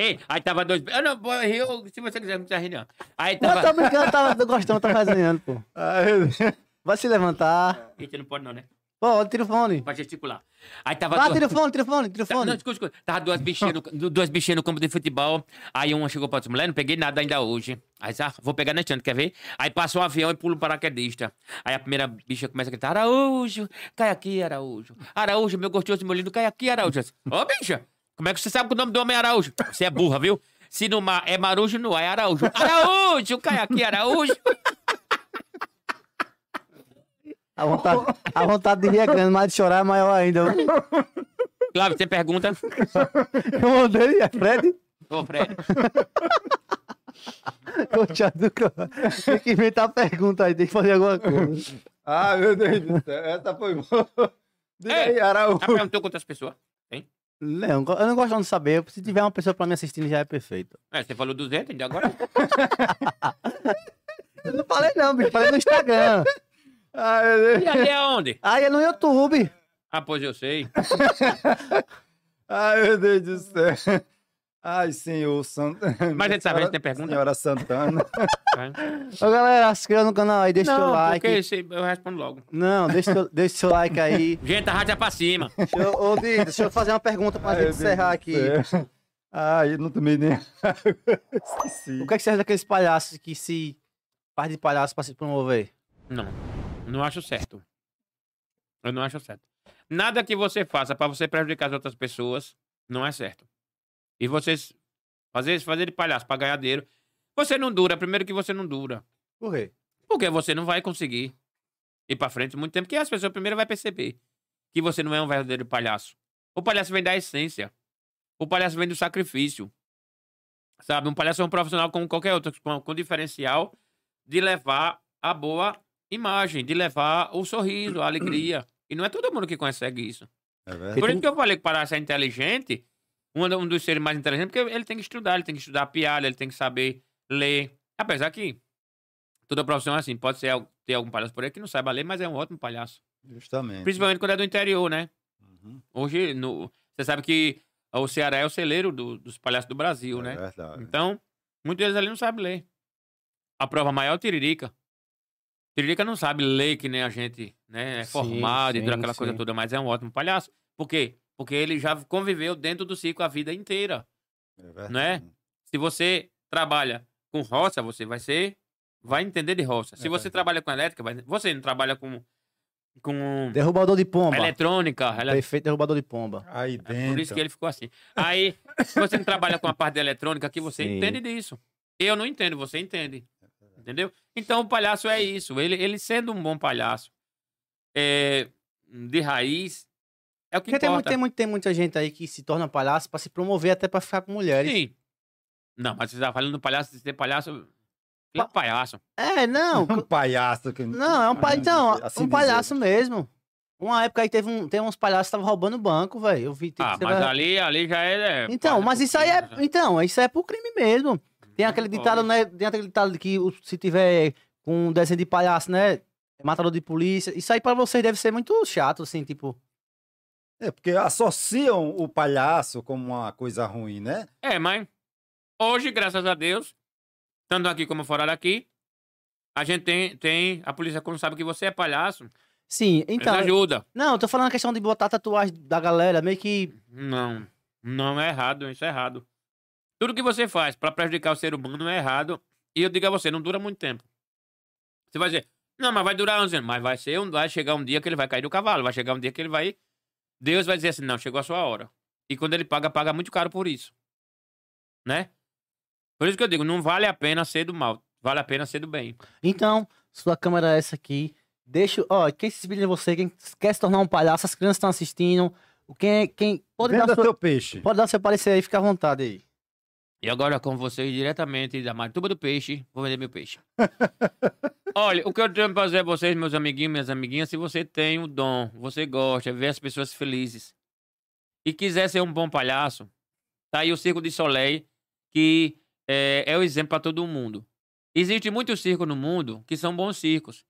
Ei, aí tava dois. Eu não vou rir, eu- se você quiser, não precisa rir, não. Aí Não, tava. tô brincando, tava gostando, tá resenhando, pô. Vai se levantar. Gente, não pode, não, né? Pô, tira o fone. Pra gesticular. Aí tava. Vá, duas- tira o fone, tira o fone, tira o Tá, Não, escuta, escuta. Tava duas bichinhas no, du- duas bichinhas no campo de futebol. Aí uma chegou pra outra mulher, não peguei nada ainda hoje. Aí disse, ah, vou pegar na chance, quer ver? Aí passa um avião e pula um paraquedista. Aí a primeira bicha começa a gritar, Araújo, cai aqui, Araújo. Araújo, meu gostoso, meu lindo, cai aqui, Araújo. Ô, bicha, como é que você sabe que o nome do homem é Araújo? Você é burra, viu? Se no mar é Marujo, no ar é Araújo. Araújo, cai aqui, Araújo. A vontade, a vontade de rir é grande, mas de chorar é maior ainda. Flávio, tem pergunta? Eu mandei, é Fred? Ô, Fred. Coitado. Tem que inventar pergunta aí, tem que fazer alguma coisa. Ah, meu Deus do céu, essa foi boa. Diga Ei, aí, Araújo. Já perguntou quantas pessoas? Não, eu não gosto de saber. Se tiver uma pessoa pra me assistindo, já é perfeito. É, você falou 200, ainda agora? Eu não falei não, bicho. Falei no Instagram. Ah, Deus. E ali é onde? Aí é no YouTube. Ah, pois eu sei. Ai, meu Deus do céu. Ai, senhor Santana. Mas a gente sabe, a gente tem pergunta? Senhora Santana. Ô, galera, se inscreva no canal aí, deixa o seu Não, like. porque eu respondo logo. Não, deixa, deixa seu like aí. Gente, arrasta pra cima. Deixa eu, ô, Dito, deixa eu fazer uma pergunta pra Ai, gente encerrar aqui. Ai, eu não tomei nem. Esqueci. O que é que você acha daqueles palhaços que se faz de palhaço pra se promover? Não, não acho certo. Eu não acho certo. Nada que você faça pra você prejudicar as outras pessoas não é certo. E vocês fazer, fazer de palhaço pra ganhar dinheiro, você não dura. Primeiro que você não dura. Por quê? Porque você não vai conseguir ir pra frente muito tempo, que as pessoas primeiro vai perceber que você não é um verdadeiro palhaço. O palhaço vem da essência. O palhaço vem do sacrifício. Sabe? Um palhaço é um profissional como qualquer outro, com, com diferencial de levar a boa imagem, de levar o sorriso, a alegria. E não é todo mundo que consegue isso. É. Por isso que eu falei que o palhaço é inteligente, um, um dos seres mais inteligentes, porque ele tem que estudar, ele tem que estudar a piada, ele tem que saber ler. Apesar que toda profissão é assim, pode ser, ter algum palhaço por aí que não saiba ler, mas é um ótimo palhaço. Justamente. Principalmente quando é do interior, né? Uhum. Hoje, no, você sabe que o Ceará é o celeiro do- dos palhaços do Brasil, É né? verdade. Então, muitos deles ali não sabem ler. A prova maior é o Tiririca. Tiririca não sabe ler que nem a gente, né? É Sim, formado e sim, toda aquela coisa sim. toda, mas é um ótimo palhaço. Por quê? Porque ele já conviveu dentro do circo a vida inteira. É verdade. não é? Se você trabalha com roça, você vai ser. Vai entender de roça. Se É você trabalha com elétrica, vai, você não trabalha com. Com Derrubador de pomba. eletrônica. ele- Perfeito derrubador de pomba. Aí é dentro. por isso que ele ficou assim. Aí, se você não trabalha com a parte de eletrônica aqui, você Sim. entende disso. Eu não entendo, você entende. Entendeu? Então, o palhaço é isso. Ele, ele sendo um bom palhaço é, de raiz, é o que Porque tem, muito- importa. tem, muito- tem muita gente aí que se torna palhaço pra se promover até pra ficar com mulheres. Sim. Não, mas você tá falando do palhaço, de ser palhaço. Que é palhaço. É, não. Um palhaço. Que... Não, é um, pa... então, Assim um palhaço mesmo. Uma época aí teve um, tem uns palhaços que estavam roubando banco, velho. Eu vi. Ah, mas ali, ali já é. é Então, mas isso aí é. né? Então, isso é pro crime mesmo. Tem aquele Não ditado, pode. né? Tem aquele ditado que se tiver com um desenho de palhaço, né? é Matador de polícia. Isso aí pra vocês deve ser muito chato, assim, tipo. É, porque associam o palhaço como uma coisa ruim, né? É, mas hoje, graças a Deus, estando aqui como fora daqui, a gente tem, tem a polícia quando sabe que você é palhaço, Sim, então, então. ajuda. Não, eu tô falando a questão de botar tatuagem da galera, meio que. Não, não é errado, isso é errado. Tudo que você faz pra prejudicar o ser humano é errado. E eu digo a você, não dura muito tempo. Você vai dizer, não, mas vai durar 11 anos. Mas vai, ser um, vai chegar um dia que ele vai cair do cavalo. Vai chegar um dia que ele vai... Deus vai dizer assim, não, chegou a sua hora. E quando ele paga, paga muito caro por isso. Né? Por isso que eu digo, não vale a pena ser do mal. Vale a pena ser do bem. Então, sua câmera é essa aqui. Deixa. Ó, quem se inspira em você, quem quer se tornar um palhaço, as crianças estão assistindo. Quem, quem pode, Venda dar sua, teu peixe. pode dar seu parecer aí, fica à vontade aí. E agora com vocês diretamente da Marituba do Peixe, vou vender meu peixe. Olha, o que eu tenho pra fazer a vocês, meus amiguinhos, minhas amiguinhas, se você tem o dom, você gosta, ver as pessoas felizes e quiser ser um bom palhaço, tá aí o Circo de Soleil, que é, é o exemplo para todo mundo. Existe muitos circos no mundo que são bons circos.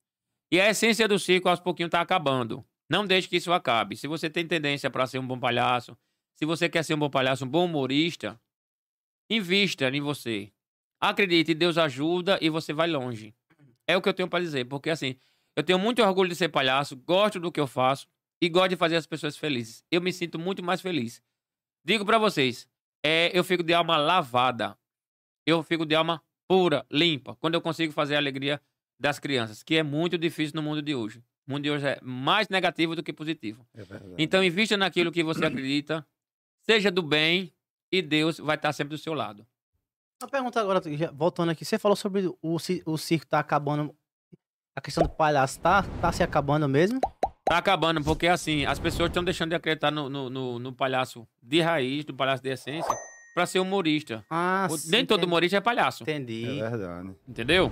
E a essência do circo aos pouquinhos tá acabando. Não deixe que isso acabe. Se você tem tendência para ser um bom palhaço, se você quer ser um bom palhaço, um bom humorista, invista em você. Acredite, Deus ajuda e você vai longe. É o que eu tenho para dizer, porque assim, eu tenho muito orgulho de ser palhaço, gosto do que eu faço e gosto de fazer as pessoas felizes. Eu me sinto muito mais feliz. Digo para vocês, é, eu fico de alma lavada. Eu fico de alma pura, limpa, quando eu consigo fazer a alegria das crianças, que é muito difícil no mundo de hoje. O mundo de hoje é mais negativo do que positivo. É. Então, invista naquilo que você acredita, seja do bem e Deus vai estar sempre do seu lado. Uma pergunta agora, voltando aqui. Você falou sobre o, o circo tá acabando. A questão do palhaço tá, tá se acabando mesmo? Tá acabando, porque assim, as pessoas estão deixando de acreditar no, no, no- no palhaço de raiz, no palhaço de essência, pra ser humorista. Ah, O- sim, Nem todo entendi. humorista é palhaço, Entendi. É verdade. entendeu?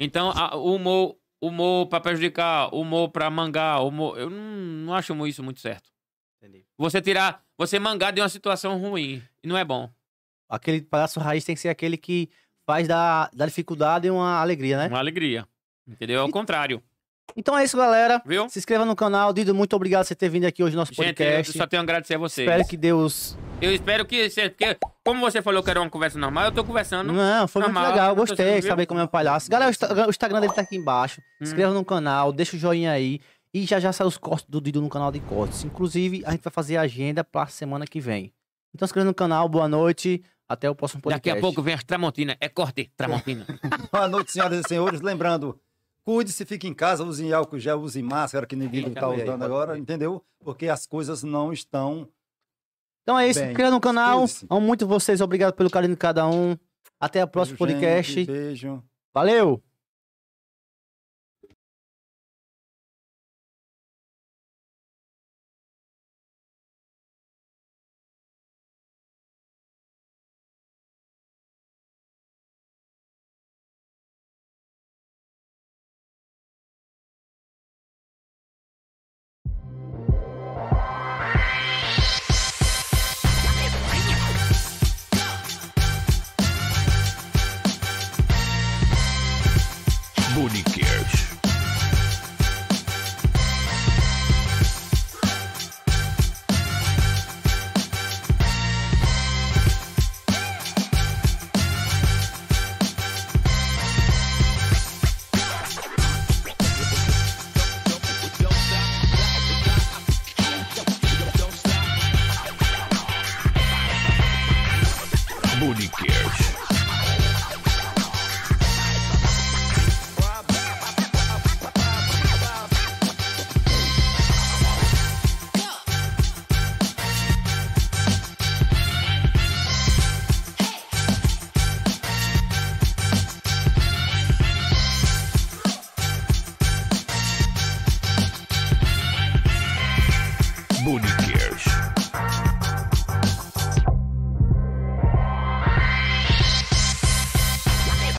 Então, a- o humor, humor pra prejudicar, humor pra mangar, humor, eu não, não acho isso muito certo. Entendi. Você tirar, você mangar de uma situação ruim, e não é bom. Aquele palhaço raiz tem que ser aquele que faz da, da dificuldade uma alegria, né? Uma alegria. Entendeu? É o contrário. Então é isso, galera. Viu? Se inscreva no canal. Dido, muito obrigado por você ter vindo aqui hoje no nosso Gente, eu podcast. só tenho a agradecer a vocês. Espero que Deus. Eu espero que porque como você falou que era uma conversa normal, eu tô conversando. Não, foi muito normal, legal. eu Gostei de saber como é um palhaço. Galera, o Insta- o Instagram dele tá aqui embaixo. Hum. Se inscreva no canal, deixa o joinha aí. E já já sai os cortes do Dido no canal de cortes. Inclusive, a gente vai fazer a agenda pra semana que vem. Então se inscreva no canal, boa noite. Até o próximo podcast. Daqui a pouco vem as Tramontina. É corte, Tramontina. Boa noite, senhoras e senhores. Lembrando, cuide-se, fique em casa, use álcool gel, use máscara, que ninguém está aí, usando pode agora, entendeu? Porque as coisas não estão. Então é isso. Bem, inscreva no canal. Amo muito vocês. Obrigado pelo carinho de cada um. Até o próximo Beijo, podcast. gente, Beijo. Valeu!